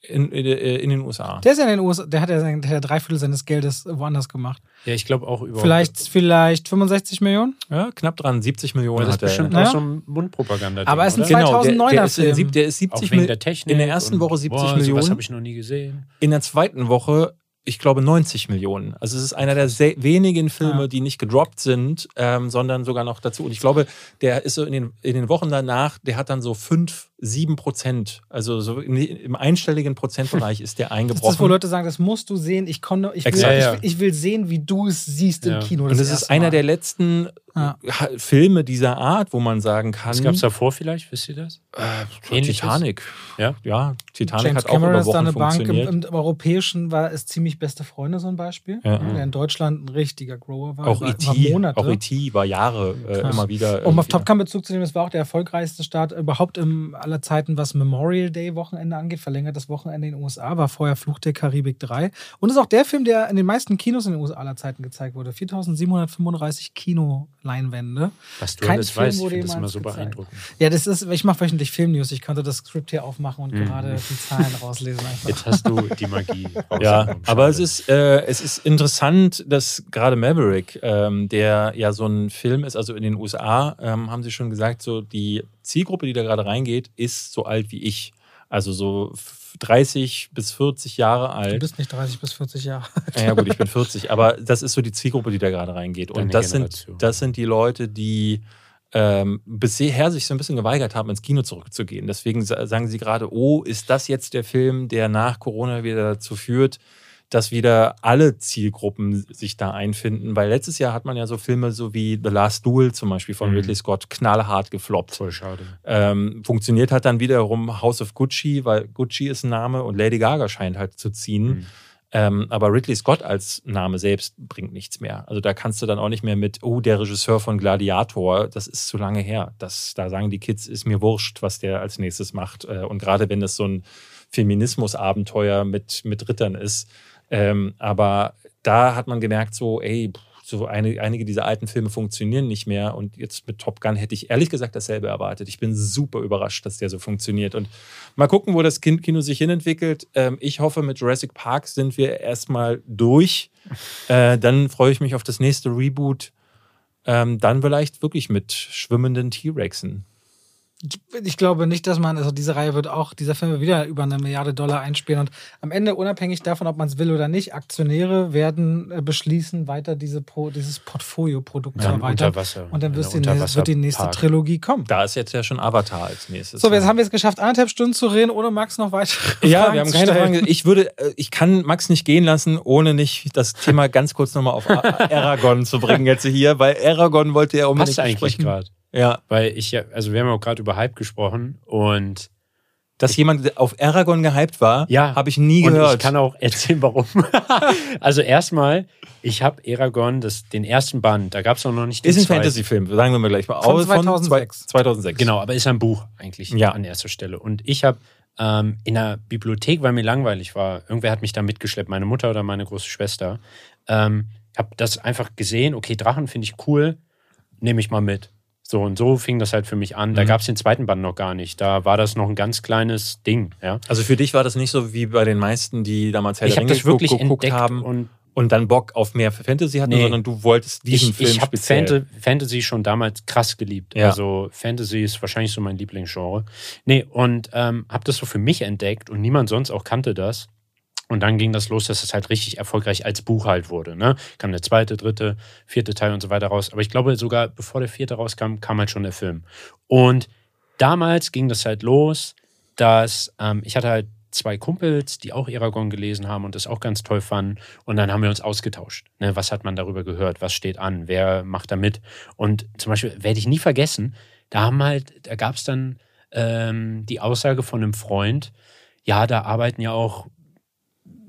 In, in, in den USA. Der ist ja in den USA, der hat ja, sein- der hat ja drei Viertel seines Geldes woanders gemacht. Ja, ich glaube auch über. Vielleicht, vielleicht 65 Millionen? Ja, knapp dran, 70 Millionen das ist hat er. bestimmt Ja. auch so ein Mundpropaganda. Aber es ist ein oder? Genau, der, 2009er der, ist, Film. sieb- der ist auch 70 wegen Millionen. in der ersten Woche 70 boah, Millionen. Das habe ich noch nie gesehen. In der zweiten Woche, ich glaube, 90 Millionen. Also es ist einer der sehr wenigen Filme, Ja. die nicht gedroppt sind, ähm, sondern sogar noch dazu. Und ich glaube, der ist so in den, in den Wochen danach, der hat dann so 5, 7 Prozent. Also so in, im einstelligen Prozentbereich ist der <laughs> Das ist eingebrochen. das, wo Leute sagen, das musst du sehen. Ich, konnte, ich, will, ich, Ja, ja. will- ich will sehen, wie du es siehst im Ja. Kino. und das ist einer Mal. der letzten Ja. Ha- Filme dieser Art, wo man sagen kann, Was gab es davor vielleicht? Wisst ihr das? äh? Titanik. Ja? Ja, Titanic James hat auch Cameron über ist da Wochen eine Bank. Im, funktioniert. Im, Europäischen war es ziemlich beste Freunde, so ein Beispiel. Ja. der in Deutschland ein richtiger Grower war. auch E.T. Monate. auch E.T. war Jahre äh, immer wieder. Um auf Top Gun Bezug zu nehmen, das war auch der erfolgreichste Start überhaupt im aller Zeiten, was Memorial Day Wochenende angeht, verlängertes Wochenende in den USA, war vorher Fluch der Karibik 3 und ist auch der Film, der in den meisten Kinos in den USA aller Zeiten gezeigt wurde. 4735 Kinoleinwände. Was du Kein alles Film weißt, ich wurde finde das immer so beeindruckend. Ja, das ist, ich mache wöchentlich Filmnews. Ich konnte das Skript hier aufmachen und Mhm. gerade die Zahlen rauslesen. <laughs> Einfach. Jetzt hast du die Magie. Ja, aber es ist, äh, es ist interessant, dass gerade Maverick, ähm, der ja so ein Film ist, also in den USA, ähm, haben sie schon gesagt, so die Zielgruppe, die da gerade reingeht, ist so alt wie ich. Also so f- 30 bis 40 Jahre Du alt. bist nicht 30 bis 40 Jahre. Ja gut, ich bin 40, aber das ist so die Zielgruppe, die da gerade reingeht. Und das sind, das sind die Leute, die ähm, bisher sich so ein bisschen geweigert haben, ins Kino zurückzugehen. Deswegen sa- sagen sie gerade, oh, ist das jetzt der Film, der nach Corona wieder dazu führt, dass wieder alle Zielgruppen sich da einfinden? Weil letztes Jahr hat man ja so Filme so wie The Last Duel zum Beispiel von Mhm. Ridley Scott knallhart gefloppt. voll schade. Ähm, funktioniert hat dann wiederum House of Gucci, weil Gucci ist ein Name und Lady Gaga scheint halt zu ziehen. Mhm. Ähm, aber Ridley Scott als Name selbst bringt nichts mehr. Also da kannst du dann auch nicht mehr mit, oh, der Regisseur von Gladiator, das ist zu lange her. Das, da sagen die Kids, ist mir wurscht, was der als nächstes macht. Äh, und gerade wenn das so ein Feminismus-Abenteuer mit, mit Rittern ist. Ähm, aber da hat man gemerkt, so, ey, so eine, einige dieser alten Filme funktionieren nicht mehr. Und jetzt mit Top Gun hätte ich ehrlich gesagt dasselbe erwartet. Ich bin super überrascht, dass der so funktioniert. Und mal gucken, wo das Kin- Kino sich hinentwickelt. Ähm, ich hoffe, mit Jurassic Park sind wir erstmal durch. <laughs> Äh, dann freue ich mich auf das nächste Reboot. Ähm, dann vielleicht wirklich mit schwimmenden T-Rexen. Ich glaube nicht, dass man, also diese Reihe wird auch, dieser Film wird wieder über eine Milliarde Dollar einspielen und am Ende, unabhängig davon, ob man es will oder nicht, Aktionäre werden äh, beschließen, weiter diese Pro, dieses Portfolio-Produkt zu Ja, erweitern. unter Wasser. Und dann die, nächste- wird die nächste Unterwasserpark. Trilogie kommen. Da ist jetzt ja schon Avatar als nächstes. So, jetzt haben wir es geschafft, anderthalb Stunden zu reden, ohne Max noch weitere <laughs> Ja, Fragen wir haben zu keine. Fragen. Ich würde, äh, ich kann Max nicht gehen lassen, ohne nicht das Thema ganz kurz nochmal auf Aragon zu bringen jetzt hier, weil Aragon wollte er unbedingt Passt eigentlich gerade. Ja, Weil ich ja, also wir haben auch gerade über Hype gesprochen und dass jemand auf Aragon gehypt war, Ja. habe ich nie Und gehört. ich kann auch erzählen, warum. <laughs> also erstmal, ich habe Eragon, das, den ersten Band, da gab es auch noch nicht den ist ein. Fantasy-Film, sagen wir mal gleich mal. Von Aber 2006. zwei- 2006. Genau, aber ist ein Buch eigentlich Ja. an erster Stelle. Und ich habe ähm, in der Bibliothek, weil mir langweilig war, irgendwer hat mich da mitgeschleppt, meine Mutter oder meine große Schwester, ähm, habe das einfach gesehen, okay, Drachen finde ich cool, nehme ich mal mit. So und so fing das halt für mich an. Da Mhm. gab es den zweiten Band noch gar nicht. Da war das noch ein ganz kleines Ding. Ja. Also für dich war das nicht so wie bei den meisten, die damals Herr Ich der habe Ringe wirklich gu- geguckt entdeckt haben und und dann Bock auf mehr Fantasy hatten, Nee. sondern du wolltest diesen ich, Film ich habe speziell. Fanta Fantasy schon damals krass geliebt. Ja. Also Fantasy ist wahrscheinlich so mein Lieblingsgenre. Nee, und ähm, habe das so für mich entdeckt und niemand sonst auch kannte das. Und dann ging das los, dass es halt richtig erfolgreich als Buch halt wurde. Ne? Kam der zweite, dritte, vierte Teil und so weiter raus. Aber ich glaube, sogar bevor der vierte rauskam, kam halt schon der Film. Und damals ging das halt los, dass ähm, ich hatte halt zwei Kumpels, die auch Eragon gelesen haben und das auch ganz toll fanden. Und dann haben wir uns ausgetauscht. Ne? Was hat man darüber gehört? Was steht an? Wer macht da mit? Und zum Beispiel werde ich nie vergessen, da haben halt, da gab es dann ähm, die Aussage von einem Freund, ja, da arbeiten ja auch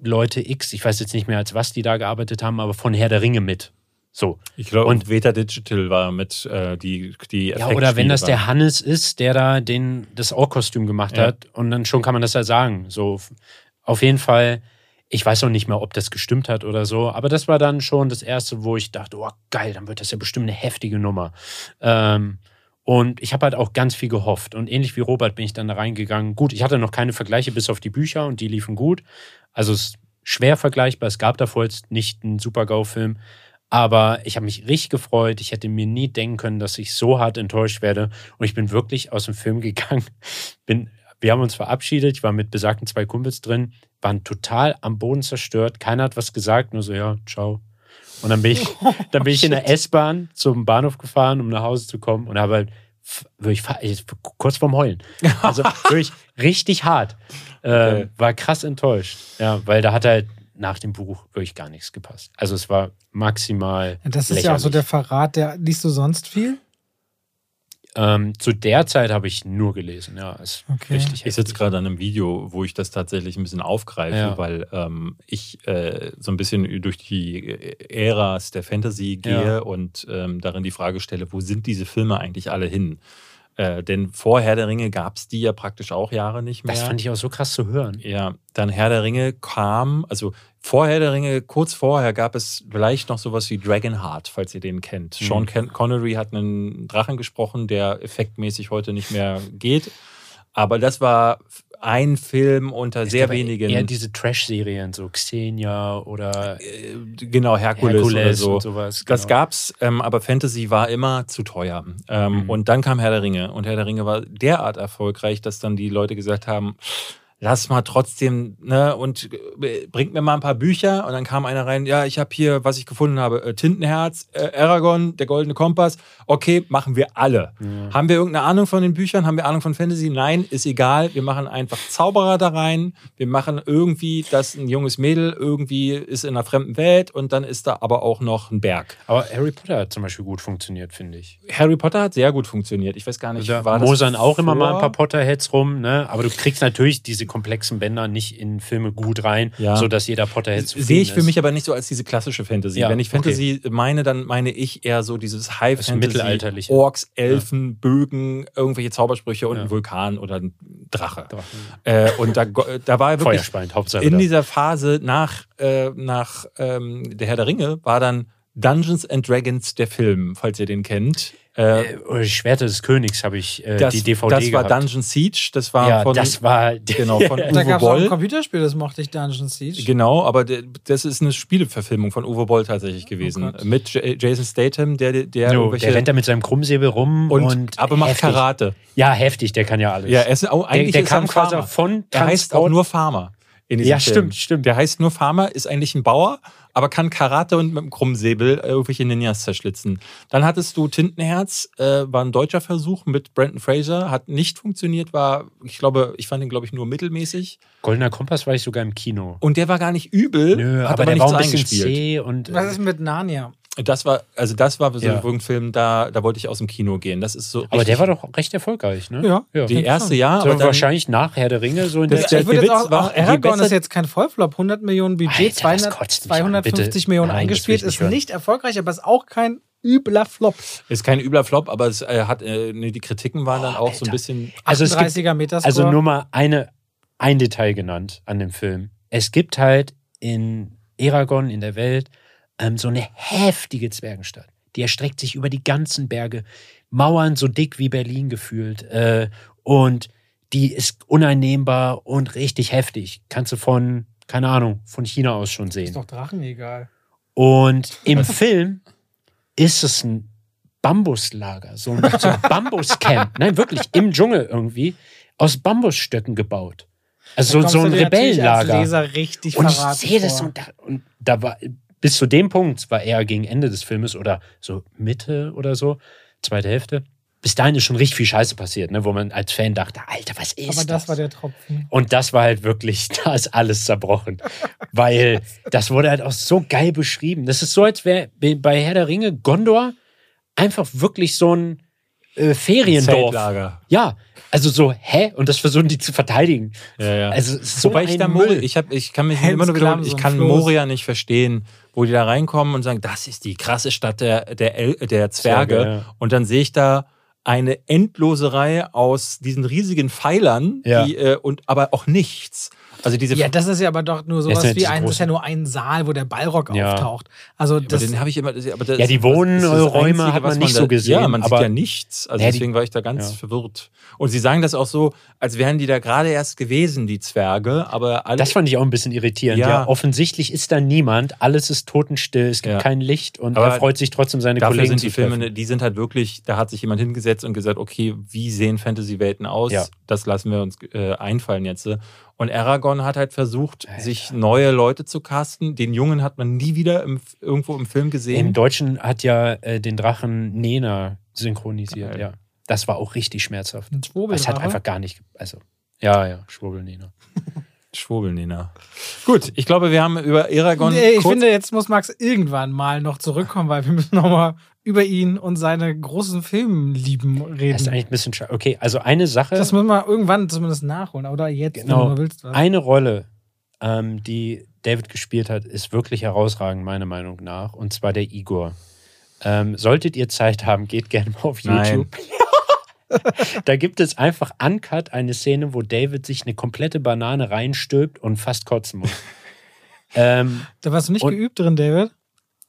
Leute X, ich weiß jetzt nicht mehr, als was die da gearbeitet haben, aber von Herr der Ringe mit. So. Ich glaube, Und- Veta Digital war mit äh, die, die Ja, oder wenn das Effektspiele der Hannes ist, der da den, das Ork-Kostüm gemacht Ja. hat, und dann schon kann man das ja sagen. So, auf jeden Fall, ich weiß auch nicht mehr, ob das gestimmt hat oder so, aber das war dann schon das erste, wo ich dachte, oh geil, dann wird das ja bestimmt eine heftige Nummer. Ähm, Und ich habe halt auch ganz viel gehofft. Und ähnlich wie Robert bin ich dann da reingegangen. Gut, ich hatte noch keine Vergleiche bis auf die Bücher und die liefen gut. Also es ist schwer vergleichbar. Es gab davor jetzt nicht einen Super-GAU-Film. Aber ich habe mich richtig gefreut. Ich hätte mir nie denken können, dass ich so hart enttäuscht werde. Und ich bin wirklich aus dem Film <laughs> gegangen. Bin, wir haben uns verabschiedet. Ich war mit besagten zwei Kumpels drin, waren total am Boden zerstört. Keiner hat was gesagt, nur so, ja, ciao. Und dann bin ich, <laughs> dann bin ich in der S-Bahn zum Bahnhof gefahren, um nach Hause zu kommen und habe halt wirklich kurz vorm Heulen. <laughs> Also wirklich richtig hart. Äh, okay. War krass enttäuscht. Ja, weil da hat halt nach dem Buch wirklich gar nichts gepasst. Also es war maximal. Das ist lächerlich. ja auch so der Verrat, der liest du sonst viel? Ähm, zu der Zeit habe ich nur gelesen, ja. Ist okay. richtig ich sitze gerade an einem Video, wo ich das tatsächlich ein bisschen aufgreife, ja. weil ähm, ich äh, so ein bisschen durch die Äras der Fantasy gehe ja. und ähm, darin die Frage stelle, wo sind diese Filme eigentlich alle hin? Äh, denn vor Herr der Ringe gab es die ja praktisch auch Jahre nicht mehr. Das fand ich auch so krass zu hören. Ja, dann Herr der Ringe kam, also vor Herr der Ringe, kurz vorher gab es vielleicht noch sowas wie Dragonheart, falls ihr den kennt. Mhm. Sean Connery hat einen Drachen gesprochen, der effektmäßig heute nicht mehr geht. Aber das war ein Film unter ist sehr wenigen. Eher diese Trash-Serien, so Xenia oder. Äh, genau, Herkules, Herkules oder so. Und sowas, genau. Das gab's, ähm, aber Fantasy war immer zu teuer. Ähm, mhm. Und dann kam Herr der Ringe. Und Herr der Ringe war derart erfolgreich, dass dann die Leute gesagt haben: lass mal trotzdem, ne, und äh, bringt mir mal ein paar Bücher. Und dann kam einer rein, ja, ich habe hier, was ich gefunden habe, äh, Tintenherz, äh, Aragon, der goldene Kompass. Okay, machen wir alle. Ja. Haben wir irgendeine Ahnung von den Büchern? Haben wir Ahnung von Fantasy? Nein, ist egal. Wir machen einfach Zauberer da rein. Wir machen irgendwie, dass ein junges Mädel irgendwie ist in einer fremden Welt und dann ist da aber auch noch ein Berg. Aber Harry Potter hat zum Beispiel gut funktioniert, finde ich. Harry Potter hat sehr gut funktioniert. Ich weiß gar nicht, also, war Mosern auch vor? immer mal ein paar Potterheads rum, ne? Aber du kriegst natürlich diese komplexen Bänder nicht in Filme gut rein, ja. sodass jeder Potterhead zu Sehe ich für ist. mich aber nicht so als diese klassische Fantasy. Ja, Wenn ich Fantasy okay. meine, dann meine ich eher so dieses High Fantasy, mittelalterliche. Orks, Elfen, ja. Bögen, irgendwelche Zaubersprüche und ein Vulkan oder ein Drache. Äh, und da, da war wirklich Hauptsache in dieser Phase nach, äh, nach ähm, der Herr der Ringe war dann Dungeons and Dragons der Film, falls ihr den kennt. Äh, oder die Schwerte des Königs habe ich äh, das, die DVD Das war gehabt. Dungeon Siege, das war ja, von das war genau von <laughs> Uwe Da gab es auch ein Computerspiel, das mochte ich Dungeon Siege. Genau, aber das ist eine Spieleverfilmung von Uwe Boll tatsächlich gewesen oh mit Jason Statham, der der no, der rennt da mit seinem Krummsäbel rum und, und aber macht heftig. Karate. Ja, heftig, der kann ja alles. Ja, er ist auch eigentlich der, der kam quasi von Er heißt auch nur Farmer. ja, Film. stimmt, stimmt. Der heißt nur Farmer, ist eigentlich ein Bauer, aber kann Karate und mit dem Krummsäbel äh, irgendwelche Ninjas zerschlitzen. Dann hattest du Tintenherz, äh, war ein deutscher Versuch mit Brandon Fraser, hat nicht funktioniert, war, ich glaube, ich fand ihn, glaube ich, nur mittelmäßig. Goldener Kompass war ich sogar im Kino. Und der war gar nicht übel, Nö, hat aber, aber der nichts war ein bisschen zäh und. Was ist mit Narnia? Das war, also das war so ja. ein Film, da, da wollte ich aus dem Kino gehen. Das ist so. Aber der war doch recht erfolgreich, ne? Ja. ja. Die erste Jahr. So, aber wahrscheinlich nach Herr der Ringe so in das, der, der, der auch, auch Aragorn ist jetzt kein Vollflop. 100 Millionen Budget, Alter, 200, 250 Millionen Nein, eingespielt, ist hören. nicht erfolgreich, aber ist auch kein übler Flop. Ist kein übler Flop, aber es äh, hat, äh, nee, die Kritiken waren dann auch Alter. so ein bisschen. Also 38er Meter Also nur mal eine, ein Detail genannt an dem Film. Es gibt halt in Eragon in der Welt ähm, so eine heftige Zwergenstadt. Die erstreckt sich über die ganzen Berge, Mauern so dick wie Berlin gefühlt. Äh, und die ist uneinnehmbar und richtig heftig. Kannst du von, keine Ahnung, von China aus schon sehen. Ist doch Drachen egal. Und im Film ist es ein Bambuslager, so ein, so ein Bambuscamp. Nein, wirklich, im Dschungel irgendwie, aus Bambusstöcken gebaut. Also so, so ein Rebellenlager. Als Leser richtig und ich sehe das und da, und da war bis zu dem Punkt war er gegen Ende des Filmes oder so Mitte oder so, zweite Hälfte. Bis dahin ist schon richtig viel Scheiße passiert, ne, wo man als Fan dachte, Alter, was ist das? Aber das, das war der Tropfen. Und das war halt wirklich, <laughs> da ist alles zerbrochen. Weil das wurde halt auch so geil beschrieben. Das ist so, als wäre bei Herr der Ringe Gondor einfach wirklich so ein äh, Feriendorf. Zeltlager. Ja, also so, hä? Und das versuchen die zu verteidigen. Ja, ja. Also so Wobei ich da Moria, ich, hab, ich kann mich Helms immer nur wiederholen, ich kann Moria nicht verstehen, wo die da reinkommen und sagen, das ist die krasse Stadt der, der, El der Zwerge. Zwerge ja. Und dann sehe ich da eine endlose Reihe aus diesen riesigen Pfeilern, ja. die, äh, und aber auch nichts. Also diese Ja, das ist ja aber doch nur sowas ja wie ein, das ist ja nur ein Saal, wo der Ballrock Ja. auftaucht. Also das, den habe ich immer. Aber das, Ja, die Wohnräume hat man nicht so da- gesehen, Ja, man sieht ja nichts. Also Ja, deswegen war ich da ganz Ja. verwirrt. Und sie sagen das auch so, als wären die da gerade erst gewesen, die Zwerge. Aber alle. Das fand ich auch ein bisschen irritierend. Ja. Ja. offensichtlich ist da niemand, alles ist totenstill, es gibt Ja. kein Licht und Aber er freut sich trotzdem, seine Dafür Kollegen sind die zu treffen. Filme, die sind halt wirklich, da hat sich jemand hingesetzt und gesagt, okay, wie sehen Fantasy-Welten aus? Ja. Das lassen wir uns äh, einfallen jetzt. Und Aragorn hat halt versucht, sich neue Leute zu casten. Den Jungen hat man nie wieder im, irgendwo im Film gesehen. Im Deutschen hat ja äh, den Drachen Nena synchronisiert, Geil. ja. Das war auch richtig schmerzhaft. ein. Es hat einfach gar nicht, also, ja, ja, Schwurbel Nena. <laughs> Schwurbelnena. Gut, ich glaube, wir haben über Aragorn. Nee, ich kurz- finde, jetzt muss Max irgendwann mal noch zurückkommen, weil wir müssen nochmal über ihn und seine großen Filmlieben reden. Das ist eigentlich ein bisschen schade. Okay, also eine Sache, Das müssen wir irgendwann zumindest nachholen. Oder jetzt, Genau. wenn du willst. Was. eine Rolle, ähm, die David gespielt hat, ist wirklich herausragend, meiner Meinung nach. Und zwar der Igor. Ähm, solltet ihr Zeit haben, geht gerne mal auf Nein. YouTube. <laughs> da gibt es einfach uncut eine Szene, wo David sich eine komplette Banane reinstülpt und fast kotzen muss. <laughs> ähm, Da warst du nicht Und- geübt drin, David.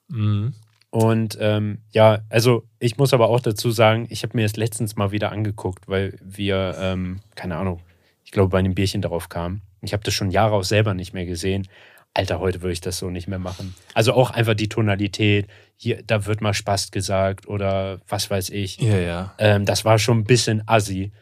Mhm. Und ähm, ja, also ich muss aber auch dazu sagen, ich habe mir das letztens mal wieder angeguckt, weil wir, ähm, keine Ahnung, ich glaube, bei einem Bierchen darauf kamen. Ich habe das schon Jahre auch selber nicht mehr gesehen. Alter, heute würde ich das so nicht mehr machen. Also auch einfach die Tonalität. Hier, da wird mal Spaß gesagt oder was weiß ich. Ja, ja. Ähm, das war schon ein bisschen assi.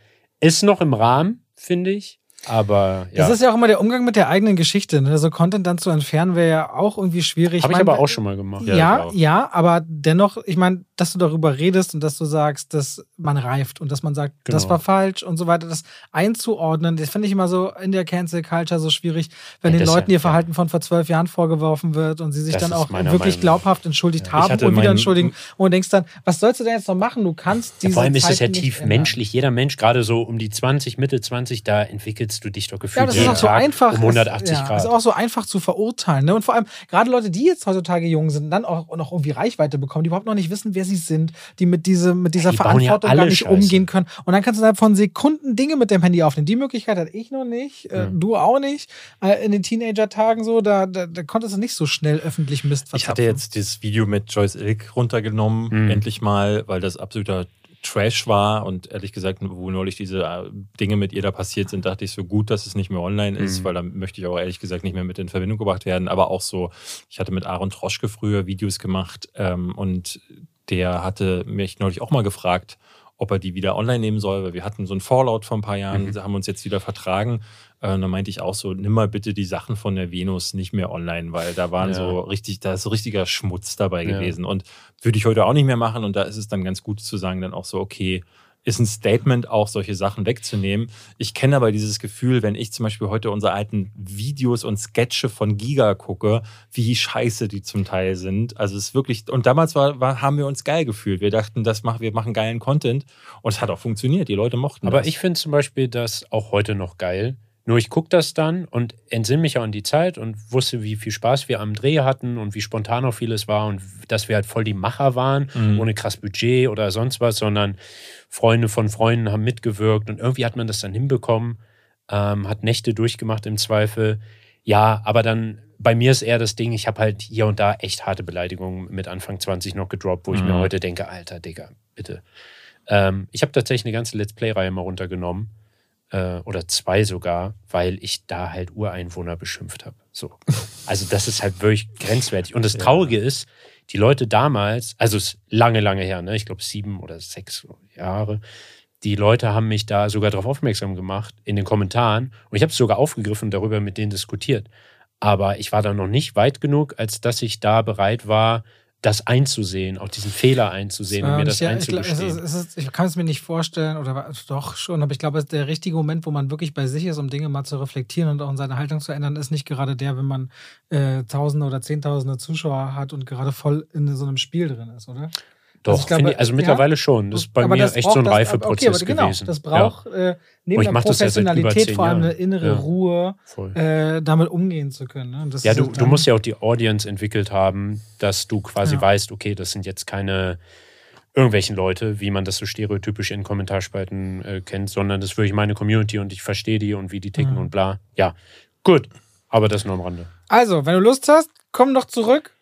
Ist noch im Rahmen, finde ich. Aber ja. Das ist ja auch immer der Umgang mit der eigenen Geschichte. Ne? So Content dann zu entfernen wäre ja auch irgendwie schwierig. Habe ich mein, aber auch schon mal gemacht. Ja, Ja, ich ja, aber dennoch, ich meine, dass du darüber redest und dass du sagst, dass man reift und dass man sagt, das Genau. war falsch und so weiter, das einzuordnen, das finde ich immer so in der Cancel Culture so schwierig, wenn Ja, den das Leuten ihr Verhalten von vor zwölf Jahren vorgeworfen wird und sie sich Das dann auch wirklich Meinung glaubhaft entschuldigt. Ich haben und wieder entschuldigen und denkst dann, was sollst du denn jetzt noch machen? Du kannst diese Vor allem ist es ja tief menschlich. Jeder Mensch, gerade so um die 20, Mitte 20, da entwickelst du dich doch gefühlt Ja, das ist jeden auch so Tag einfach. um 180 ist, ja, Grad. ist auch so einfach zu verurteilen. Ne? Und vor allem, gerade Leute, die jetzt heutzutage jung sind, dann auch noch irgendwie Reichweite bekommen, die überhaupt noch nicht wissen, wer sie sind, die mit, diese, mit dieser Die ja Verantwortung alle gar nicht Scheiße. umgehen können. Und dann kannst du innerhalb von Sekunden Dinge mit dem Handy aufnehmen. Die Möglichkeit hatte ich noch nicht, äh, Ja. du auch nicht. Äh, in den Teenager-Tagen so, da, da, da konntest du nicht so schnell öffentlich Mist Ich hatte verzapfen. jetzt dieses Video mit Joyce Ilk runtergenommen, Mhm. endlich mal, weil das absoluter Trash war und ehrlich gesagt, wo neulich diese äh, Dinge mit ihr da passiert sind, dachte ich so gut, dass es nicht mehr online ist, Mhm. weil da möchte ich auch ehrlich gesagt nicht mehr mit in Verbindung gebracht werden. Aber auch so, ich hatte mit Aaron Troschke früher Videos gemacht ähm, und der hatte mich neulich auch mal gefragt, ob er die wieder online nehmen soll, weil wir hatten so einen Fallout vor ein paar Jahren, Mhm. haben uns jetzt wieder vertragen. Äh, da meinte ich auch so, nimm mal bitte die Sachen von der Venus nicht mehr online, weil da waren Ja. so richtig, da ist so richtiger Schmutz dabei Ja. gewesen. Und würde ich heute auch nicht mehr machen. Und da ist es dann ganz gut zu sagen, dann auch so, okay, ist ein Statement, auch solche Sachen wegzunehmen. Ich kenne aber dieses Gefühl, wenn ich zum Beispiel heute unsere alten Videos und Sketche von Giga gucke, wie scheiße die zum Teil sind. Also es ist wirklich, und damals war, war, haben wir uns geil gefühlt. Wir dachten, das machen, wir machen geilen Content. Und es hat auch funktioniert. Die Leute mochten Aber das. ich finde zum Beispiel das auch heute noch geil. Nur ich gucke das dann und entsinne mich auch an die Zeit und wusste, wie viel Spaß wir am Dreh hatten und wie spontan auch vieles war und dass wir halt voll die Macher waren, Mhm. ohne krass Budget oder sonst was, sondern Freunde von Freunden haben mitgewirkt und irgendwie hat man das dann hinbekommen, ähm, hat Nächte durchgemacht im Zweifel. Ja, aber dann bei mir ist eher das Ding, ich habe halt hier und da echt harte Beleidigungen mit Anfang 20 noch gedroppt, wo ich mir Mhm. heute denke, Alter, Digga, bitte. Ähm, ich habe tatsächlich eine ganze Let's Play-Reihe mal runtergenommen. Äh, oder zwei sogar, weil ich da halt Ureinwohner beschimpft habe. So. Also, das ist halt wirklich grenzwertig. Und das. Traurige ist, die Leute damals, also es ist lange, lange her, ne? ich glaube sieben oder sechs Jahre, die Leute haben mich da sogar darauf aufmerksam gemacht in den Kommentaren. Und ich habe es sogar aufgegriffen und darüber mit denen diskutiert. Aber ich war da noch nicht weit genug, als dass ich da bereit war, das einzusehen, auch diesen Fehler einzusehen und mir das ja, ich, glaub, es einzugestehen. ist, es ist, ich kann es mir nicht vorstellen, oder doch schon, aber ich glaube, der richtige Moment, wo man wirklich bei sich ist, um Dinge mal zu reflektieren und auch seine Haltung zu ändern, ist nicht gerade der, wenn man äh, Tausende oder Zehntausende Zuschauer hat und gerade voll in so einem Spiel drin ist, oder? Doch, Also glaube, ich, also ja. mittlerweile schon. Das ist bei mir das echt so ein das- Reifeprozess okay, aber genau, gewesen. Das braucht äh, neben ich der das ja Professionalität vor allem eine innere Ja. Ruhe, ja, äh, damit umgehen zu können. Ne? Das Ja, du, du musst ja auch die Audience entwickelt haben, dass du quasi Ja. weißt, okay, das sind jetzt keine irgendwelchen Leute, wie man das so stereotypisch in Kommentarspalten äh, kennt, sondern das ist wirklich meine Community und ich verstehe die und wie die ticken Mhm. und bla. Ja, Gut, aber das nur am Rande. Also, wenn du Lust hast, komm doch zurück.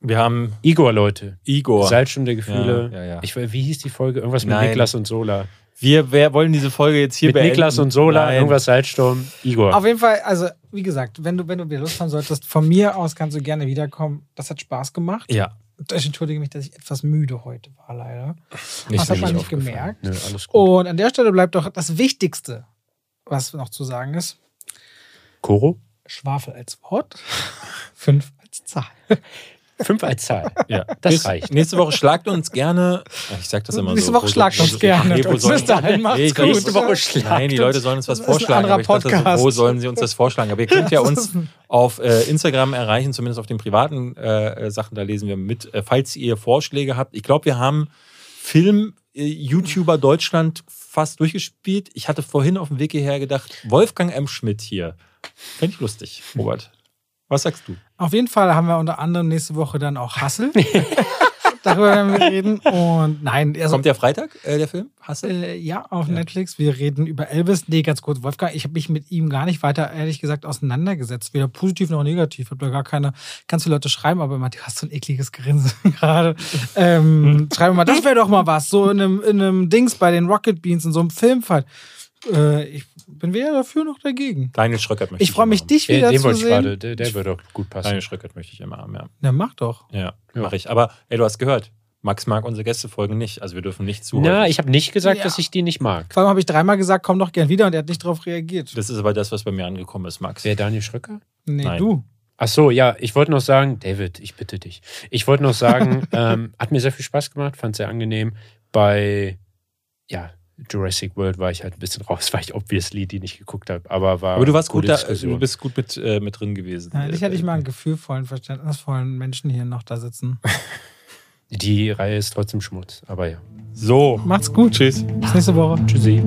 Wir haben Igor, Leute. Igor. Salzstunde der Gefühle. Ja, ja, ja. Ich, wie hieß die Folge? Irgendwas mit Nein. Niklas und Sola. Wir wer wollen diese Folge jetzt hier mit beenden. Niklas und Sola, Nein. irgendwas Salzsturm, Igor. Auf jeden Fall, also, wie gesagt, wenn du, wenn du wieder Lust haben solltest, von mir aus kannst du gerne wiederkommen. Das hat Spaß gemacht. Ja. Ich entschuldige mich, dass ich etwas müde heute war, leider. Nicht das hat man nicht gemerkt. Nö, alles gut. Und an der Stelle bleibt doch das Wichtigste, was noch zu sagen ist: Koro? Schwafel als Wort, <laughs> fünf als Zahl. Fünf als Zahl. Ja. Das Nächste- reicht. Nächste Woche schlagt uns gerne. Ich sag das immer Nächste so. Woche wo so- schlagt uns so- gerne. Nee, wo Bis sollen- dahin macht's Nee, gut. nächste Woche schlagt Nein, die uns. Leute sollen uns was vorschlagen. Aber ich dachte, Podcast. wo sollen sie uns das vorschlagen? Aber ihr könnt ja uns <laughs> auf äh, Instagram erreichen, zumindest auf den privaten äh, äh, Sachen. Da lesen wir mit. Äh, falls ihr Vorschläge habt. Ich glaube, wir haben Film-YouTuber Deutschland fast durchgespielt. Ich hatte vorhin auf dem Weg hierher gedacht, Wolfgang M. Schmidt hier. Fände ich lustig, Robert. Was sagst du? Auf jeden Fall haben wir unter anderem nächste Woche dann auch Hassel. <laughs> Darüber werden wir reden. Und nein, also, Kommt der Freitag, äh, der Film? Hast du? Äh, ja, auf Netflix. Wir reden über Elvis. Nee, ganz kurz, Wolfgang, ich habe mich mit ihm gar nicht weiter, ehrlich gesagt, auseinandergesetzt. Weder positiv noch negativ. Ich habe da gar keine, kannst du Leute schreiben, aber immer, du hast so ein ekliges Grinsen <laughs> gerade. Ähm, schreiben mal, das wäre doch mal was. So in einem, in einem Dings bei den Rocket Beans, in so einem Filmfall. Äh, ich bin weder dafür noch dagegen. Daniel Schröckert möchte Ich freue mich, dich Den, wieder den zu wollte ich sehen. gerade, der, der würde doch gut passen. Daniel Schröckert möchte ich immer haben, ja. Na, mach doch. Ja, Ja. mache ich. Aber ey, du hast gehört, Max mag unsere Gästefolgen nicht. Also wir dürfen nicht zu. Na, ich habe nicht gesagt, Ja. dass ich die nicht mag. Vor allem habe ich dreimal gesagt, komm doch gern wieder und er hat nicht darauf reagiert. das ist aber das, was bei mir angekommen ist, Max. Wer Daniel Schröcker? Nee, Nein. du. Ach so, ja, ich wollte noch sagen, David, ich bitte dich. Ich wollte noch sagen, <laughs> ähm, hat mir sehr viel Spaß gemacht, fand sehr angenehm. Bei, ja, Jurassic World war ich halt ein bisschen raus, <laughs> weil ich obviously die nicht geguckt habe. Aber war Aber du warst gut da, Diskussion. du bist gut mit, äh, mit drin gewesen. Ja, ich hätte ich mal einen gefühlvollen, verständnisvollen Menschen hier noch da sitzen. <laughs> Die Reihe ist trotzdem Schmutz, aber ja. So. Macht's gut. Tschüss. Bis nächste Woche. Tschüssi.